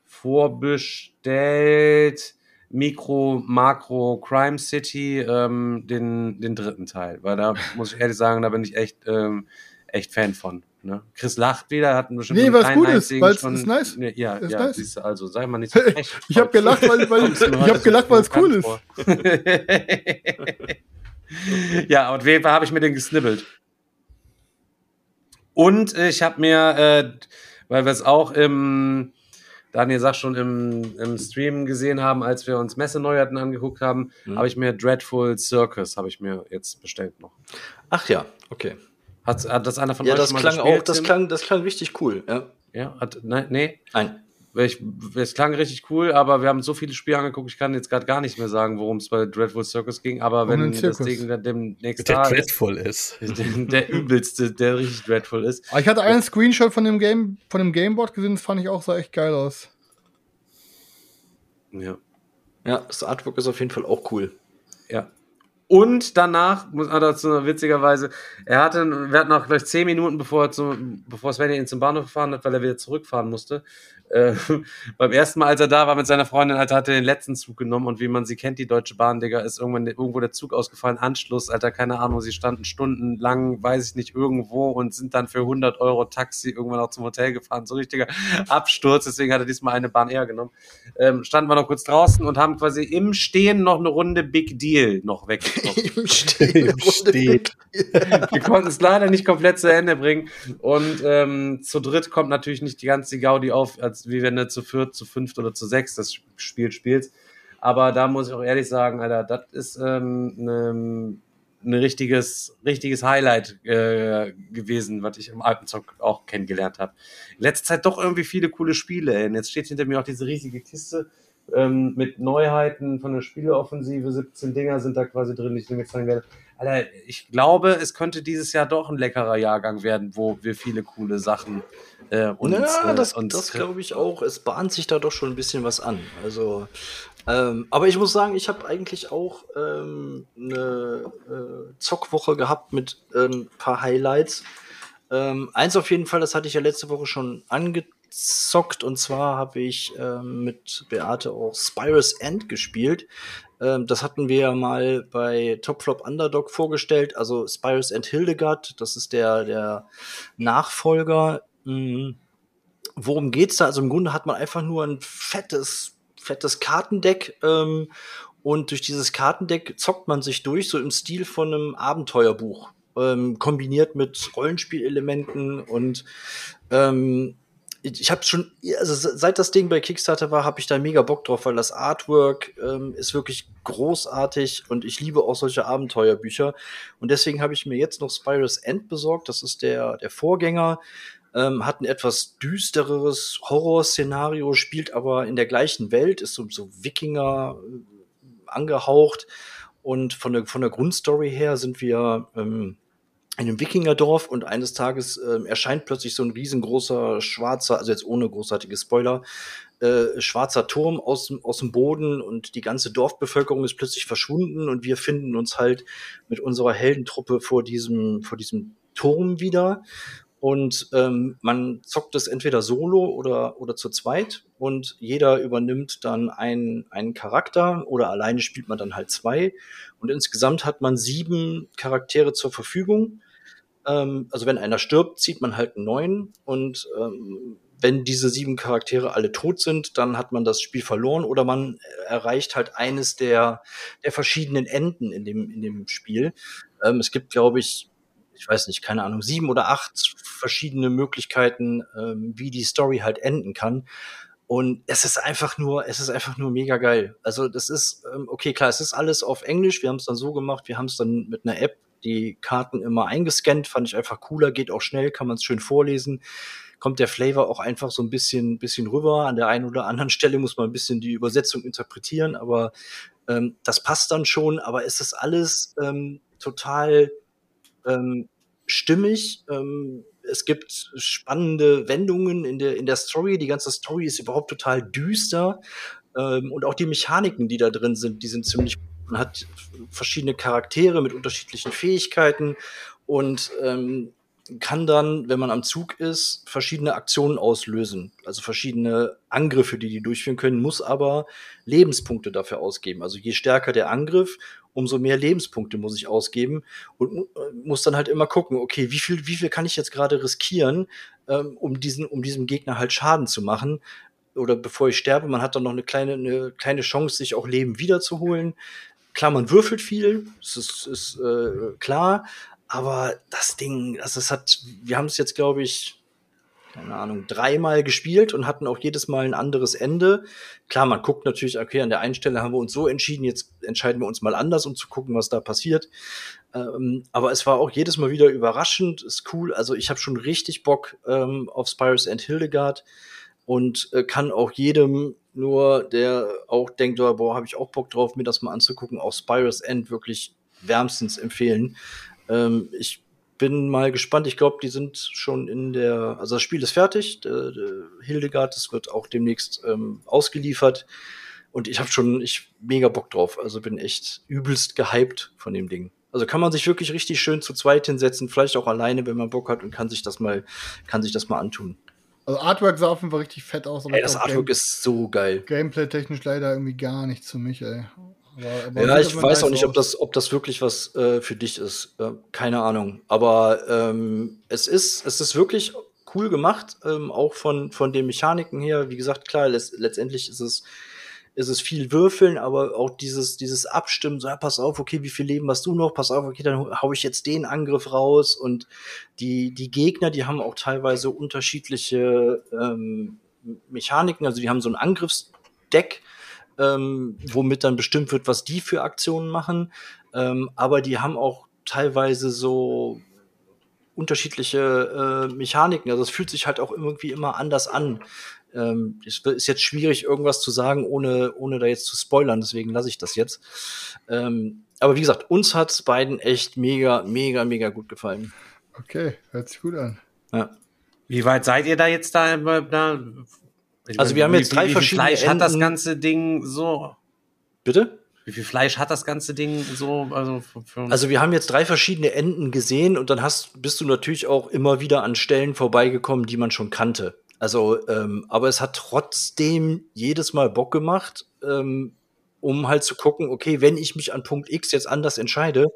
vorbestellt Mikro, Makro, Crime City, ähm, den, den dritten Teil. Weil da muss ich ehrlich sagen, da bin ich echt, ähm, echt Fan von. Ne? Chris lacht wieder, hat bestimmt Nee, was kleinen gut ist, einzigen weil's- schon- ist nice. Ja, ja, Ist ja nice. siehst du, also sei mal nicht so [laughs] frech. Ich habe gelacht, weil, weil, ich habe gelacht, weil es cool ist. [laughs] ja, jeden Fall habe ich mir den gesnibbelt. Und ich habe mir, äh, weil wir es auch im, Daniel sagt schon, im, im Stream gesehen haben, als wir uns Messeneuheiten angeguckt haben, Mhm. habe ich mir Dreadful Circus, habe ich mir jetzt bestellt noch. Ach ja, okay. Hat, hat das einer von Ja, euch das mal klang gespielt, auch, das Tim? klang, das klang richtig cool, ja. Ja, hat, nein, nee. Nein. Ich, es klang richtig cool, aber wir haben so viele Spiele angeguckt, ich kann jetzt gerade gar nicht mehr sagen, worum es bei Dreadful Circus ging. Aber Um wenn das. Ding dann demnächst Der da ist, dreadful ist. der, der übelste, der richtig dreadful ist. Aber ich hatte einen Screenshot von dem Game, von dem Gameboard gesehen, das fand ich auch sah echt geil aus. Ja. Ja, das Artwork ist auf jeden Fall auch cool. Ja. Und danach, muss man dazu witzigerweise, er hatte, wir hatten noch gleich zehn Minuten, bevor, er zum, bevor Svenja ihn zum Bahnhof gefahren hat, weil er wieder zurückfahren musste. Äh, [laughs] beim ersten Mal, als er da war mit seiner Freundin, Alter, hat er den letzten Zug genommen und wie man sie kennt, die Deutsche Bahn, Digga, ist irgendwann irgendwo der Zug ausgefallen, Anschluss, Alter, keine Ahnung, sie standen stundenlang, weiß ich nicht, irgendwo und sind dann für 100 Euro Taxi irgendwann auch zum Hotel gefahren. So richtiger [laughs] Absturz, deswegen hat er diesmal eine Bahn eher genommen. Ähm, standen wir noch kurz draußen und haben quasi im Stehen noch eine Runde Big Deal noch weggezockt. [laughs] Im Stehen. Im Stehen. [laughs] Wir konnten es leider nicht komplett zu Ende bringen. Und ähm, zu dritt kommt natürlich nicht die ganze Gaudi auf, als wie wenn du zu viert, zu fünft oder zu sechs das Spiel spielst. Aber da muss ich auch ehrlich sagen, Alter, das ist ähm, ne, ein richtiges, richtiges Highlight äh, gewesen, was ich im Alpenzock auch kennengelernt habe. In letzter Zeit doch irgendwie viele coole Spiele. Ey. Und jetzt steht hinter mir auch diese riesige Kiste ähm, mit Neuheiten von der Spieleoffensive. 17 Dinger sind da quasi drin, die ich mir zeigen werde. Alter, ich glaube, es könnte dieses Jahr doch ein leckerer Jahrgang werden, wo wir viele coole Sachen äh, uns, ja, äh, das, das glaube ich auch. Es bahnt sich da doch schon ein bisschen was an. Also, Ähm, aber ich muss sagen, ich habe eigentlich auch ähm, eine äh, Zockwoche gehabt mit ein ähm, paar Highlights. Ähm, eins auf jeden Fall, das hatte ich ja letzte Woche schon angezockt, und zwar habe ich ähm, mit Beate auch Spyrus End gespielt. Ähm, das hatten wir ja mal bei Top Flop Underdog vorgestellt, also Spyrus End Hildegard, das ist der, der Nachfolger. Mhm. Worum geht's da? Also im Grunde hat man einfach nur ein fettes fettes Kartendeck ähm, und durch dieses Kartendeck zockt man sich durch, so im Stil von einem Abenteuerbuch, ähm, kombiniert mit Rollenspielelementen und ähm, ich habe schon, also seit das Ding bei Kickstarter war, habe ich da mega Bock drauf, weil das Artwork ähm, ist wirklich großartig und ich liebe auch solche Abenteuerbücher. Und deswegen habe ich mir jetzt noch Spyrus End besorgt. Das ist der, der Vorgänger ähm, hat ein etwas düstereres Horrorszenario, spielt aber in der gleichen Welt, ist so, so Wikinger äh, angehaucht. Und von der, von der Grundstory her sind wir ähm, in einem Wikingerdorf und eines Tages äh, erscheint plötzlich so ein riesengroßer schwarzer, also jetzt ohne großartige Spoiler, äh, schwarzer Turm aus, aus dem Boden und die ganze Dorfbevölkerung ist plötzlich verschwunden und wir finden uns halt mit unserer Heldentruppe vor diesem, vor diesem Turm wieder und ähm, man zockt es entweder solo oder, oder zu zweit und jeder übernimmt dann einen, einen Charakter oder alleine spielt man dann halt zwei. Und insgesamt hat man sieben Charaktere zur Verfügung. Ähm, also wenn einer stirbt, zieht man halt einen neuen. Und ähm, wenn diese sieben Charaktere alle tot sind, dann hat man das Spiel verloren oder man erreicht halt eines der, der verschiedenen Enden in dem, in dem Spiel. Ähm, es gibt, glaube ich, ich weiß nicht, keine Ahnung, sieben oder acht verschiedene Möglichkeiten, ähm, wie die Story halt enden kann. Und es ist einfach nur, es ist einfach nur mega geil. Also das ist, ähm, okay, klar, es ist alles auf Englisch. Wir haben es dann so gemacht, wir haben es dann mit einer App die Karten immer eingescannt, fand ich einfach cooler, geht auch schnell, kann man es schön vorlesen. Kommt der Flavor auch einfach so ein bisschen, bisschen rüber. An der einen oder anderen Stelle muss man ein bisschen die Übersetzung interpretieren, aber ähm, das passt dann schon. Aber es ist alles ähm, total ähm, stimmig. Ähm, es gibt spannende Wendungen in der, in der Story. Die ganze Story ist überhaupt total düster. Ähm, und auch die Mechaniken, die da drin sind, die sind ziemlich. Man hat verschiedene Charaktere mit unterschiedlichen Fähigkeiten und ähm, kann dann, wenn man am Zug ist, verschiedene Aktionen auslösen. Also verschiedene Angriffe, die die durchführen können, muss aber Lebenspunkte dafür ausgeben. Also je stärker der Angriff, umso mehr Lebenspunkte muss ich ausgeben und muss dann halt immer gucken, okay, wie viel, wie viel kann ich jetzt gerade riskieren, ähm, um diesen, um diesem Gegner halt Schaden zu machen? Oder bevor ich sterbe, man hat dann noch eine kleine, eine kleine Chance, sich auch Leben wiederzuholen. Klar, man würfelt viel, das ist, ist äh, klar, aber das Ding, also es hat, wir haben es jetzt, glaube ich, keine Ahnung, dreimal gespielt und hatten auch jedes Mal ein anderes Ende. Klar, man guckt natürlich, okay, an der einen Stelle haben wir uns so entschieden, jetzt entscheiden wir uns mal anders, um zu gucken, was da passiert. Ähm, aber es war auch jedes Mal wieder überraschend, ist cool. Also ich habe schon richtig Bock ähm, auf Spirus and Hildegard und äh, kann auch jedem nur, der auch denkt, oh, boah, habe ich auch Bock drauf, mir das mal anzugucken, auch Spirus End wirklich wärmstens empfehlen. Ähm, ich bin mal gespannt. Ich glaube, die sind schon in der, also das Spiel ist fertig. Der, der Hildegard, das wird auch demnächst ähm, ausgeliefert. Und ich habe schon ich mega Bock drauf. Also bin echt übelst gehypt von dem Ding. Also kann man sich wirklich richtig schön zu zweit hinsetzen, vielleicht auch alleine, wenn man Bock hat und kann sich das mal, kann sich das mal antun. Also Artwork sah auf jeden Fall richtig fett aus. ey, das Artwork Game ist so geil. Gameplay-technisch leider irgendwie gar nichts für mich, ey. Aber, ja, ich weiß auch nicht, ob das, ob das wirklich was äh, für dich ist. Äh, keine Ahnung. Aber ähm, es ist, es ist wirklich cool gemacht, ähm, auch von, von den Mechaniken her. Wie gesagt, klar, letztendlich ist es, ist es viel Würfeln, aber auch dieses, dieses Abstimmen, so, ja, pass auf, okay, wie viel Leben hast du noch? Pass auf, okay, dann hau ich jetzt den Angriff raus. Und die, die Gegner, die haben auch teilweise unterschiedliche ähm, Mechaniken. Also die haben so ein Angriffsdeck, ähm, womit dann bestimmt wird, was die für Aktionen machen. Ähm, aber die haben auch teilweise so unterschiedliche äh, Mechaniken. Also es fühlt sich halt auch irgendwie immer anders an. Ähm, es ist jetzt schwierig, irgendwas zu sagen, ohne, ohne da jetzt zu spoilern, deswegen lasse ich das jetzt. Ähm, aber wie gesagt, uns hat es beiden echt mega, mega, mega gut gefallen. Okay, hört sich gut an. Ja. Wie weit seid ihr da jetzt da? da ich also wir haben jetzt drei wie, verschiedene Fleisch Enden. hat das ganze Ding so? Bitte? Wie viel Fleisch hat das ganze Ding so? Also, Also wir haben jetzt drei verschiedene Enden gesehen und dann hast, bist du natürlich auch immer wieder an Stellen vorbeigekommen, die man schon kannte. Also, ähm, aber es hat trotzdem jedes Mal Bock gemacht, ähm, um halt zu gucken, okay, wenn ich mich an Punkt X jetzt anders entscheide,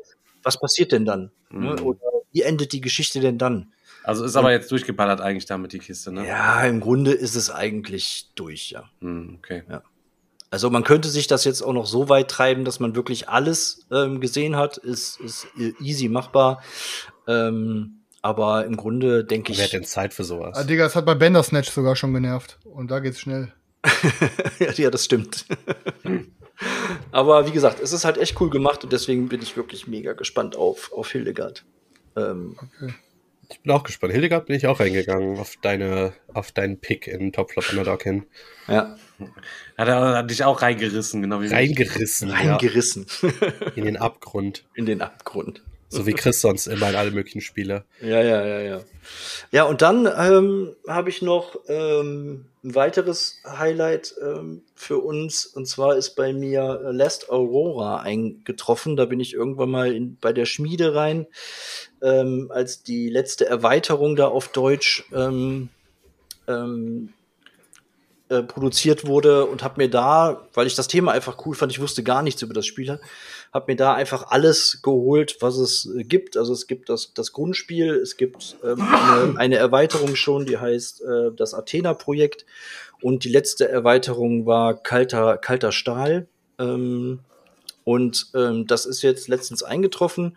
was passiert denn dann? Mhm. Oder wie endet die Geschichte denn dann? Also ist aber jetzt durchgeballert eigentlich damit die Kiste, ne? Ja, im Grunde ist es eigentlich durch, ja. Hm, okay. Also man könnte sich das jetzt auch noch so weit treiben, dass man wirklich alles ähm, gesehen hat, ist, ist easy machbar. Ähm, aber im Grunde denke Wer hat ich, denn Zeit für sowas? Ah, Digga, es hat bei Bandersnatch sogar schon genervt. Und da geht's schnell. [laughs] ja, das stimmt. [laughs] aber wie gesagt, es ist halt echt cool gemacht und deswegen bin ich wirklich mega gespannt auf, auf Hildegard. Ähm, Ich bin auch gespannt. Hildegard bin ich auch reingegangen auf deine, auf deinen Pick in Topflop Underdog hin. ja, Hat er hat dich auch reingerissen, genau wie mich. Reingerissen. reingerissen Ja, in den Abgrund. in den Abgrund. So wie Chris sonst immer in alle möglichen Spiele. Ja, ja, ja, ja. Ja, und dann ähm, habe ich noch ähm, ein weiteres Highlight ähm, für uns. Und zwar ist bei mir äh, Last Aurora eingetroffen. Da bin ich irgendwann mal in, bei der Schmiede rein, ähm, als die letzte Erweiterung da auf Deutsch ähm, ähm, äh, produziert wurde und habe mir da, weil ich das Thema einfach cool fand, ich wusste gar nichts über das Spiel, habe mir da einfach alles geholt, was es äh, gibt. Also es gibt das, das Grundspiel, es gibt ähm, eine, eine Erweiterung schon, die heißt äh, das Athena-Projekt und die letzte Erweiterung war kalter, kalter Stahl. Ähm, und ähm, das ist jetzt letztens eingetroffen.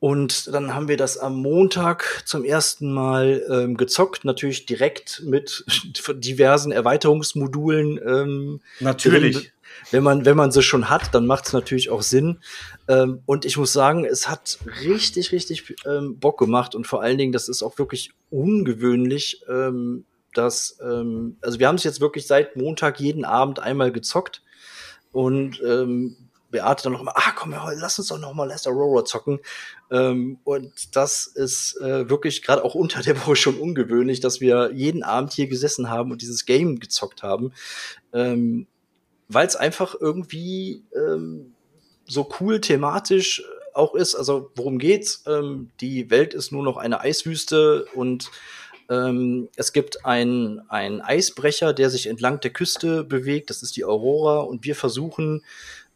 Und dann haben wir das am Montag zum ersten Mal ähm, gezockt, natürlich direkt mit [laughs] diversen Erweiterungsmodulen. Ähm, Natürlich. drin. Wenn man, wenn man sie schon hat, dann macht es natürlich auch Sinn. Ähm, und ich muss sagen, es hat richtig, richtig ähm, Bock gemacht. Und vor allen Dingen, das ist auch wirklich ungewöhnlich, ähm, dass, ähm, also wir haben es jetzt wirklich seit Montag jeden Abend einmal gezockt. Und ähm, Beate dann noch mal, ah komm, lass uns doch noch mal Lester Aurora zocken. Ähm, und das ist äh, wirklich gerade auch unter der Woche schon ungewöhnlich, dass wir jeden Abend hier gesessen haben und dieses Game gezockt haben. Ähm, Weil es einfach irgendwie ähm, so cool thematisch auch ist. Also worum geht's? Ähm, die Welt ist nur noch eine Eiswüste und ähm, es gibt einen, Eisbrecher, der sich entlang der Küste bewegt. Das ist die Aurora und wir versuchen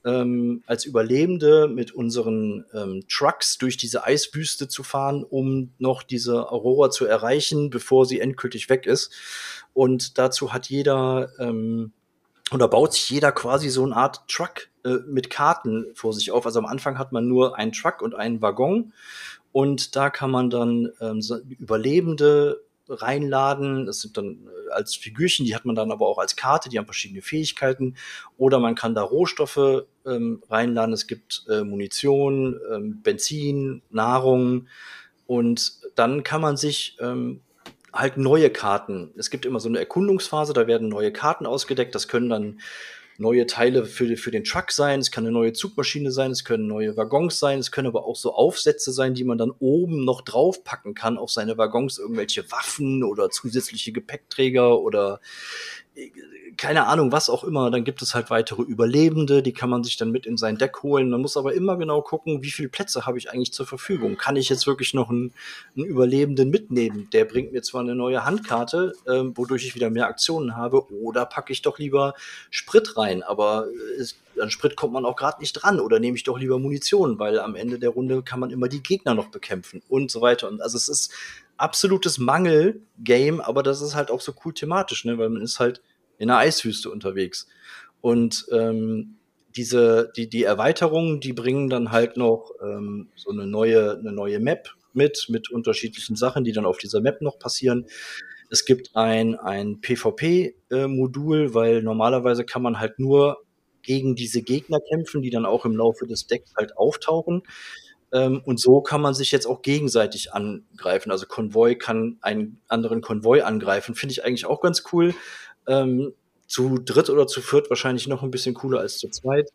ähm, als Überlebende mit unseren ähm, Trucks durch diese Eiswüste zu fahren, um noch diese Aurora zu erreichen, bevor sie endgültig weg ist. Und dazu hat jeder ähm, oder baut sich jeder quasi so eine Art Truck äh, mit Karten vor sich auf. Also am Anfang hat man nur einen Truck und einen Waggon und da kann man dann ähm, so Überlebende reinladen. Das sind dann äh, als Figürchen, die hat man dann aber auch als Karte, die haben verschiedene Fähigkeiten. Oder man kann da Rohstoffe ähm, reinladen. Es gibt äh, Munition, ähm, Benzin, Nahrung. Und dann kann man sich ähm, halt neue Karten. Es gibt immer so eine Erkundungsphase, da werden neue Karten ausgedeckt. Das können dann neue Teile für, für den Truck sein, es kann eine neue Zugmaschine sein, es können neue Waggons sein, es können aber auch so Aufsätze sein, die man dann oben noch draufpacken kann auf seine Waggons, irgendwelche Waffen oder zusätzliche Gepäckträger oder keine Ahnung, was auch immer. Dann gibt es halt weitere Überlebende, die kann man sich dann mit in sein Deck holen. Man muss aber immer genau gucken, wie viele Plätze habe ich eigentlich zur Verfügung. Kann ich jetzt wirklich noch einen, einen Überlebenden mitnehmen? Der bringt mir zwar eine neue Handkarte, ähm, wodurch ich wieder mehr Aktionen habe, oder packe ich doch lieber Sprit rein. Aber es, an Sprit kommt man auch gerade nicht dran. Oder nehme ich doch lieber Munition, weil am Ende der Runde kann man immer die Gegner noch bekämpfen und so weiter. Und also es ist absolutes Mangel-Game, aber das ist halt auch so cool thematisch, ne? weil man ist halt in einer Eiswüste unterwegs. Und ähm, diese, die, die Erweiterungen, die bringen dann halt noch ähm, so eine neue, eine neue Map mit, mit unterschiedlichen Sachen, die dann auf dieser Map noch passieren. Es gibt ein, ein PvP-Modul, weil normalerweise kann man halt nur gegen diese Gegner kämpfen, die dann auch im Laufe des Decks halt auftauchen. Ähm, und so kann man sich jetzt auch gegenseitig angreifen. Also Konvoi kann einen anderen Konvoi angreifen. Finde ich eigentlich auch ganz cool. Ähm, zu dritt oder zu viert wahrscheinlich noch ein bisschen cooler als zu zweit.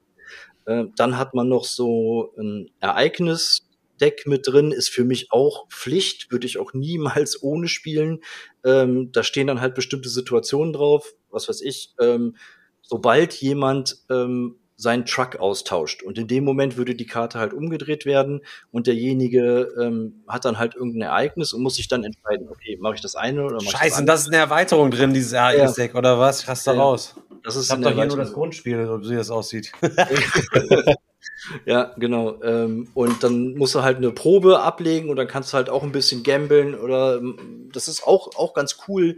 Äh, dann hat man noch so ein Ereignisdeck mit drin, ist für mich auch Pflicht, würde ich auch niemals ohne spielen. Ähm, da stehen dann halt bestimmte Situationen drauf, was weiß ich. Ähm, sobald jemand ähm, seinen Truck austauscht. Und in dem Moment würde die Karte halt umgedreht werden und derjenige ähm, hat dann halt irgendein Ereignis und muss sich dann entscheiden, okay, mache ich das eine oder mache ich das Scheiße, und andere. das ist eine Erweiterung drin, dieses Ereignis-Deck, oder was? Ich raste da Ja. raus. Das ist Ich hab doch hier nur das Grundspiel, wie das aussieht. [laughs] [laughs] Ja, genau. Ähm, und dann musst du halt eine Probe ablegen und dann kannst du halt auch ein bisschen gambeln oder ähm, das ist auch, auch ganz cool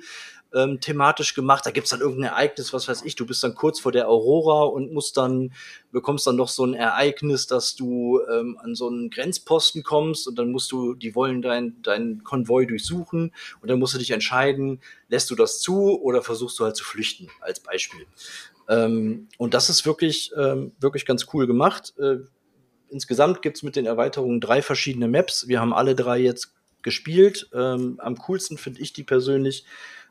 ähm, thematisch gemacht. Da gibt's dann irgendein Ereignis, was weiß ich, du bist dann kurz vor der Aurora und musst dann, bekommst dann noch so ein Ereignis, dass du ähm, an so einen Grenzposten kommst und dann musst du, die wollen dein, dein Konvoi durchsuchen und dann musst du dich entscheiden, lässt du das zu oder versuchst du halt zu flüchten, als Beispiel. Ähm, und das ist wirklich, ähm, wirklich ganz cool gemacht. Äh, insgesamt gibt's mit den Erweiterungen drei verschiedene Maps. Wir haben alle drei jetzt gespielt. Ähm, am coolsten finde ich die persönlich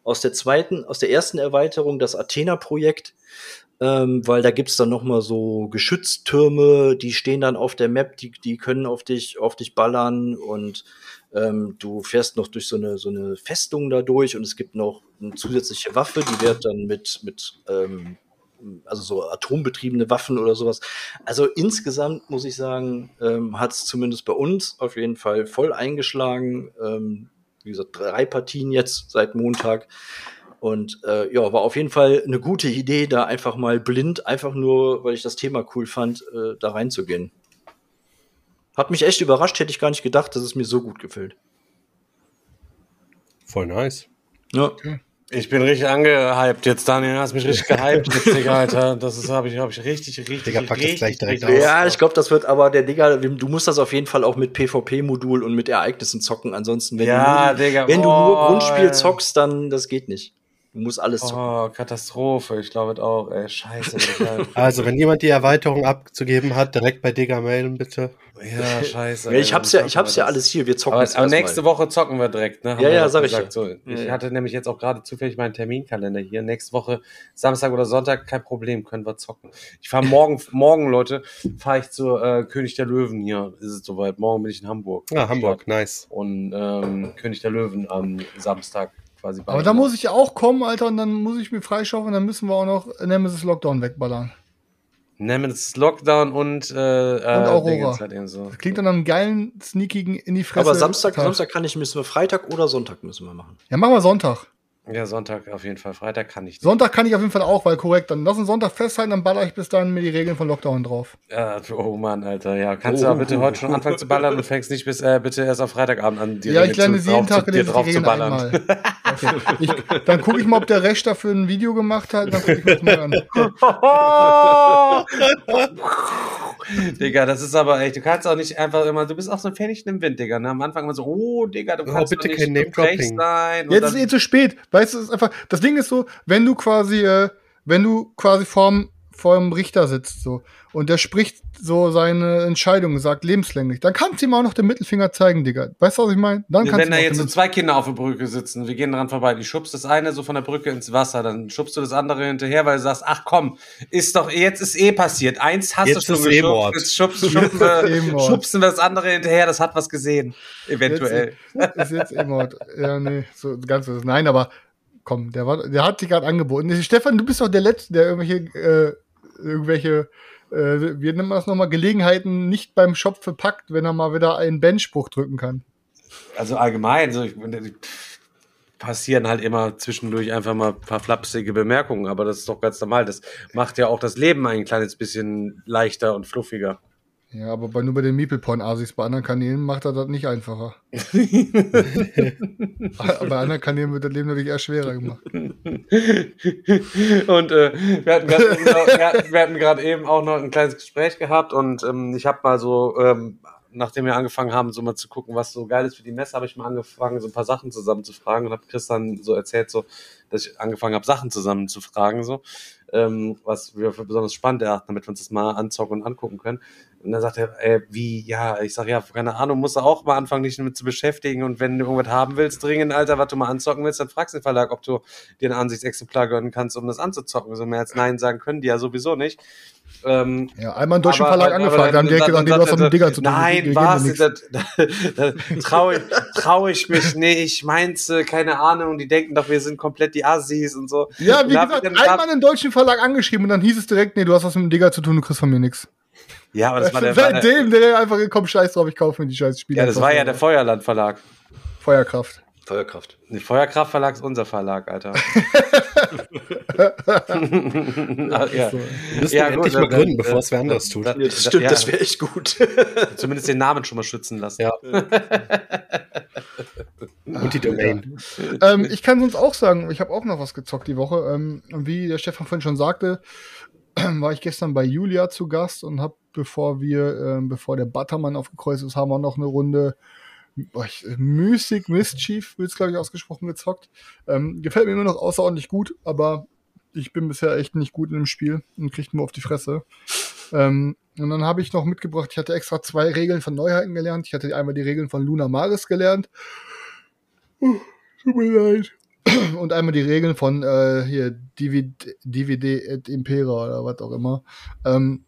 aus der zweiten, aus der ersten Erweiterung, das Athena-Projekt. Ähm, weil da gibt's dann noch mal so Geschütztürme, die stehen dann auf der Map, die, die können auf dich, auf dich ballern und ähm, du fährst noch durch so eine, so eine Festung da durch und es gibt noch eine zusätzliche Waffe, die wird dann mit, mit ähm, also so atombetriebene Waffen oder sowas. Also insgesamt muss ich sagen, ähm, hat es zumindest bei uns auf jeden Fall voll eingeschlagen. Ähm, wie gesagt, drei Partien jetzt seit Montag. Und äh, ja, war auf jeden Fall eine gute Idee, da einfach mal blind, einfach nur, weil ich das Thema cool fand, äh, da reinzugehen. Hat mich echt überrascht, hätte ich gar nicht gedacht, dass es mir so gut gefällt. Voll nice. Ja. Ich bin richtig angehypt jetzt, Daniel. Hast mich richtig gehypt [laughs] jetzt, Digga, Alter. Das ist, habe ich, hab ich richtig, richtig, Digga, pack das richtig, gleich direkt richtig- aus. Ja, ich glaube, das wird aber der Digga, du musst das auf jeden Fall auch mit PvP-Modul und mit Ereignissen zocken. Ansonsten, wenn Ja, du nur, Digga, wenn du nur boah, Grundspiel ey. zockst, dann das geht nicht. Du musst alles zocken. Oh, Katastrophe. Ich glaube auch, ey. Scheiße. Digga. [laughs] Also, wenn jemand die Erweiterung abzugeben hat, direkt bei Digga melden, bitte. ja, scheiße. Ja, ich hab's ja, ich hab's ja alles hier. Wir zocken Aber, es aber erstmal. nächste Woche zocken wir direkt, ne? Haben Ja, ja, sag ich ja. So, ich ja. hatte nämlich jetzt auch gerade zufällig meinen Terminkalender hier. Nächste Woche, Samstag oder Sonntag, kein Problem, können wir zocken. Ich fahre morgen, [laughs] morgen, Leute, fahre ich zu äh, König der Löwen hier. Ist es soweit. Morgen bin ich in Hamburg. Ja, Hamburg, nice. Und ähm, König der Löwen am Samstag quasi. Aber da muss ich auch kommen, Alter, und dann muss ich mir freischaufeln, dann müssen wir auch noch Nemesis Lockdown wegballern. Nemesis Lockdown und, äh, äh, Aurora. Dingens halt eben so. Das klingt dann einem geilen, sneakigen in die Fresse. Aber Samstag, Tag. Samstag kann ich, müssen wir Freitag oder Sonntag müssen wir machen. Ja, machen wir Sonntag. Ja, Sonntag auf jeden Fall. Freitag kann ich nicht. Sonntag kann ich auf jeden Fall auch, weil korrekt. Dann lass uns Sonntag festhalten, dann baller ich bis dahin mir die Regeln von Lockdown drauf. Ja, oh Mann, Alter. Ja, kannst Oh. du aber bitte heute schon anfangen zu ballern und fängst nicht bis äh, bitte erst auf Freitagabend an. die ja, Regeln ich lerne zu- sie jeden Tag zu, dir drauf die zu Regeln ballern. einmal. [laughs] Okay. Ich, dann gucke ich mal, ob der Recht dafür ein Video gemacht hat. Dann gucke ich mir das mal an. [laughs] [laughs] [laughs] Digga, das ist aber echt, du kannst auch nicht einfach immer, du bist auch so ein Fähnchen im Wind, Digga. Ne? Am Anfang immer so, oh, Digga, du Oh, kannst bitte doch kein frech Name-Dropping. sein. Jetzt ist eh zu spät. Weißt du, es ist einfach, das Ding ist so, wenn du quasi, äh, wenn du quasi vorm, vorm Richter sitzt, so, und der spricht so seine Entscheidung, sagt lebenslänglich, dann kannst du ihm auch noch den Mittelfinger zeigen, Digga. Weißt du, was ich meine? Dann kannst wenn da jetzt so zwei Kinder auf der Brücke sitzen, wir gehen dran vorbei, die schubst das eine so von der Brücke ins Wasser, dann schubst du das andere hinterher, weil du sagst, ach komm, ist doch, jetzt ist eh passiert. Eins hast Jetzt du ist schon eh geschubst, Mord. jetzt schubst, [laughs] schubsen, Jetzt ist eh wir, Mord. schubsen wir das andere hinterher, das hat was gesehen. Eventuell. Jetzt, ist jetzt immer, ja, nee, so ganz so. Nein, aber komm, der war, der hat sich gerade angeboten. Stefan, du bist doch der Letzte, der irgendwelche, äh, irgendwelche, äh, wie nennt man das nochmal, Gelegenheiten nicht beim Shop verpackt, wenn er mal wieder einen Bandspruch drücken kann. Also allgemein, so, ich, passieren halt immer zwischendurch einfach mal ein paar flapsige Bemerkungen, aber das ist doch ganz normal. Das macht ja auch das Leben ein kleines bisschen leichter und fluffiger. Ja, aber bei, nur bei den Meeple-Porn-Asis, bei anderen Kanälen macht er das nicht einfacher. [laughs] [laughs] bei anderen Kanälen wird das Leben natürlich eher schwerer gemacht. [laughs] und äh, wir hatten gerade eben, auch noch ein kleines Gespräch gehabt und ähm, ich habe mal so, ähm, nachdem wir angefangen haben, so mal zu gucken, was so geil ist für die Messe, habe ich mal angefangen, so ein paar Sachen zusammen zu fragen und habe Chris dann so erzählt, so, dass ich angefangen habe, Sachen zusammen zu fragen, so, ähm, was wir für besonders spannend erachten, damit wir uns das mal anzocken und angucken können. Und dann sagt er, ey, wie, ja, ich sag, ja, keine Ahnung, musst du auch mal anfangen, dich damit zu beschäftigen. Und wenn du irgendwas haben willst, dringend, Alter, was du mal anzocken willst, dann fragst den Verlag, ob du dir ein Ansichtsexemplar gönnen kannst, um das anzuzocken. So mehr als Nein sagen können die ja sowieso nicht. Ähm, Ja, einmal einen deutschen aber- Verlag angefragt, dann- haben direkt dann- gesagt, nee, du hast doch mit Digger zu tun. Nein, was? dir nix. [laughs] Da, da trau ich, trau ich mich nicht. Meinst du, keine Ahnung, die denken doch, wir sind komplett die Assis und so. Ja, wie gesagt, einmal einen deutschen Verlag angeschrieben und dann hieß es direkt, nee, du hast was mit dem Digger zu tun, du kriegst von mir nix. Ja, aber das war der, [laughs] war der, Seitdem, der einfach gekommen, scheiß drauf, ich kaufe mir die scheiß Spiele. ja, das war ja der Feuerland Verlag. Feuerkraft. Feuerkraft. Die Feuerkraftverlag ist unser Verlag, Alter. [laughs] [laughs] Ah, ja. Wir müssen Ja, ihn gut, endlich mal dann- gründen, bevor es wer anderes tut. das- Ja, das stimmt, ja. das wäre echt gut. [laughs] Zumindest den Namen schon mal schützen lassen. Ja. Und die Domain. ähm, ich kann sonst auch sagen, ich habe auch noch was gezockt die Woche. Ähm, und wie der Stefan vorhin schon sagte, [clears throat] war ich gestern bei Julia zu Gast und habe, bevor wir, ähm, bevor der Buttermann aufgekreuzt ist, haben wir noch eine Runde Mystic Mischief, wird es glaube ich ausgesprochen, gezockt. Ähm, gefällt mir immer noch außerordentlich gut, aber ich bin bisher echt nicht gut in dem Spiel und kriegt nur auf die Fresse. Ähm, und dann habe ich noch mitgebracht, ich hatte extra zwei Regeln von Neuheiten gelernt. Ich hatte einmal die Regeln von Luna Maris gelernt. Uh, tut mir leid. Und einmal die Regeln von äh, hier DVD, DVD et Impera oder was auch immer. Ähm,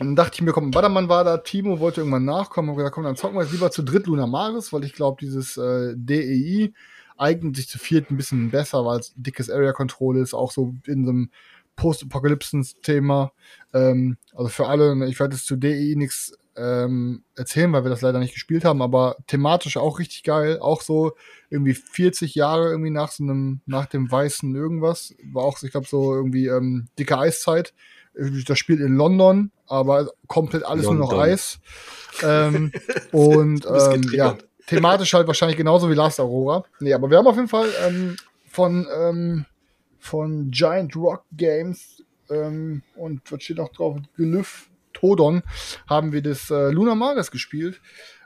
und dann dachte ich mir, komm, Badermann war da, Timo wollte irgendwann nachkommen. Und gesagt, komm, dann zocken wir jetzt lieber zu dritt Luna Maris, weil ich glaube, dieses äh, DEI eignet sich zu viert ein bisschen besser, weil es dickes Area Control ist, auch so in so einem Post-Apokalypsen-Thema. Ähm, also für alle, ne, ich werde jetzt zu DEI nichts ähm, erzählen, weil wir das leider nicht gespielt haben, aber thematisch auch richtig geil. Auch so irgendwie 40 Jahre irgendwie nach so einem, nach dem weißen irgendwas. War auch, ich glaube, so irgendwie ähm, dicke Eiszeit. Das spielt in London, aber komplett alles nur noch London. Eis. Ähm, [laughs] und ähm, ja, [laughs] thematisch halt wahrscheinlich genauso wie Last Aurora. Nee, aber wir haben auf jeden Fall ähm, von, ähm, von Giant Rock Games ähm, und was steht noch drauf? Glyph Todon haben wir das äh, Luna Maris gespielt,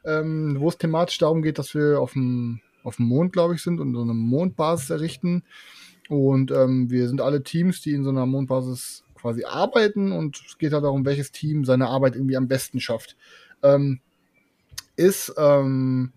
ähm, wo es thematisch darum geht, dass wir auf dem auf dem Mond, glaube ich, sind und so eine Mondbasis errichten. Und ähm, wir sind alle Teams, die in so einer Mondbasis quasi arbeiten und es geht halt darum, welches Team seine Arbeit irgendwie am besten schafft. Ähm, ist, ähm,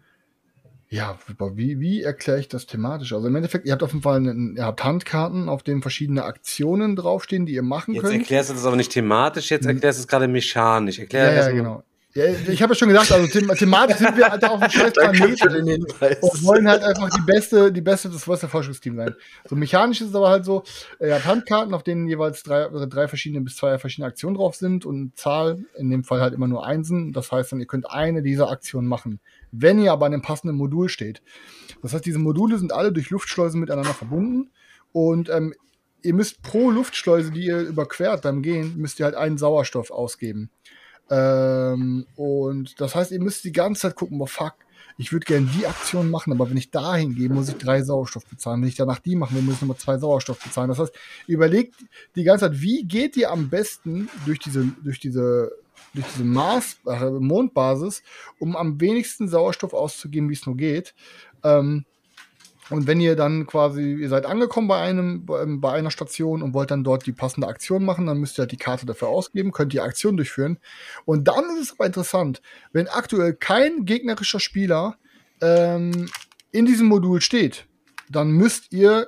ja, wie, wie erkläre ich das thematisch? Also im Endeffekt, ihr habt auf jeden Fall einen, ihr habt Handkarten, auf denen verschiedene Aktionen draufstehen, die ihr machen Jetzt könnt. erklärst du das aber nicht thematisch, jetzt erklärst du es gerade mechanisch. Erklär Ja, ja, genau. Ja, ich habe ja schon gesagt, also them thematisch sind wir halt auf dem scheiß Planeten und wollen halt einfach die beste, die beste, das größte Forschungsteam sein. So mechanisch ist es aber halt so, ihr habt Handkarten, auf denen jeweils drei, oder drei verschiedene bis zwei verschiedene Aktionen drauf sind und Zahl, in dem Fall halt immer nur Einsen. Das heißt dann, ihr könnt eine dieser Aktionen machen. Wenn ihr aber an einem passenden Modul steht. Das heißt, diese Module sind alle durch Luftschleusen miteinander verbunden und ähm, ihr müsst pro Luftschleuse, die ihr überquert beim Gehen, müsst ihr halt einen Sauerstoff ausgeben. Ähm, und das heißt, ihr müsst die ganze Zeit gucken, boah, fuck, ich würde gerne die Aktion machen, aber wenn ich dahin gehe, muss ich drei Sauerstoff bezahlen. Wenn ich danach die machen will, muss ich nochmal zwei Sauerstoff bezahlen. Das heißt, überlegt die ganze Zeit, wie geht ihr am besten durch diese, durch diese, durch diese Mars, äh, Mondbasis, um am wenigsten Sauerstoff auszugeben, wie es nur geht. Ähm, und wenn ihr dann quasi, ihr seid angekommen bei einem, bei, bei einer Station und wollt dann dort die passende Aktion machen, dann müsst ihr halt die Karte dafür ausgeben, könnt die Aktion durchführen. Und dann ist es aber interessant, wenn aktuell kein gegnerischer Spieler ähm, in diesem Modul steht, dann müsst ihr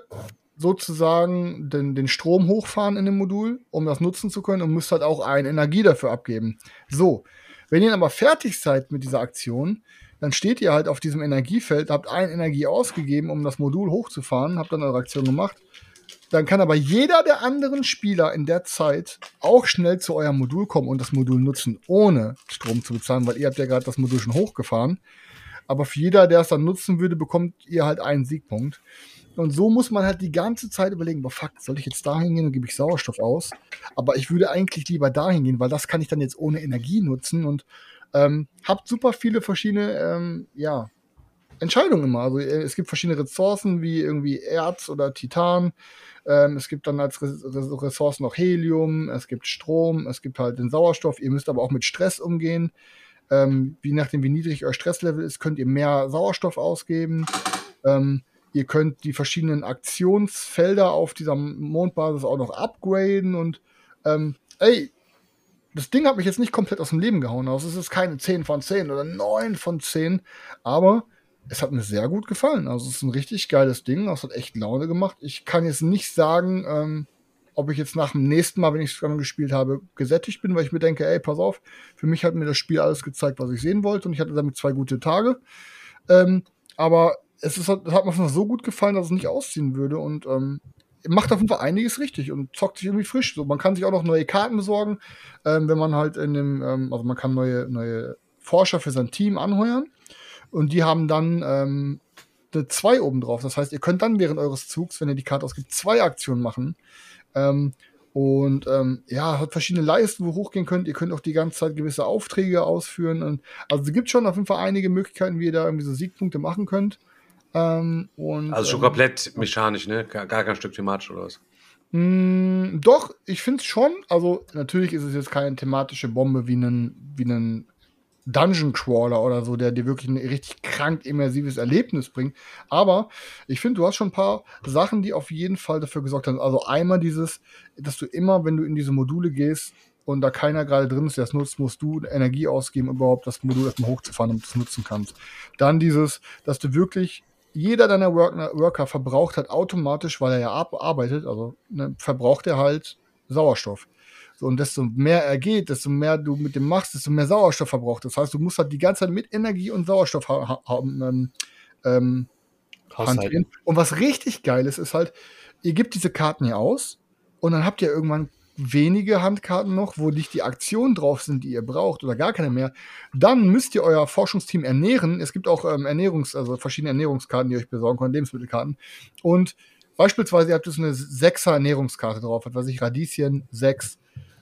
sozusagen den, den Strom hochfahren in dem Modul, um das nutzen zu können und müsst halt auch eine Energie dafür abgeben. So, wenn ihr aber fertig seid mit dieser Aktion, dann steht ihr halt auf diesem Energiefeld, habt eine Energie ausgegeben, um das Modul hochzufahren, habt dann eure Aktion gemacht. Dann kann aber jeder der anderen Spieler in der Zeit auch schnell zu eurem Modul kommen und das Modul nutzen, ohne Strom zu bezahlen, weil ihr habt ja gerade das Modul schon hochgefahren. Aber für jeder, der es dann nutzen würde, bekommt ihr halt einen Siegpunkt. Und so muss man halt die ganze Zeit überlegen, boah, fuck, soll ich jetzt dahin gehen und gebe ich Sauerstoff aus? Aber ich würde eigentlich lieber dahin gehen, weil das kann ich dann jetzt ohne Energie nutzen und ähm, habt super viele verschiedene, ähm, ja, Entscheidungen immer. Also äh, es gibt verschiedene Ressourcen wie irgendwie Erz oder Titan. Ähm, es gibt dann als Res Res- Ressourcen noch Helium, es gibt Strom, es gibt halt den Sauerstoff. Ihr müsst aber auch mit Stress umgehen. Ähm, je nachdem, wie niedrig euer Stresslevel ist, könnt ihr mehr Sauerstoff ausgeben. Ähm, ihr könnt die verschiedenen Aktionsfelder auf dieser Mondbasis auch noch upgraden und ähm, ey, das Ding hat mich jetzt nicht komplett aus dem Leben gehauen. Also es ist keine 10 von 10 oder 9 von 10, aber es hat mir sehr gut gefallen. Also es ist ein richtig geiles Ding. Es hat echt Laune gemacht. Ich kann jetzt nicht sagen, ähm, ob ich jetzt nach dem nächsten Mal, wenn ich es gespielt habe, gesättigt bin, weil ich mir denke, ey, pass auf, für mich hat mir das Spiel alles gezeigt, was ich sehen wollte und ich hatte damit zwei gute Tage. Ähm, aber es, ist, hat mir so gut gefallen, dass es nicht ausziehen würde und ähm, macht auf jeden Fall einiges richtig und zockt sich irgendwie frisch. So, man kann sich auch noch neue Karten besorgen, ähm, wenn man halt in dem, ähm, also man kann neue, neue Forscher für sein Team anheuern und die haben dann ähm, eine 2 oben drauf. Das heißt, ihr könnt dann während eures Zugs, wenn ihr die Karte ausgibt, zwei Aktionen machen. Ähm, und ähm, ja, hat verschiedene Leisten, wo ihr hochgehen könnt. Ihr könnt auch die ganze Zeit gewisse Aufträge ausführen. Und, also es gibt schon auf jeden Fall einige Möglichkeiten, wie ihr da irgendwie so Siegpunkte machen könnt. Ähm, und, also schon ähm, komplett mechanisch, ne? Gar, gar kein Stück thematisch oder was? mh, doch, ich finde es schon. Also natürlich ist es jetzt keine thematische Bombe wie ein, wie ein Dungeon Crawler oder so, der dir wirklich ein richtig krank immersives Erlebnis bringt. Aber ich finde, du hast schon ein paar Sachen, die auf jeden Fall dafür gesorgt haben. Also einmal dieses, dass du immer, wenn du in diese Module gehst und da keiner gerade drin ist, der es nutzt, musst du Energie ausgeben, überhaupt das Modul erstmal hochzufahren, damit du es nutzen kannst. Dann dieses, dass du wirklich jeder deiner Worker, Worker verbraucht hat automatisch, weil er ja arbeitet, also ne, verbraucht er halt Sauerstoff. So, und desto mehr er geht, desto mehr du mit dem machst, desto mehr Sauerstoff verbraucht. Das heißt, du musst halt die ganze Zeit mit Energie und Sauerstoff ha haben. Ähm, ähm, hantieren. Und was richtig geil ist, ist halt, ihr gebt diese Karten hier aus und dann habt ihr irgendwann wenige Handkarten noch, wo nicht die Aktionen drauf sind, die ihr braucht oder gar keine mehr. Dann müsst ihr euer Forschungsteam ernähren. Es gibt auch ähm, Ernährungs-, also verschiedene Ernährungskarten, die ihr euch besorgen könnt, Lebensmittelkarten. Und beispielsweise ihr habt jetzt eine sechser Ernährungskarte drauf, was weiß ich, Radieschen, sechs.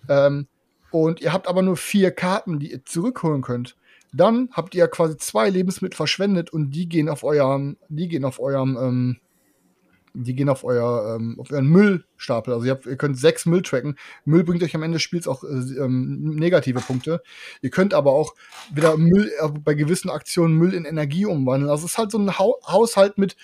Ähm, und ihr habt aber nur vier Karten, die ihr zurückholen könnt. Dann habt ihr quasi zwei Lebensmittel verschwendet und die gehen auf eurem, die gehen auf eurem, ähm, die gehen auf euer, ähm, auf euren Müllstapel. Also ihr, habt, ihr könnt sechs Müll tracken. Müll bringt euch am Ende des Spiels auch äh, ähm, negative Punkte. Ihr könnt aber auch wieder Müll, äh, bei gewissen Aktionen Müll in Energie umwandeln. Also es ist halt so ein ha Haushalt mit,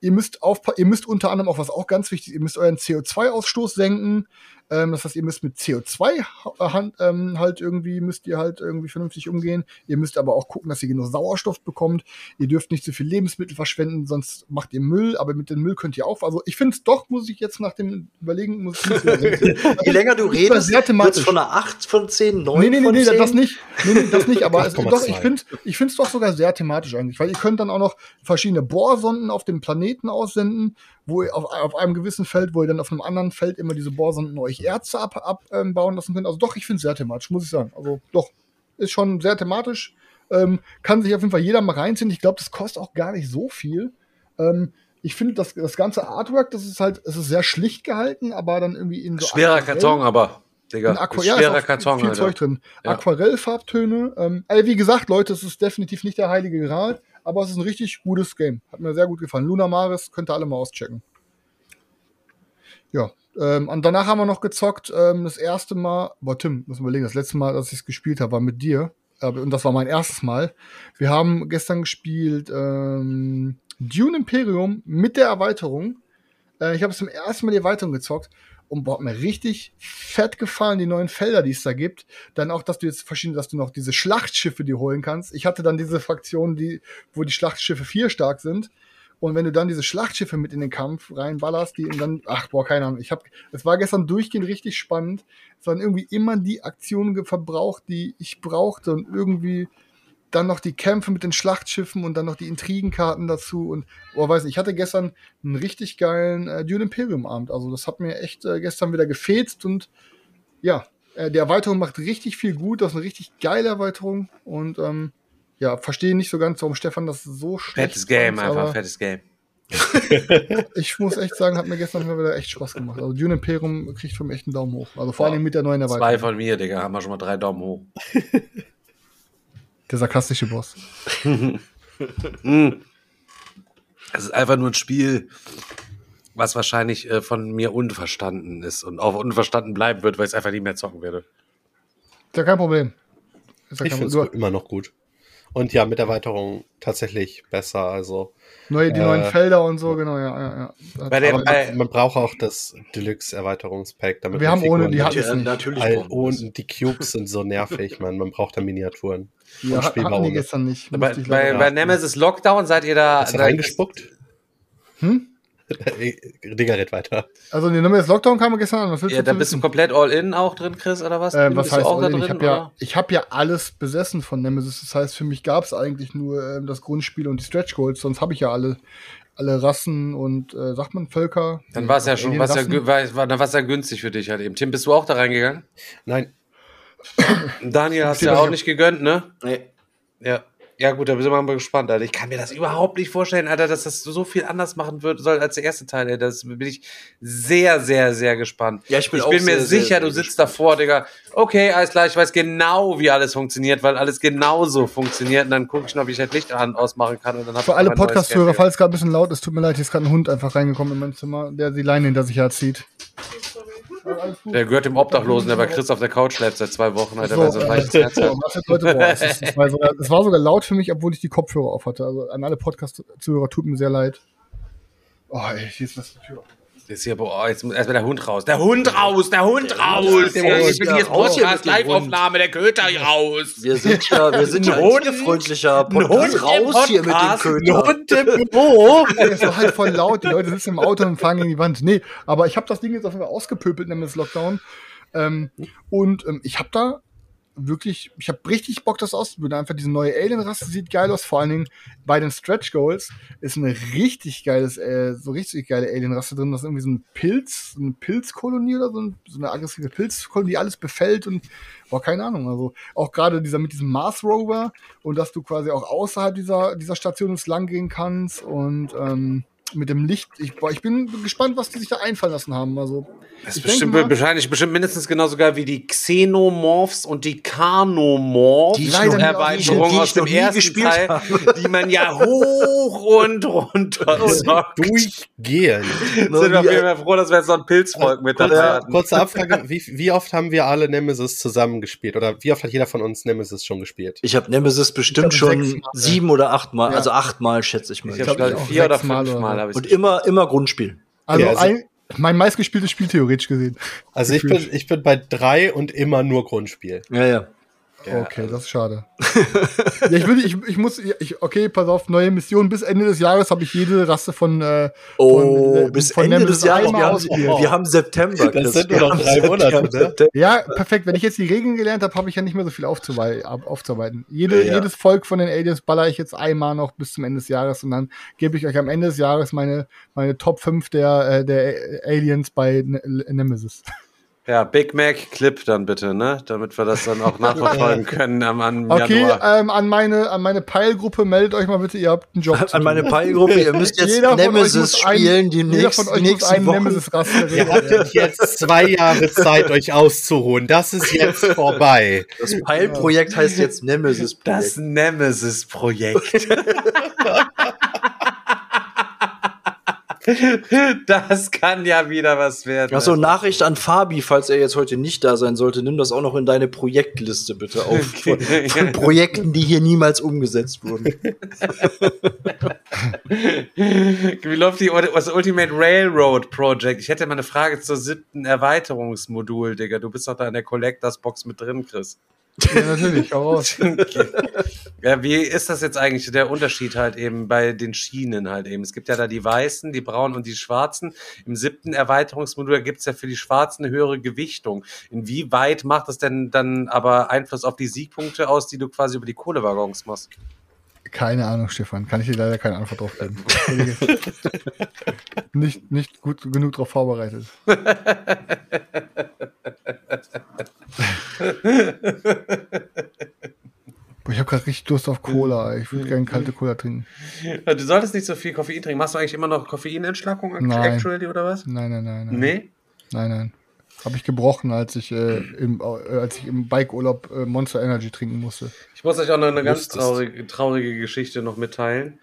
ihr müsst aufpassen, ihr müsst unter anderem auch was auch ganz wichtig, ihr müsst euren CO2-Ausstoß senken. Ähm, das heißt, ihr müsst mit CO2 Hand, ähm, halt irgendwie, müsst ihr halt irgendwie vernünftig umgehen. Ihr müsst aber auch gucken, dass ihr genug Sauerstoff bekommt. Ihr dürft nicht zu viel Lebensmittel verschwenden, sonst macht ihr Müll, aber mit dem Müll könnt ihr auch. Also ich finde es doch, muss ich jetzt nach dem Überlegen, muss ich [laughs] Je länger du redest, sehr wird thematisch. von einer 8 von 10, 9 Nee, nee, nee, von nee, 10. das nicht. Nee, nee, das nicht, aber [laughs] es, 8,2. doch, ich finde ich finde es doch sogar sehr thematisch eigentlich, weil ihr könnt dann auch noch verschiedene Bohrsonden auf dem Planeten aussenden, wo ihr auf, auf einem gewissen Feld, wo ihr dann auf einem anderen Feld immer diese Bohrsonden euch Erze abbauen ab, ähm, lassen könnt. Also doch, ich finde es sehr thematisch, muss ich sagen. Also doch, ist schon sehr thematisch. Ähm, kann sich auf jeden Fall jeder mal reinziehen. Ich glaube, das kostet auch gar nicht so viel. Ähm, ich finde, das, das ganze Artwork, das ist halt, es ist sehr schlicht gehalten, aber dann irgendwie in so Schwerer Aquarell- Karton, aber. Digga, Aqu ja, schwerer Karton, viel Alter. Zeug drin. Ja. Aquarellfarbtöne. Ähm, ey, wie gesagt, Leute, es ist definitiv nicht der heilige Gral, aber es ist ein richtig gutes Game. Hat mir sehr gut gefallen. Luna Maris könnt ihr alle mal auschecken. Ja. Ähm, und danach haben wir noch gezockt. Ähm, das erste Mal, boah, Tim, muss überlegen, das letzte Mal, dass ich es gespielt habe, war mit dir. Äh, und das war mein erstes Mal. Wir haben gestern gespielt ähm, Dune Imperium mit der Erweiterung. Äh, ich habe zum ersten Mal die Erweiterung gezockt und boah, hat mir richtig fett gefallen, die neuen Felder, die es da gibt. Dann auch, dass du jetzt verschiedene, dass du noch diese Schlachtschiffe dir holen kannst. Ich hatte dann diese Fraktion, die, wo die Schlachtschiffe vier stark sind. Und wenn du dann diese Schlachtschiffe mit in den Kampf reinballerst, die und dann, ach boah, keine Ahnung. Ich hab, es war gestern durchgehend richtig spannend. Es waren irgendwie immer die Aktionen verbraucht, die ich brauchte und irgendwie dann noch die Kämpfe mit den Schlachtschiffen und dann noch die Intrigenkarten dazu und oh, weiß nicht, ich hatte gestern einen richtig geilen äh, Dune Imperium Abend. Also das hat mir echt äh, gestern wieder gefetzt und ja, äh, die Erweiterung macht richtig viel gut. Das ist eine richtig geile Erweiterung und ähm, ja, verstehe nicht so ganz, warum Stefan das so schlecht Fettes Game, fand, einfach, fettes Game. [laughs] [laughs] Ich muss echt sagen, hat mir gestern wieder echt Spaß gemacht. Also Dune Imperium kriegt von mir echt einen Daumen hoch. Also vor allem mit der neuen Zwei Erweiterung. von mir, Digga, haben wir schon mal drei Daumen hoch. [laughs] Der sarkastische Boss. [laughs] Es ist einfach nur ein Spiel, was wahrscheinlich äh, von mir unverstanden ist und auch unverstanden bleiben wird, weil ich es einfach nicht mehr zocken werde. Ist ja kein Problem. Ist ja Ich finde es immer noch gut. Und ja, mit Erweiterung tatsächlich besser. Also Neue, die Äh, neuen Felder und so, genau, ja, ja, ja. Bei der- aber bei- man, man braucht auch das Deluxe-Erweiterungspack, damit Wir haben ohne, die hat. hatten es natürlich. All, und die Cubes sind so nervig, man. Man braucht da Miniaturen. Ja, und spielbar hatten die ohne. gestern nicht. Bei, bei, bei Nemesis Lockdown seid ihr da. Hast du da reingespuckt? Hm? Digga, red weiter. Also, nee, Nemesis Lockdown kam gestern an. Was willst Ja, du da bist du komplett all in auch drin, Chris, oder was? Äh, Bist was du heißt auch da all in? drin? Ich habe ja, ich hab ja alles besessen von Nemesis. Das heißt, für mich gab es eigentlich nur ähm, das Grundspiel und die Stretch Goals. Sonst habe ich ja alle, alle Rassen und, äh, sagt man, Völker. Dann war es ja Nee, schon, war's ja, war, war, dann war's ja günstig für dich halt eben. Tim, bist du auch da reingegangen? Nein, Daniel hast du ja auch nicht gegönnt, ne? Nee. Ja. Ja, gut, da sind wir mal gespannt, Alter. Ich kann mir das überhaupt nicht vorstellen, Alter, dass das so viel anders machen wird soll als der erste Teil, ey. Das bin ich sehr, sehr, sehr gespannt. Ja, ich bin auch mir sehr, sicher, sehr, du sehr sitzt davor, Digga. Okay, alles klar, ich weiß genau, wie alles funktioniert, weil alles genauso funktioniert. Und dann gucke ich noch, wie ich das Licht an ausmachen kann. Und dann Für ich alle Podcast-Hörer, falls es gerade ein bisschen laut ist, tut mir leid, hier ist gerade ein Hund einfach reingekommen in mein Zimmer, der die Leine hinter sich herzieht. Der gehört dem Obdachlosen, der bei Chris auf der Couch schläft seit zwei Wochen, Alter, So, weil so ein weiches Herz hat. [laughs] was es, war sogar, es war sogar laut für mich, obwohl ich die Kopfhörer auf hatte. Also an alle Podcast-Zuhörer, tut mir sehr leid. Oh, ey, hier ist das die Tür. Jetzt hier, boah, jetzt muss erstmal der Hund raus. Der Hund raus, der Hund raus. der Ja, muss ich bin hier jetzt raus hier Podcast, Live-Aufnahme, der Köter raus. Wir sind ja, wir sind ja ein Hund- tierfreundlicher ein Hund Podcast. im Raus hier mit dem Podcast, Köter. Und im [laughs] Büro. Es war halt voll laut, die Leute sitzen im Auto und fahren gegen die Wand. Nee, aber ich habe das Ding jetzt auf jeden Fall ausgepöbelt, nämlich das Lockdown. Ähm, und ähm, ich habe da wirklich, ich habe richtig Bock, das auszuprobieren. Einfach diese neue Alien-Rasse sieht geil aus. Vor allen Dingen bei den Stretch Goals ist eine richtig geiles, äh, so richtig geile Alien-Rasse drin. Das ist irgendwie so ein Pilz, eine Pilzkolonie oder so, ein, so eine aggressive Pilzkolonie, die alles befällt und boah, keine Ahnung. Also auch gerade dieser mit diesem Mars Rover und dass du quasi auch außerhalb dieser, dieser Station lang gehen kannst und ähm, mit dem Licht. Ich, boah, ich bin gespannt, was die sich da einfallen lassen haben. Also, Das ist bestimmt, mal- wahrscheinlich bestimmt mindestens genauso geil wie die Xenomorphs und die Carnomorphs. Die Erweiterung aus dem ersten gespielt Teil, habe. die man ja hoch und runter. [laughs] Durchgehen. [laughs] Sind wir auf jeden Fall froh, dass wir jetzt so ein Pilzvolk mit dabei Kurze, hatten. kurze [laughs] Abfrage, wie, wie oft haben wir alle Nemesis zusammen gespielt? Oder wie oft hat jeder von uns Nemesis schon gespielt? Ich habe Nemesis bestimmt schon sieben oder achtmal, Ja. also achtmal schätze ich mal. Ich habe ich auch vier oder fünfmal oder so. Habe ich Und immer, immer Grundspiel. also, Ja, also- ein, mein meistgespieltes Spiel theoretisch gesehen. Also ich bin, ich bin bei drei und immer nur Grundspiel. Ja, ja. Okay, das ist schade. ja, ich, will, ich, ich muss, ich, okay, pass auf, neue Mission. Bis Ende des Jahres habe ich jede Rasse von. Äh, Oh, von, äh, bis von Ende Nemesis des Jahres. einmal Wir haben, ausprobiert. wir haben September. Das Chris. sind nur Wir noch haben drei Monate, ne? September. Ja, perfekt. Wenn ich jetzt die Regeln gelernt habe, habe ich ja nicht mehr so viel aufzuarbeiten. Jede, Ja. Jedes Volk von den Aliens baller ich jetzt einmal noch bis zum Ende des Jahres und dann gebe ich euch am Ende des Jahres meine, meine Top 5 der, äh, der Aliens bei Ne- Nemesis. Ja, Big Mac Clip dann bitte, ne? Damit wir das dann auch [laughs] nachverfolgen können am, am Okay, Januar. ähm, an meine, an meine Peilgruppe meldet euch mal bitte, ihr habt einen Job. zu An tun. meine Peilgruppe, ihr müsst jetzt Jeder von euch Nemesis ein- spielen, die Jeder nächsten, von euch die muss einen nächsten Wochen. Nemesis-Rasse Ihr hattet jetzt [laughs] zwei Jahre Zeit, euch auszuruhen. Das ist jetzt [laughs] vorbei. Das Peilprojekt heißt jetzt Nemesis. Das Nemesis-Projekt. [laughs] das kann ja wieder was werden. Achso, Nachricht an Fabi, falls er jetzt heute nicht da sein sollte, nimm das auch noch in deine Projektliste bitte auf. [laughs] Von, von Projekten, die hier niemals umgesetzt wurden. [laughs] Wie läuft die, das Ultimate Railroad Project? Ich hätte mal eine Frage zur siebten Erweiterungsmodul, Digga. Du bist doch da in der Collectors Box mit drin, Chris. Ja, natürlich, hau raus. [laughs] Ja, wie ist das jetzt eigentlich der Unterschied halt eben bei den Schienen halt eben? Es gibt ja da die weißen, die braunen und die schwarzen. Im siebten Erweiterungsmodul gibt es ja für die schwarzen eine höhere Gewichtung. Inwieweit macht das denn dann aber Einfluss auf die Siegpunkte aus, die du quasi über die Kohlewaggons machst? Keine Ahnung, Stefan. Kann ich dir leider keine Antwort drauf geben. [laughs] nicht, nicht gut genug darauf vorbereitet. [laughs] Boah, ich habe gerade richtig Durst auf Cola. Ich würde gerne kalte Cola trinken. Du solltest nicht so viel Koffein trinken. Machst du eigentlich immer noch Koffeinentschlackung Nein. actually oder was? Nein, nein, nein. Nein, Nee? nein. nein. Habe ich gebrochen, als ich, äh, im, äh, als ich im Bikeurlaub äh, Monster Energy trinken musste. Ich muss euch auch noch eine ganz traurige, traurige Geschichte noch mitteilen.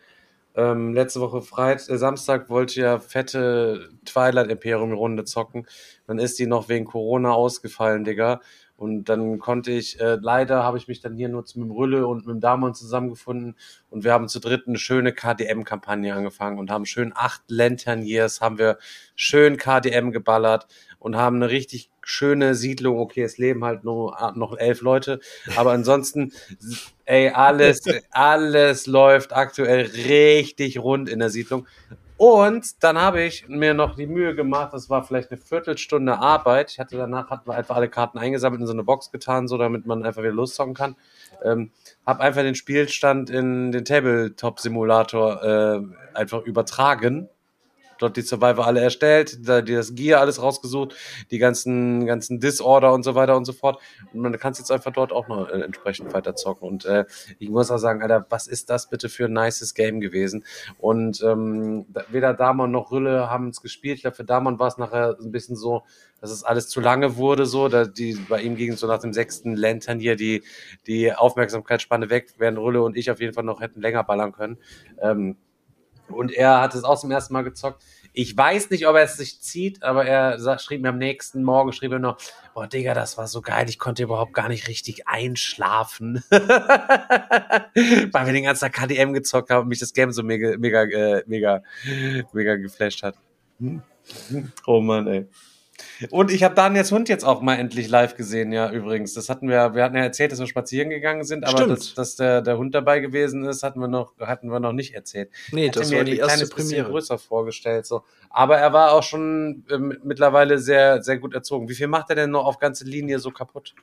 ähm, letzte Woche Freit äh, Samstag wollte ja fette Twilight Imperium Runde zocken. Dann ist die noch wegen Corona ausgefallen, Digga. Und dann konnte ich, äh, leider habe ich mich dann hier nur mit dem Rülle und mit dem Damon zusammengefunden und wir haben zu dritt eine schöne KDM-Kampagne angefangen und haben schön acht Lantern Years, haben wir schön KDM geballert und haben eine richtig schöne Siedlung. Okay, es leben halt nur noch elf Leute, aber ansonsten, ey, alles, [laughs] alles läuft aktuell richtig rund in der Siedlung. Und dann habe ich mir noch die Mühe gemacht, das war vielleicht eine Viertelstunde Arbeit. Ich hatte danach hatten wir einfach alle Karten eingesammelt in so eine Box getan, so damit man einfach wieder loszocken kann. Ähm, habe einfach den Spielstand in den Tabletop-Simulator äh, einfach übertragen dort die Survivor alle erstellt, da die das Gear alles rausgesucht, die ganzen, ganzen Disorder und so weiter und so fort. Und man kann es jetzt einfach dort auch noch äh, entsprechend weiter zocken. Und äh, ich muss auch sagen, Alter, was ist das bitte für ein nices Game gewesen? Und ähm, weder Damon noch Rülle haben es gespielt. Ich glaube, für Damon war es nachher ein bisschen so, dass es alles zu lange wurde, so, da die, bei ihm ging so nach dem sechsten Lantern hier die, die Aufmerksamkeitsspanne weg, während Rülle und ich auf jeden Fall noch hätten länger ballern können. Ähm, und er hat es auch zum ersten Mal gezockt. Ich weiß nicht, ob er es sich zieht, aber er schrieb mir am nächsten Morgen, schrieb er noch, boah, Digga, das war so geil, ich konnte überhaupt gar nicht richtig einschlafen. [laughs] Weil wir den ganzen Tag KDM gezockt haben und mich das Game so mega, mega, äh, mega, mega geflasht hat. Oh Mann, ey. Und ich habe Daniels Hund jetzt auch mal endlich live gesehen, ja, übrigens. Das hatten wir, wir hatten ja erzählt, dass wir spazieren gegangen sind, aber dass, dass der, der Hund dabei gewesen ist, hatten wir noch, hatten wir noch nicht erzählt. Nee, das war die erste Premiere. größer vorgestellt, so. Aber er war auch schon ähm, mittlerweile sehr, sehr gut erzogen. Wie viel macht er denn noch auf ganze Linie so kaputt?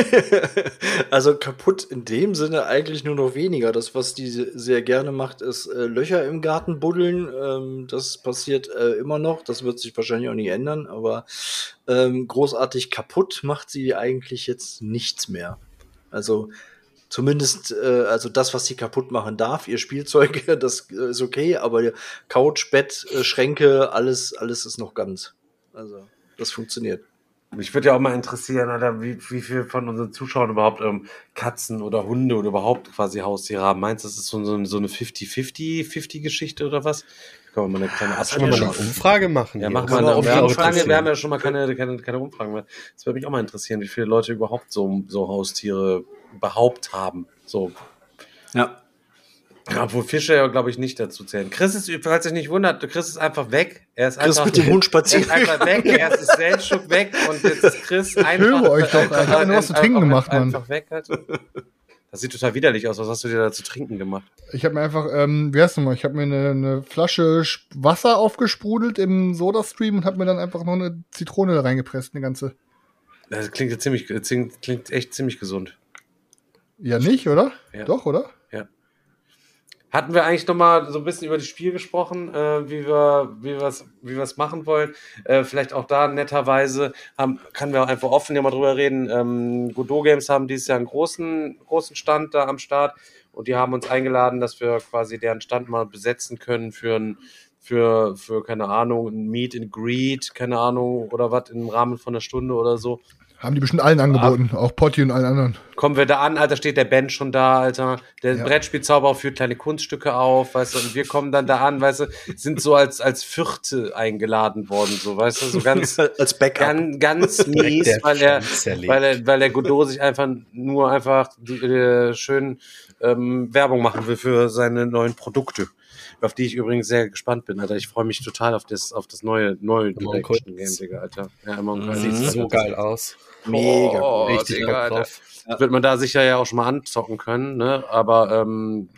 [laughs] also kaputt in dem Sinne eigentlich nur noch weniger. Das, was die sehr gerne macht, ist äh, Löcher im Garten buddeln. Ähm, das passiert äh, immer noch. Das wird sich wahrscheinlich auch nicht ändern. Aber ähm, großartig kaputt macht sie eigentlich jetzt nichts mehr. Also zumindest, äh, also das, was sie kaputt machen darf, ihr Spielzeug, [laughs] das äh, ist okay. Aber Couch, Bett, äh, Schränke, alles, alles ist noch ganz. Also das funktioniert. Mich würde ja auch mal interessieren, Alter, wie, wie viel von unseren Zuschauern überhaupt ähm, Katzen oder Hunde oder überhaupt quasi Haustiere haben. Meinst du, das ist so, so, so eine 50-50-50-Geschichte oder was? Können wir mal eine kleine Ach, mal eine Umfrage machen. Ja, machen wir eine, Umfrage. Wir haben ja schon mal keine, keine, keine Umfragen mehr. Das würde mich auch mal interessieren, wie viele Leute überhaupt so, so Haustiere überhaupt haben. So. Ja. Obwohl Fische ja, glaube ich, nicht dazu zählen. Chris ist, falls ihr nicht wundert, Chris ist einfach weg. Er ist Chris einfach, mit dem Hund spazieren. Er ist einfach weg. Er ist Seltschuk weg und jetzt ist Chris einfach. Ich höre euch doch. Ich habe nur was zu trinken gemacht, Mann. Einfach weg halt. Das sieht total widerlich aus. Was hast du dir da zu trinken gemacht? Ich habe mir einfach, ähm, wie heißt das mal, ich habe mir eine, eine, Flasche Wasser aufgesprudelt im Soda-Stream und habe mir dann einfach noch eine Zitrone da reingepresst, eine ganze. Das klingt, ja ziemlich, klingt, klingt echt ziemlich gesund. Ja, nicht, oder? Ja. Doch, oder? Hatten wir eigentlich noch mal so ein bisschen über das Spiel gesprochen, äh, wie wir wie wir es wie wir es machen wollen. Äh, vielleicht auch da netterweise haben, kann wir auch einfach offen ja mal drüber reden. Ähm, Godot Games haben dieses Jahr einen großen großen Stand da am Start und die haben uns eingeladen, dass wir quasi deren Stand mal besetzen können für ein für, für keine Ahnung, ein Meet and Greet, keine Ahnung, oder was im Rahmen von einer Stunde oder so. Haben die bestimmt allen angeboten, Ab auch Potti und allen anderen. Kommen wir da an, Alter, steht der Ben schon da, Alter. Der ja. Brettspielzauber führt kleine Kunststücke auf, weißt du, und wir kommen dann da an, weißt du, sind so als, als Vierte eingeladen worden, so, weißt du, so ganz, [laughs] als Backup. Ganz, ganz [laughs] mies, weil er, weil er, weil der Godot sich einfach nur einfach die, äh, schön ähm, Werbung machen will für seine neuen Produkte auf die ich übrigens sehr gespannt bin, Alter. Ich freue mich total auf das, auf das neue, neue Direction Game, Digga, Alter. Ja, Among mhm. Sieht so geil aus. Mega. Oh, richtig Digga. Ja. Wird man da sicher ja auch schon mal anzocken können, ne? Aber ähm,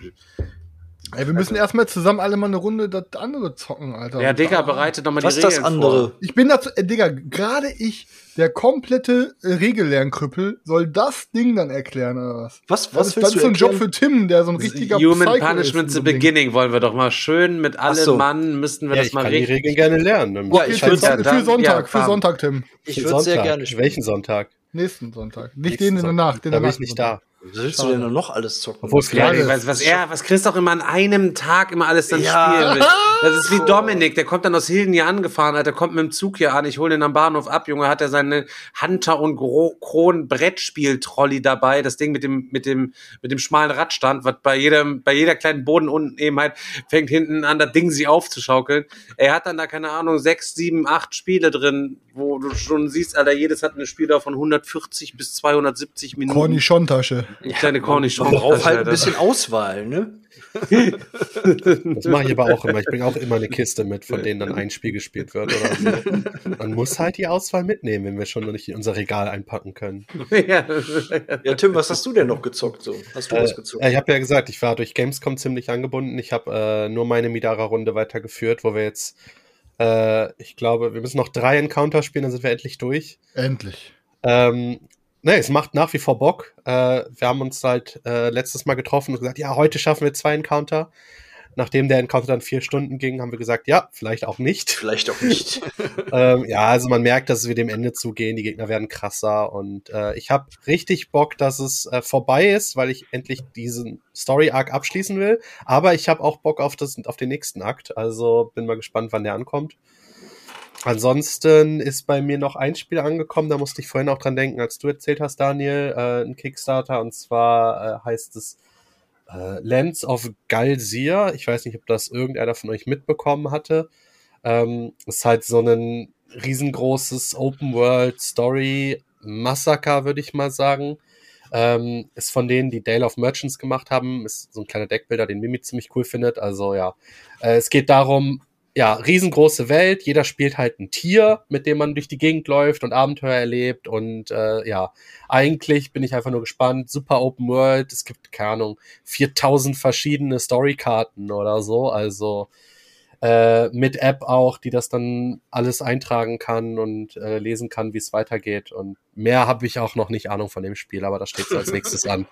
Ey, wir müssen erstmal zusammen alle mal eine Runde das andere zocken, Alter. Ja, Digga, bereitet doch mal Was die Regeln das andere? Vor. Ich bin dazu, äh, Digga, gerade ich, der komplette äh, Regellernkrüppel, soll das Ding dann erklären, oder was? Was, was das ist dann so ein Job für Tim, der so ein richtiger Human Psycho Punishment the Beginning Ding. wollen wir doch mal schön mit allen so. Mann, müssten wir ja, das mal richtig. Ich kann die Regeln gerne lernen. Ja, ich würde ja, für Sonntag, ja, für Sonntag, Tim. Ich würde sehr gerne. Welchen Sonntag? Nächsten Sonntag. Nicht Nächsten den in der Nacht. Da bin ich nicht da. Was willst du denn noch alles zocken? Obwohl Ja, vielleicht, was, was er, was Chris auch immer an einem Tag immer alles dann Ja. spielen will. [laughs] Das ist wie Dominik, der kommt dann aus Hilden hier angefahren, Alter, kommt mit dem Zug hier an, ich hole den am Bahnhof ab, Junge, hat er seine Hunter und Gro Kron Brettspiel-Trolley dabei, das Ding mit dem, mit dem, mit dem schmalen Radstand, was bei jedem, bei jeder kleinen Boden unten eben halt fängt hinten an, das Ding sich aufzuschaukeln. Er hat dann da, keine Ahnung, sechs, sieben, acht Spiele drin, wo du schon siehst, Alter, jedes hat eine Spieldauer von 140 bis 270 Minuten. Cornichon-Tasche. Eine kleine Cornichon. Man braucht halt ein bisschen Auswahl, ne? das mache ich aber auch immer. Ich bringe auch immer eine Kiste mit, von denen dann ein Spiel gespielt wird oder so. Man muss halt die Auswahl mitnehmen, wenn wir schon noch nicht in unser Regal einpacken können. ja. Ja, Tim, was hast du denn noch gezockt so? Hast du was Äh, gezockt? ja, ich habe ja gesagt, ich war durch Gamescom ziemlich angebunden. Ich habe äh, nur meine Midara-Runde weitergeführt, wo wir jetzt, äh, ich glaube, wir müssen noch drei Encounter spielen, dann sind wir endlich durch. Endlich. Ähm, ne, es macht nach wie vor Bock. Äh, wir haben uns halt äh, letztes Mal getroffen und gesagt, ja, heute schaffen wir zwei Encounter. Nachdem der Encounter dann vier Stunden ging, haben wir gesagt, ja, vielleicht auch nicht. Vielleicht auch nicht. [laughs] [laughs] ähm, ja, also man merkt, dass wir dem Ende zugehen. Die Gegner werden krasser und äh, ich habe richtig Bock, dass es äh, vorbei ist, weil ich endlich diesen Story Arc abschließen will. Aber ich habe auch Bock auf das, auf den nächsten Akt. Also bin mal gespannt, wann der ankommt. Ansonsten ist bei mir noch ein Spiel angekommen, da musste ich vorhin auch dran denken, als du erzählt hast, Daniel, äh, ein Kickstarter, und zwar äh, heißt es äh, Lands of Galsir. Ich weiß nicht, ob das irgendeiner von euch mitbekommen hatte. Ähm, ist halt so ein riesengroßes Open World Story Massaker, würde ich mal sagen. Ähm, ist von denen, die Dale of Merchants gemacht haben. Ist so ein kleiner Deckbilder, den Mimi ziemlich cool findet. Also ja, äh, es geht darum, ja, riesengroße Welt. Jeder spielt halt ein Tier, mit dem man durch die Gegend läuft und Abenteuer erlebt. Und äh, ja, eigentlich bin ich einfach nur gespannt. Super Open World. Es gibt, keine Ahnung, 4000 verschiedene Storykarten oder so. Also äh, mit App auch, die das dann alles eintragen kann und äh, lesen kann, wie es weitergeht. Und mehr habe ich auch noch nicht Ahnung von dem Spiel, aber das steht so als [laughs] nächstes an.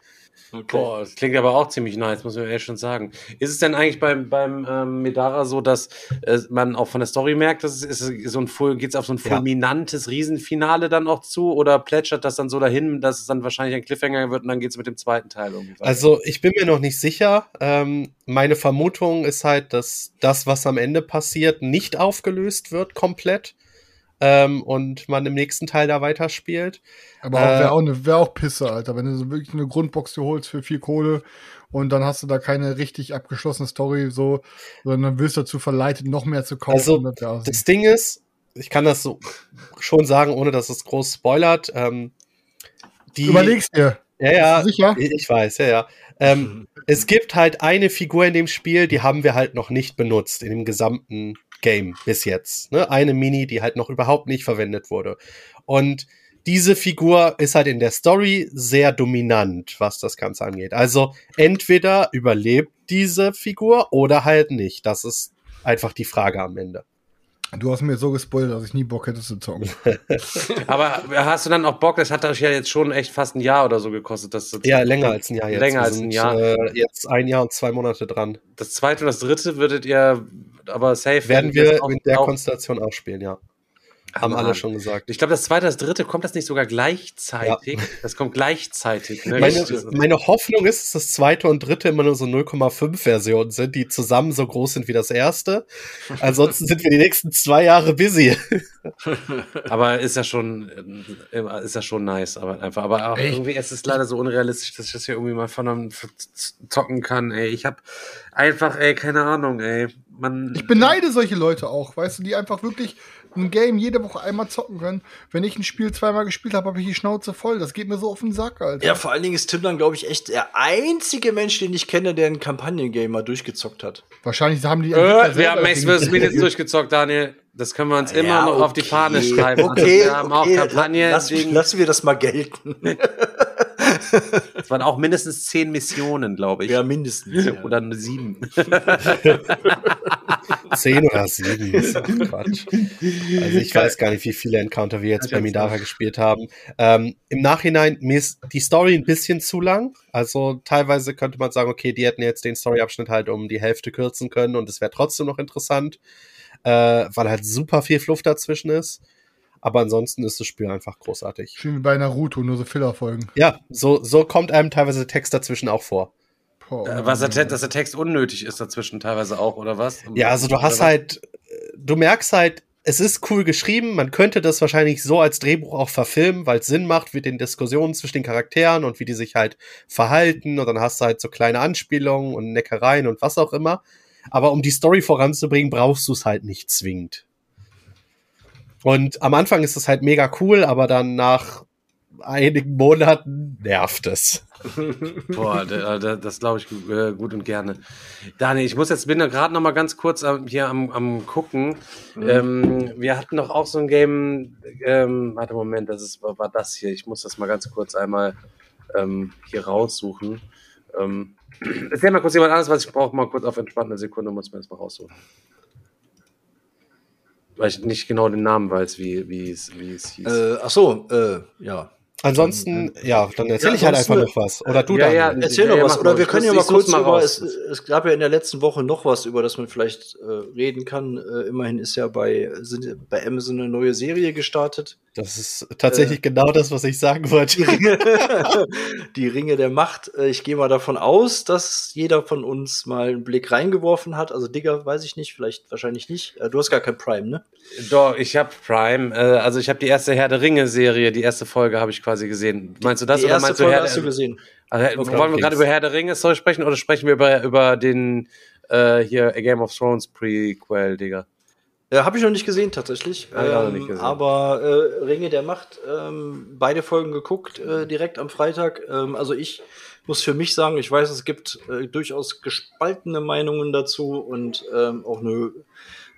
Boah, das klingt aber auch ziemlich nice, muss man ehrlich schon sagen. Ist es denn eigentlich beim, beim ähm, Medara so, dass äh, man auch von der Story merkt, dass es ist so ein full, geht's auf so ein Ja. fulminantes Riesenfinale dann auch zu oder plätschert das dann so dahin, dass es dann wahrscheinlich ein Cliffhanger wird und dann geht's mit dem zweiten Teil irgendwie weiter? Also ich bin mir noch nicht sicher. Ähm, meine Vermutung ist halt, dass das, was am Ende passiert, nicht aufgelöst wird komplett. Ähm, und man im nächsten Teil da weiterspielt. Aber Äh, wäre auch, eine- wär auch Pisse, Alter. Wenn du so wirklich eine Grundbox dir holst für viel Kohle und dann hast du da keine richtig abgeschlossene Story, so, sondern dann wirst du dazu verleitet, noch mehr zu kaufen. Also, Das auch- Das Ding ist, ich kann das so schon sagen, ohne dass es groß spoilert. Ähm, die, Überlegst dir. Ja, ja. Sicher? Ich ich weiß, ja, ja. Ähm, [laughs] es gibt halt eine Figur in dem Spiel, die haben wir halt noch nicht benutzt in dem gesamten Game bis jetzt. Ne? Eine Mini, die halt noch überhaupt nicht verwendet wurde. Und diese Figur ist halt in der Story sehr dominant, was das Ganze angeht. Also entweder überlebt diese Figur oder halt nicht. Das ist einfach die Frage am Ende. Du hast mir so gespoilert, dass ich nie Bock hätte zu zocken. [laughs] aber hast du dann auch Bock, das hat euch ja jetzt schon echt fast ein Jahr oder so gekostet. Das, Ja, länger als ein Jahr jetzt. Länger als ein sind, Jahr. Äh, jetzt ein Jahr und zwei Monate dran. Das zweite und das dritte würdet ihr aber safe Werden wir auch- in der auch- Konstellation auch spielen, ja. Haben Mann. alle schon gesagt. Ich glaube, das zweite, das dritte kommt das nicht sogar gleichzeitig. Das kommt gleichzeitig. Ne? Meine, Das- meine Hoffnung ist, dass das zweite und dritte immer nur so 0,5 Versionen sind, die zusammen so groß sind wie das erste. Ansonsten sind wir die nächsten zwei Jahre busy. [laughs] aber ist ja schon, äh, ist ja schon nice, aber einfach, aber auch Echt? irgendwie, es ist leider so unrealistisch, dass ich das hier irgendwie mal von einem zocken kann, ey. Ich habe einfach, ey, keine Ahnung, ey. Man, Ich beneide solche Leute auch, weißt du, die einfach wirklich ein Game jede Woche einmal zocken können. Wenn ich ein Spiel zweimal gespielt habe, habe ich die Schnauze voll. Das geht mir so auf den Sack, Alter. Ja, vor allen Dingen ist Tim dann, glaube ich, echt der einzige Mensch, den ich kenne, der ein Kampagnengame mal durchgezockt hat. Wahrscheinlich haben die. äh, wir haben Max vs. Minutes [laughs] durchgezockt, Daniel. Das können wir uns immer Ja, noch auf die okay. Fahne schreiben. Also Okay, wir haben okay, auch Kampagne, lass, lassen wir das mal gelten. [laughs] es waren auch mindestens zehn Missionen, glaube ich. Ja, mindestens. Ja. Oder nur sieben. [laughs] Zehn oder sieben. ist doch Quatsch. Also ich weiß gar nicht, wie viele Encounter wir jetzt bei Midara gespielt haben. Ähm, Im Nachhinein, mir ist die Story ein bisschen zu lang. Also teilweise könnte man sagen, okay, die hätten jetzt den Storyabschnitt halt um die Hälfte kürzen können und es wäre trotzdem noch interessant, äh, weil halt super viel Fluff dazwischen ist. Aber ansonsten ist das Spiel einfach großartig. Schön wie bei Naruto, nur so Filler-Folgen. Ja, so, so kommt einem teilweise Text dazwischen auch vor. Boah, Äh, Was der, dass der Text unnötig ist dazwischen teilweise auch, oder was? Ja, also du hast halt, du merkst halt, es ist cool geschrieben. Man könnte das wahrscheinlich so als Drehbuch auch verfilmen, weil es Sinn macht mit den Diskussionen zwischen den Charakteren und wie die sich halt verhalten. Und dann hast du halt so kleine Anspielungen und Neckereien und was auch immer. Aber um die Story voranzubringen, brauchst du es halt nicht zwingend. Und am Anfang ist es halt mega cool, aber dann nach einigen Monaten nervt es. [laughs] Boah, da- da- das glaube ich äh, gut und gerne. Daniel, ich muss jetzt, bin da gerade noch mal ganz kurz am- hier am, am gucken. Ähm, wir hatten doch auch so ein Game, ähm, warte, Moment, das ist, war, war das hier. Ich muss das mal ganz kurz einmal ähm, hier raussuchen. Ähm, [clears throat] erzähl mal kurz jemand anderes, was ich brauche, mal kurz auf entspannte Sekunde, muss mir das mal raussuchen. Weil ich nicht genau den Namen weiß, wie, wie, es, wie es hieß. Äh, ach so, äh, ja. Ansonsten, ja, dann erzähl Ja, ich halt einfach noch was. Oder du Ja, dann. ja, Erzähl Ja, doch was. Oder wir können ja mal kurz mal über. Es, es gab ja in der letzten Woche noch was, über das man vielleicht äh, reden kann. Äh, immerhin ist ja bei, sind, bei Amazon eine neue Serie gestartet. Das ist tatsächlich genau das, was ich sagen Die wollte. Ringe, [laughs] die Ringe der Macht. Äh, Ich gehe mal davon aus, dass jeder von uns mal einen Blick reingeworfen hat. Also Digger, weiß ich nicht, vielleicht wahrscheinlich nicht. Äh, Du hast gar kein Prime, ne? Doch, ich habe Prime. Äh, also ich habe die erste Herr der Ringe-Serie, die erste Folge habe ich quasi gesehen. Meinst du das die oder meinst du Herr hast du gesehen. also. Wollen wir gerade über Herr der Ringe Story sprechen oder sprechen wir über, über den äh, hier A Game of Thrones Prequel, Digga? Ja, habe ich noch nicht gesehen tatsächlich. Noch Ähm, nicht gesehen. Aber äh, Ringe der Macht, ähm, beide Folgen geguckt, äh, direkt am Freitag. Ähm, also ich muss für mich sagen, ich weiß, es gibt äh, durchaus gespaltene Meinungen dazu und ähm, auch eine, äh,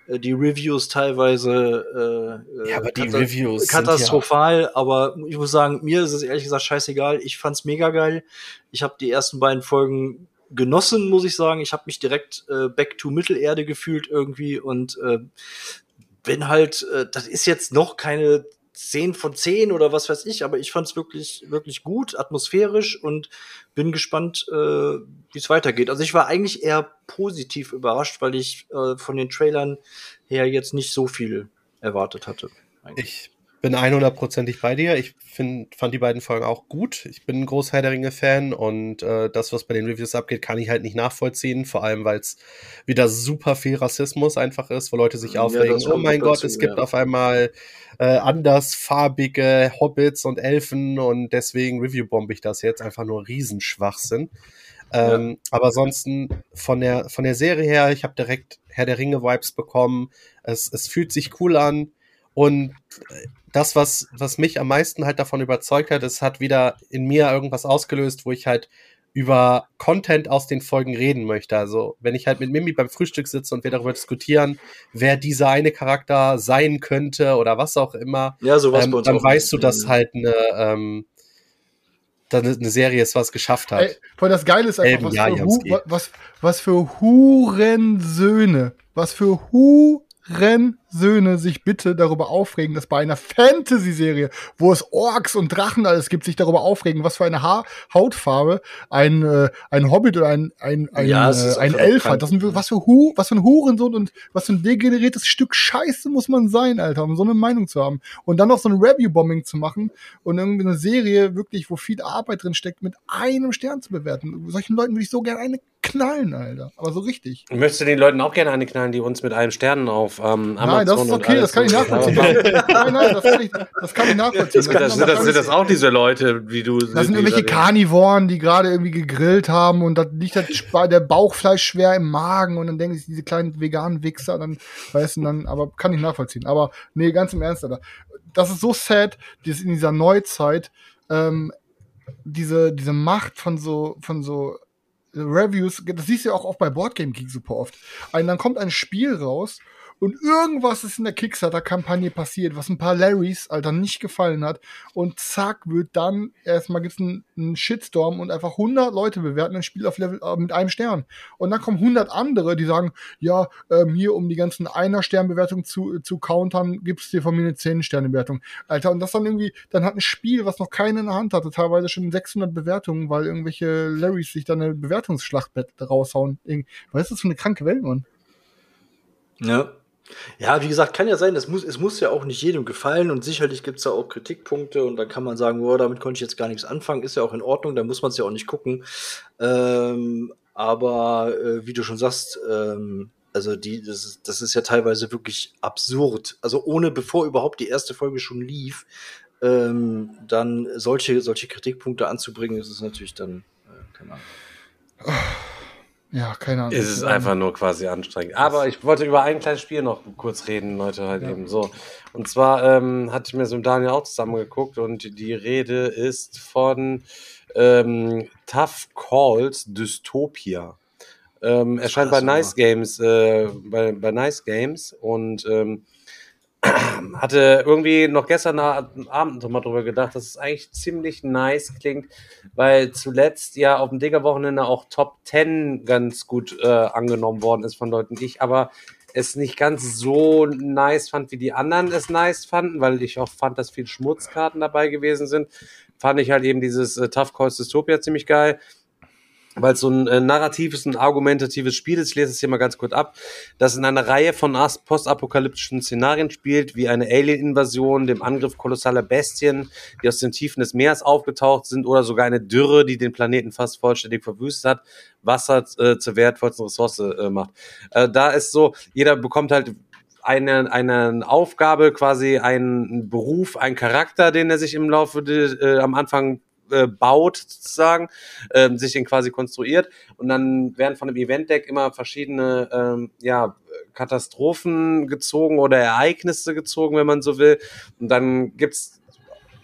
die Reviews teilweise äh, Ja, aber die Reviews sind katastrophal. Aber ich muss sagen, mir ist es ehrlich gesagt scheißegal. Ich fand's mega geil. Ich habe die ersten beiden Folgen genossen, muss ich sagen. Ich habe mich direkt äh, back to Mittelerde gefühlt irgendwie und äh, wenn halt, äh, das ist jetzt noch keine 10 von 10 oder was weiß ich, aber ich fand's wirklich, wirklich gut, atmosphärisch und bin gespannt, äh, wie es weitergeht. Also ich war eigentlich eher positiv überrascht, weil ich äh, von den Trailern her jetzt nicht so viel erwartet hatte. Ich bin 100%ig bei dir. Ich find, fand die beiden Folgen auch gut. Ich bin ein großer Herr der Ringe-Fan und äh, das, was bei den Reviews abgeht, kann ich halt nicht nachvollziehen. Vor allem, weil es wieder super viel Rassismus einfach ist, wo Leute sich Ja, aufregen. das oh mein Gott, dazu, es gibt ja. auf einmal äh, andersfarbige Hobbits und Elfen und deswegen review-bombe ich das jetzt. Einfach nur Riesenschwachsinn. Ähm, Aber ansonsten von der, von der Serie her, ich habe direkt Herr der Ringe-Vibes bekommen. Es, es fühlt sich cool an. Und äh, das, was, was mich am meisten halt davon überzeugt hat, es hat wieder in mir irgendwas ausgelöst, wo ich halt über Content aus den Folgen reden möchte. Also, wenn ich halt mit Mimi beim Frühstück sitze und wir darüber diskutieren, wer dieser eine Charakter sein könnte oder was auch immer, Ja, sowas ähm, bei uns dann auch. weißt du, dass halt eine, ähm, dann eine Serie ist, was geschafft hat. Ey, voll das Geile ist einfach, Elben was für, Hu was, was für Hurensöhne, was für Hurensöhne sich bitte darüber aufregen, dass bei einer Fantasy-Serie, wo es Orks und Drachen alles gibt, sich darüber aufregen, was für eine ha Hautfarbe ein, äh, ein Hobbit oder ein, ein, ein, Ja, äh, ein Elf hat. Das sind, was für Hu, was für ein Hurensohn und was für ein degeneriertes Stück Scheiße muss man sein, Alter, um so eine Meinung zu haben. Und dann noch so ein Review-Bombing zu machen und irgendwie eine Serie wirklich, wo viel Arbeit drin steckt, mit einem Stern zu bewerten. Solchen Leuten würde ich so gerne eine knallen, Alter. Aber so richtig. Möchtest du den Leuten auch gerne eine knallen, die uns mit einem Sternen auf ähm, Amazon nein, das ist okay, das kann ich nachvollziehen. nein, nein, das kann ich, das kann ich nachvollziehen. Sind das, sind, das, sind das auch diese Leute, wie du. Das sind irgendwelche Karnivoren, die gerade irgendwie gegrillt haben und da liegt das Sp- der Bauchfleisch schwer im Magen und dann denken sich diese kleinen veganen Wichser, dann weißt du, dann, aber kann ich nachvollziehen. Aber nee, ganz im Ernst, Alter. Das ist so sad, dass in dieser Neuzeit ähm, diese, diese Macht von so, von so Reviews, das siehst du ja auch oft bei Boardgame Geek super oft. Und dann kommt ein Spiel raus und irgendwas ist in der Kickstarter-Kampagne passiert, was ein paar Larrys, Alter, nicht gefallen hat. Und zack, wird dann erstmal gibt's einen, einen Shitstorm und einfach 100 Leute bewerten ein Spiel auf Level äh, mit einem Stern. Und dann kommen 100 andere, die sagen, ja, ähm, hier, um die ganzen Einer-Stern-Bewertungen zu, zu countern, gibt's dir von mir eine 10-Sterne-Bewertung. Alter, und das dann irgendwie, dann hat ein Spiel, was noch keiner in der Hand hatte, teilweise schon 600 Bewertungen, weil irgendwelche Larrys sich dann eine Bewertungsschlacht raushauen. Was ist das für eine kranke Welt, Mann? Ja. Ja, wie gesagt, kann ja sein, das muss, es muss ja auch nicht jedem gefallen und sicherlich gibt es da auch Kritikpunkte und dann kann man sagen, oh, damit konnte ich jetzt gar nichts anfangen, ist ja auch in Ordnung, da muss man es ja auch nicht gucken. Ähm, aber äh, wie du schon sagst, ähm, also die, das ist, das ist ja teilweise wirklich absurd. Also ohne, bevor überhaupt die erste Folge schon lief, ähm, dann solche, solche Kritikpunkte anzubringen, ist es natürlich dann, äh, keine Ahnung. Ja, keine Ahnung. Es ist einfach nur quasi anstrengend. Aber ich wollte über ein kleines Spiel noch kurz reden, Leute, halt Ja. eben so. Und zwar ähm, hatte ich mir so mit Daniel auch zusammengeguckt und die Rede ist von ähm, Tough Calls Dystopia. Ähm, erscheint bei? Nice Games, äh, bei, bei Nice Games und ähm, hatte irgendwie noch gestern Abend nochmal drüber gedacht, dass es eigentlich ziemlich nice klingt, weil zuletzt ja auf dem Digger-Wochenende auch Top 10 ganz gut äh, angenommen worden ist von Leuten. Ich aber es nicht ganz so nice fand, wie die anderen es nice fanden, weil ich auch fand, dass viel Schmutzkarten dabei gewesen sind. Fand ich halt eben dieses äh, Tough Calls Dystopia ziemlich geil weil es so ein äh, narratives und argumentatives Spiel ist. Ich lese es hier mal ganz kurz ab. Das in einer Reihe von postapokalyptischen Szenarien spielt, wie eine Alien-Invasion, dem Angriff kolossaler Bestien, die aus den Tiefen des Meeres aufgetaucht sind, oder sogar eine Dürre, die den Planeten fast vollständig verwüstet hat, Wasser äh, zur wertvollsten Ressource äh, macht. Äh, da ist so, jeder bekommt halt eine, eine Aufgabe, quasi einen Beruf, einen Charakter, den er sich im Laufe äh, am Anfang baut, sozusagen, ähm, sich den quasi konstruiert und dann werden von dem Event-Deck immer verschiedene ähm, ja, Katastrophen gezogen oder Ereignisse gezogen, wenn man so will. Und dann gibt's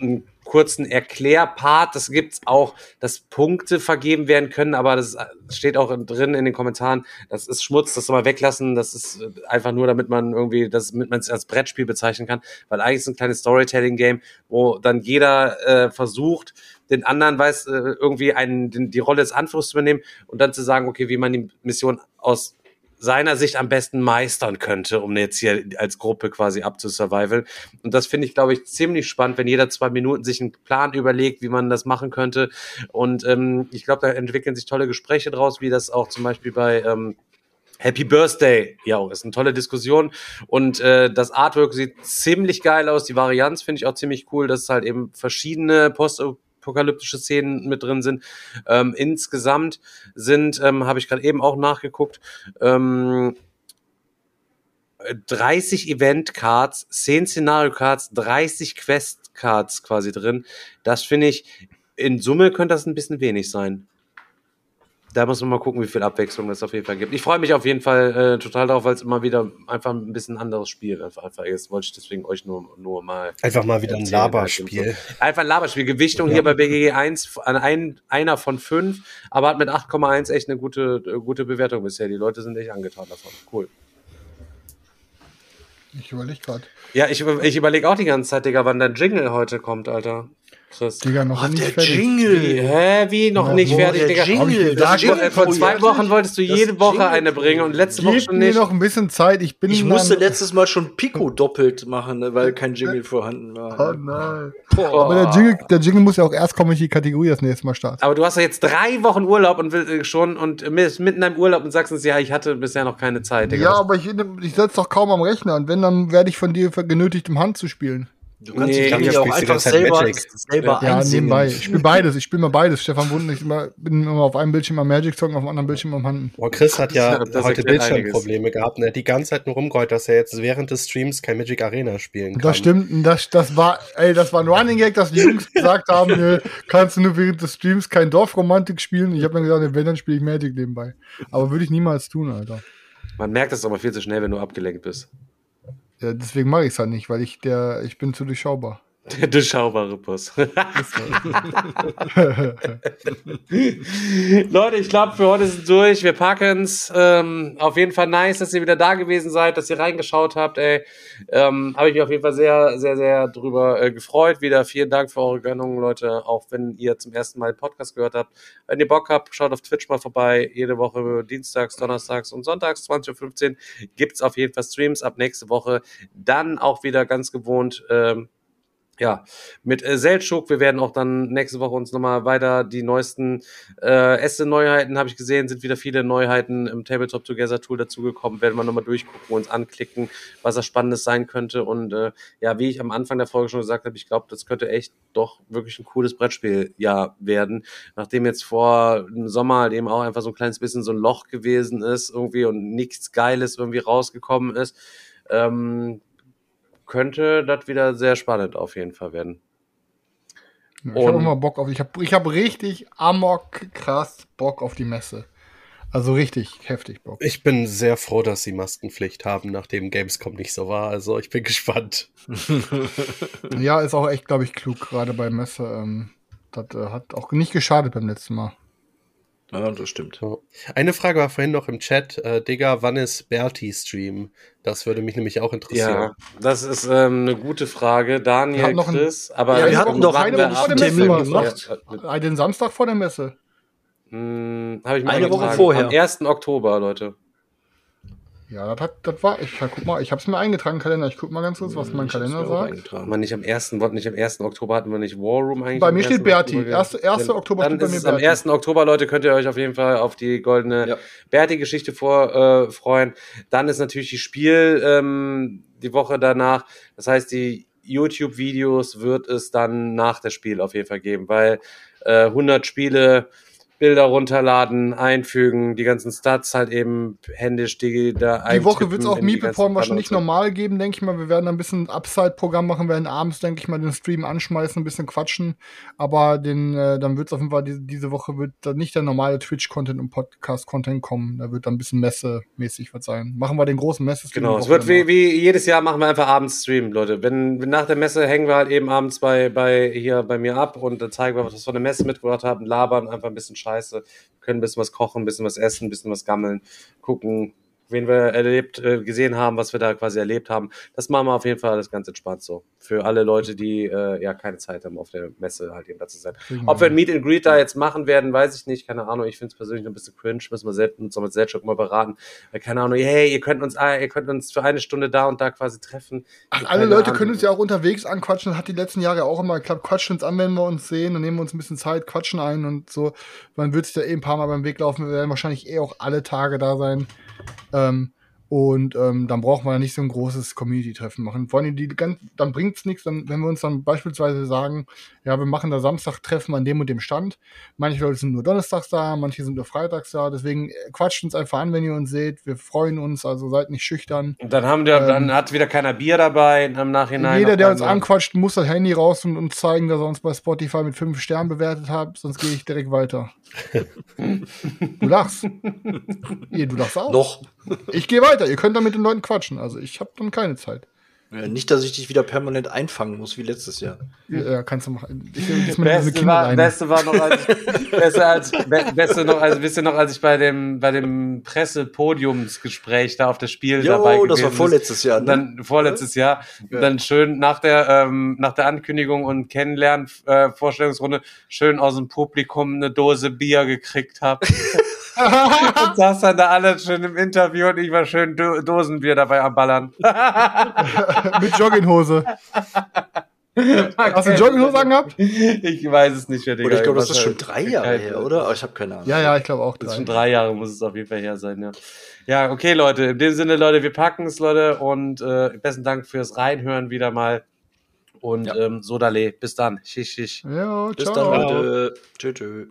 einen kurzen Erklärpart. Das gibt's auch, dass Punkte vergeben werden können, aber das steht auch drin in den Kommentaren. Das ist Schmutz, das soll man weglassen. Das ist äh, einfach nur, damit man irgendwie, das, damit man es als Brettspiel bezeichnen kann, weil eigentlich ist es ein kleines Storytelling-Game, wo dann jeder äh, versucht, den anderen weiß, äh, irgendwie einen, den, die Rolle des Anführers zu übernehmen und dann zu sagen, okay, wie man die Mission aus seiner Sicht am besten meistern könnte, um jetzt hier als Gruppe quasi abzusurvival. Und das finde ich, glaube ich, ziemlich spannend, wenn jeder zwei Minuten sich einen Plan überlegt, wie man das machen könnte. Und ähm, ich glaube, da entwickeln sich tolle Gespräche draus, wie das auch zum Beispiel bei ähm, Happy Birthday, ja, auch ist eine tolle Diskussion und äh, das Artwork sieht ziemlich geil aus. Die Varianz finde ich auch ziemlich cool, dass es halt eben verschiedene postapokalyptische Szenen mit drin sind. Ähm, insgesamt sind, ähm, habe ich gerade eben auch nachgeguckt, ähm, 30 Event-Cards, 10 Szenario-Cards, 30 Quest-Cards quasi drin. Das finde ich, in Summe könnte das ein bisschen wenig sein. Da muss man mal gucken, wie viel Abwechslung es auf jeden Fall gibt. Ich freue mich auf jeden Fall äh, total darauf, weil es immer wieder einfach ein bisschen anderes Spiel einfach, einfach ist. Wollte ich deswegen euch nur, nur mal. Einfach mal wieder ein erzählen, halt Laberspiel. Einfach ein Laberspiel. Gewichtung hier bei BGG 1 an ein, einer von fünf, aber hat mit 8,1 echt eine gute, äh, gute Bewertung bisher. Die Leute sind echt angetan davon. Cool. Ich überlege gerade. Ja, ich, ich überlege auch die ganze Zeit, Digga, wann dein Jingle heute kommt, Alter. Chris. Digga, noch Oh, nicht der fertig. Wie, Jingle! hä, wie noch Ja, nicht fertig, der Digga? Jingle? Das gesagt, Vor, zwei. Wochen wolltest du jede Woche Jingle-Projekt. eine bringen und letzte Woche Gib schon mir nicht. noch ein bisschen Zeit. Ich bin Ich musste letztes Mal schon Pico doppelt machen, ne, weil kein Jingle vorhanden Oh war. nein. Boah. Aber der Jingle, der Jingle muss ja auch erst kommen, wenn ich die Kategorie das nächste Mal starte. Aber du hast ja jetzt drei Wochen Urlaub und will, äh, schon und bist mitten im Urlaub und sagst uns, ja, ich hatte bisher noch keine Zeit, Digga. Ja, aber ich, ich sitze doch kaum am Rechner und wenn, dann werde ich von dir genötigt, um Hand zu spielen. Du kannst Nee, dich ja auch einfach selber, selber Ja, einsingen. nebenbei. Ich spiele beides. Ich spiele mal beides. Stefan Wunden, ich immer, bin immer auf einem Bildschirm am Magic Song, auf dem anderen Bildschirm am Handen. Boah, Chris hat ja Das heute Bildschirmprobleme gehabt und er hat die ganze Zeit nur rumgeheult, dass er jetzt während des Streams kein Magic Arena spielen kann. Das stimmt, das, das war, ey, das war ein Running Gag, dass die Jungs [laughs] gesagt haben, nö, kannst du nur während des Streams kein Dorfromantik spielen. Ich habe dann gesagt, wenn, dann spiele ich Magic nebenbei. Aber würde ich niemals tun, Alter. Man merkt es aber viel zu schnell, wenn du abgelenkt bist. Ja, deswegen mache ich es halt nicht, weil ich der, ich bin zu durchschaubar. Der durchschaubare Bus. [laughs] Leute, ich glaube, für heute ist es durch. Wir packen's. Ähm, auf jeden Fall nice, dass ihr wieder da gewesen seid, dass ihr reingeschaut habt. Ey, ähm, habe ich mich auf jeden Fall sehr, sehr, sehr drüber äh, gefreut. Wieder vielen Dank für eure Gönnung, Leute. Auch wenn ihr zum ersten Mal den Podcast gehört habt. Wenn ihr Bock habt, schaut auf Twitch mal vorbei. Jede Woche dienstags, donnerstags und sonntags 20.15 Uhr gibt's auf jeden Fall Streams ab nächste Woche. Dann auch wieder ganz gewohnt. Ähm, ja, mit äh, Seltschuk. Wir werden auch dann nächste Woche uns nochmal weiter die neuesten äh, Esse-Neuheiten, habe ich gesehen, sind wieder viele Neuheiten im Tabletop Together Tool dazugekommen. Werden wir nochmal durchgucken, uns anklicken, was da Spannendes sein könnte. Und äh, ja, wie ich am Anfang der Folge schon gesagt habe, ich glaube, das könnte echt doch wirklich ein cooles Brettspieljahr werden. Nachdem jetzt vor dem Sommer halt eben auch einfach so ein kleines bisschen so ein Loch gewesen ist irgendwie und nichts Geiles irgendwie rausgekommen ist. Ähm, könnte das wieder sehr spannend auf jeden Fall werden. Ich habe immer Bock auf. Ich habe ich hab richtig amok krass Bock auf die Messe. Also richtig heftig Bock. Ich bin sehr froh, dass sie Maskenpflicht haben, nachdem Gamescom nicht so war. Also ich bin [laughs] gespannt. Ja, ist auch echt, glaube ich, klug, gerade bei Messe. Ähm, das äh, hat auch nicht geschadet beim letzten Mal. Ja, das stimmt. Eine Frage war vorhin noch im Chat. Äh, Digga, wann ist Bertie Stream? Das würde mich nämlich auch interessieren. Ja, das ist ähm, eine gute Frage. Daniel, noch ein- Chris, aber Ja, wir hatten doch eine Woche vor der Messe gemacht. gemacht. Äh, Den Samstag vor der Messe. Hm, Habe ich mir Eine Woche vorher. Am 1. Oktober, Leute. Ja, das, hat, das war. Ich guck mal, ich habe es mir eingetragen Kalender. Ich guck mal ganz kurz, was mein Ich hab's Kalender sagt. eingetragen. Man nicht am 1. wollten nicht am 1. Oktober hatten wir nicht War Room eigentlich. Bei mir 1. steht Berti. Oktober? Erste- erste Dann- Oktober Dann steht bei ist mir es am Berti. 1. Oktober, Leute, könnt ihr euch auf jeden Fall auf die goldene Ja. Berti-Geschichte vor äh, freuen. Dann ist natürlich die Spiel ähm, die Woche danach. Das heißt, die YouTube-Videos wird es dann nach der Spiel auf jeden Fall geben, weil äh, 100 Spiele, Bilder runterladen, einfügen, die ganzen Stats halt eben händisch die da Die Woche wird es auch in die Meeple ganzen Porn wahrscheinlich normal geben, denke ich mal. Wir werden ein bisschen Upside-Programm machen, werden abends, denke ich mal, den Stream anschmeißen, ein bisschen quatschen. Aber den, äh, dann wird es auf jeden Fall, diese, diese Woche wird da nicht der normale Twitch-Content und Podcast-Content kommen. Da wird dann ein bisschen Messe-mäßig was sein. Machen wir den großen Messe-Stream. Genau, es wird wie, wie jedes Jahr machen wir einfach abends Stream, Leute. Wenn, wenn nach der Messe hängen wir halt eben abends bei, bei hier bei mir ab und dann zeigen wir, was wir von der Messe mitgebracht haben, labern einfach ein bisschen Scheiße, können ein bisschen was kochen, ein bisschen was essen, ein bisschen was gammeln, gucken, wen wir erlebt, äh, gesehen haben, was wir da quasi erlebt haben. Das machen wir auf jeden Fall alles ganz entspannt so. Für alle Leute, die äh, ja keine Zeit haben, auf der Messe halt eben da zu sein. Kriegen Ob wir ein Meet and Greet da jetzt machen werden, weiß ich nicht. Keine Ahnung. Ich finde es persönlich ein bisschen cringe. Müssen wir selbst, uns mit Selchuk mal beraten. Keine Ahnung. Hey, ihr könnt uns, ah, ihr könnt uns für eine Stunde da und da quasi treffen. Ach, alle Leute Ahnung. können uns ja auch unterwegs anquatschen. Das hat die letzten Jahre auch immer geklappt. Quatschen uns an, wenn wir uns sehen. Dann nehmen wir uns ein bisschen Zeit, quatschen ein und so. Man wird sich da eh ein paar Mal beim Weg laufen. Wir werden wahrscheinlich eh auch alle Tage da sein. Ähm, und ähm, dann braucht man ja nicht so ein großes Community-Treffen machen. Vor allem, die, ganz, dann bringt's nichts, dann, wenn wir uns dann beispielsweise sagen, ja, wir machen da Samstag-Treffen an dem und dem Stand. Manche Leute sind nur donnerstags da, manche sind nur freitags da. Deswegen äh, quatscht uns einfach an, wenn ihr uns seht. Wir freuen uns, also seid nicht schüchtern. Und dann haben wir, Ähm, dann hat wieder keiner Bier dabei im Nachhinein. Jeder, der uns anquatscht, muss das Handy raus und uns zeigen, dass er uns bei Spotify mit fünf Sternen bewertet hat, sonst gehe ich direkt weiter. [laughs] du lachst. Ihr, du lachst auch. Noch. Ich gehe weiter. Ihr könnt dann mit den Leuten quatschen. Also ich habe dann keine Zeit. Ja, nicht, dass ich dich wieder permanent einfangen muss, wie letztes Jahr. Ja, kannst du machen. Ich Beste war, beste war noch, als [laughs] ich, beste als, be, beste noch, also wisst ihr noch, als ich bei dem, bei dem Pressepodiumsgespräch da auf das Spiel Jo, dabei gewesen das war vorletztes Jahr, ne? Dann vorletztes Jahr. Dann schön nach der, ähm, nach der Ankündigung und Kennenlernen, äh, Vorstellungsrunde, schön aus dem Publikum eine Dose Bier gekriegt hab. [laughs] und saß dann da alle schön im Interview und ich war schön Do Dosenbier dabei am Ballern. [laughs] mit Jogginghose. Hast du Jogginghose angehabt? Ich weiß es nicht mehr, Digga. Oder ich glaube, das ist schon drei Jahre her, oder? Aber ich habe keine Ahnung. Ja, ja, ich glaube auch Das ist drei. schon drei Jahre, muss es auf jeden Fall her sein, ja. Ja, okay, Leute. In dem Sinne, Leute, wir packen es, Leute. Und äh, besten Dank fürs Reinhören wieder mal. Und Ja. ähm, Sodale, bis dann. Schisch, schisch. Ja, Bis dann, Leute. Tschö, tschö.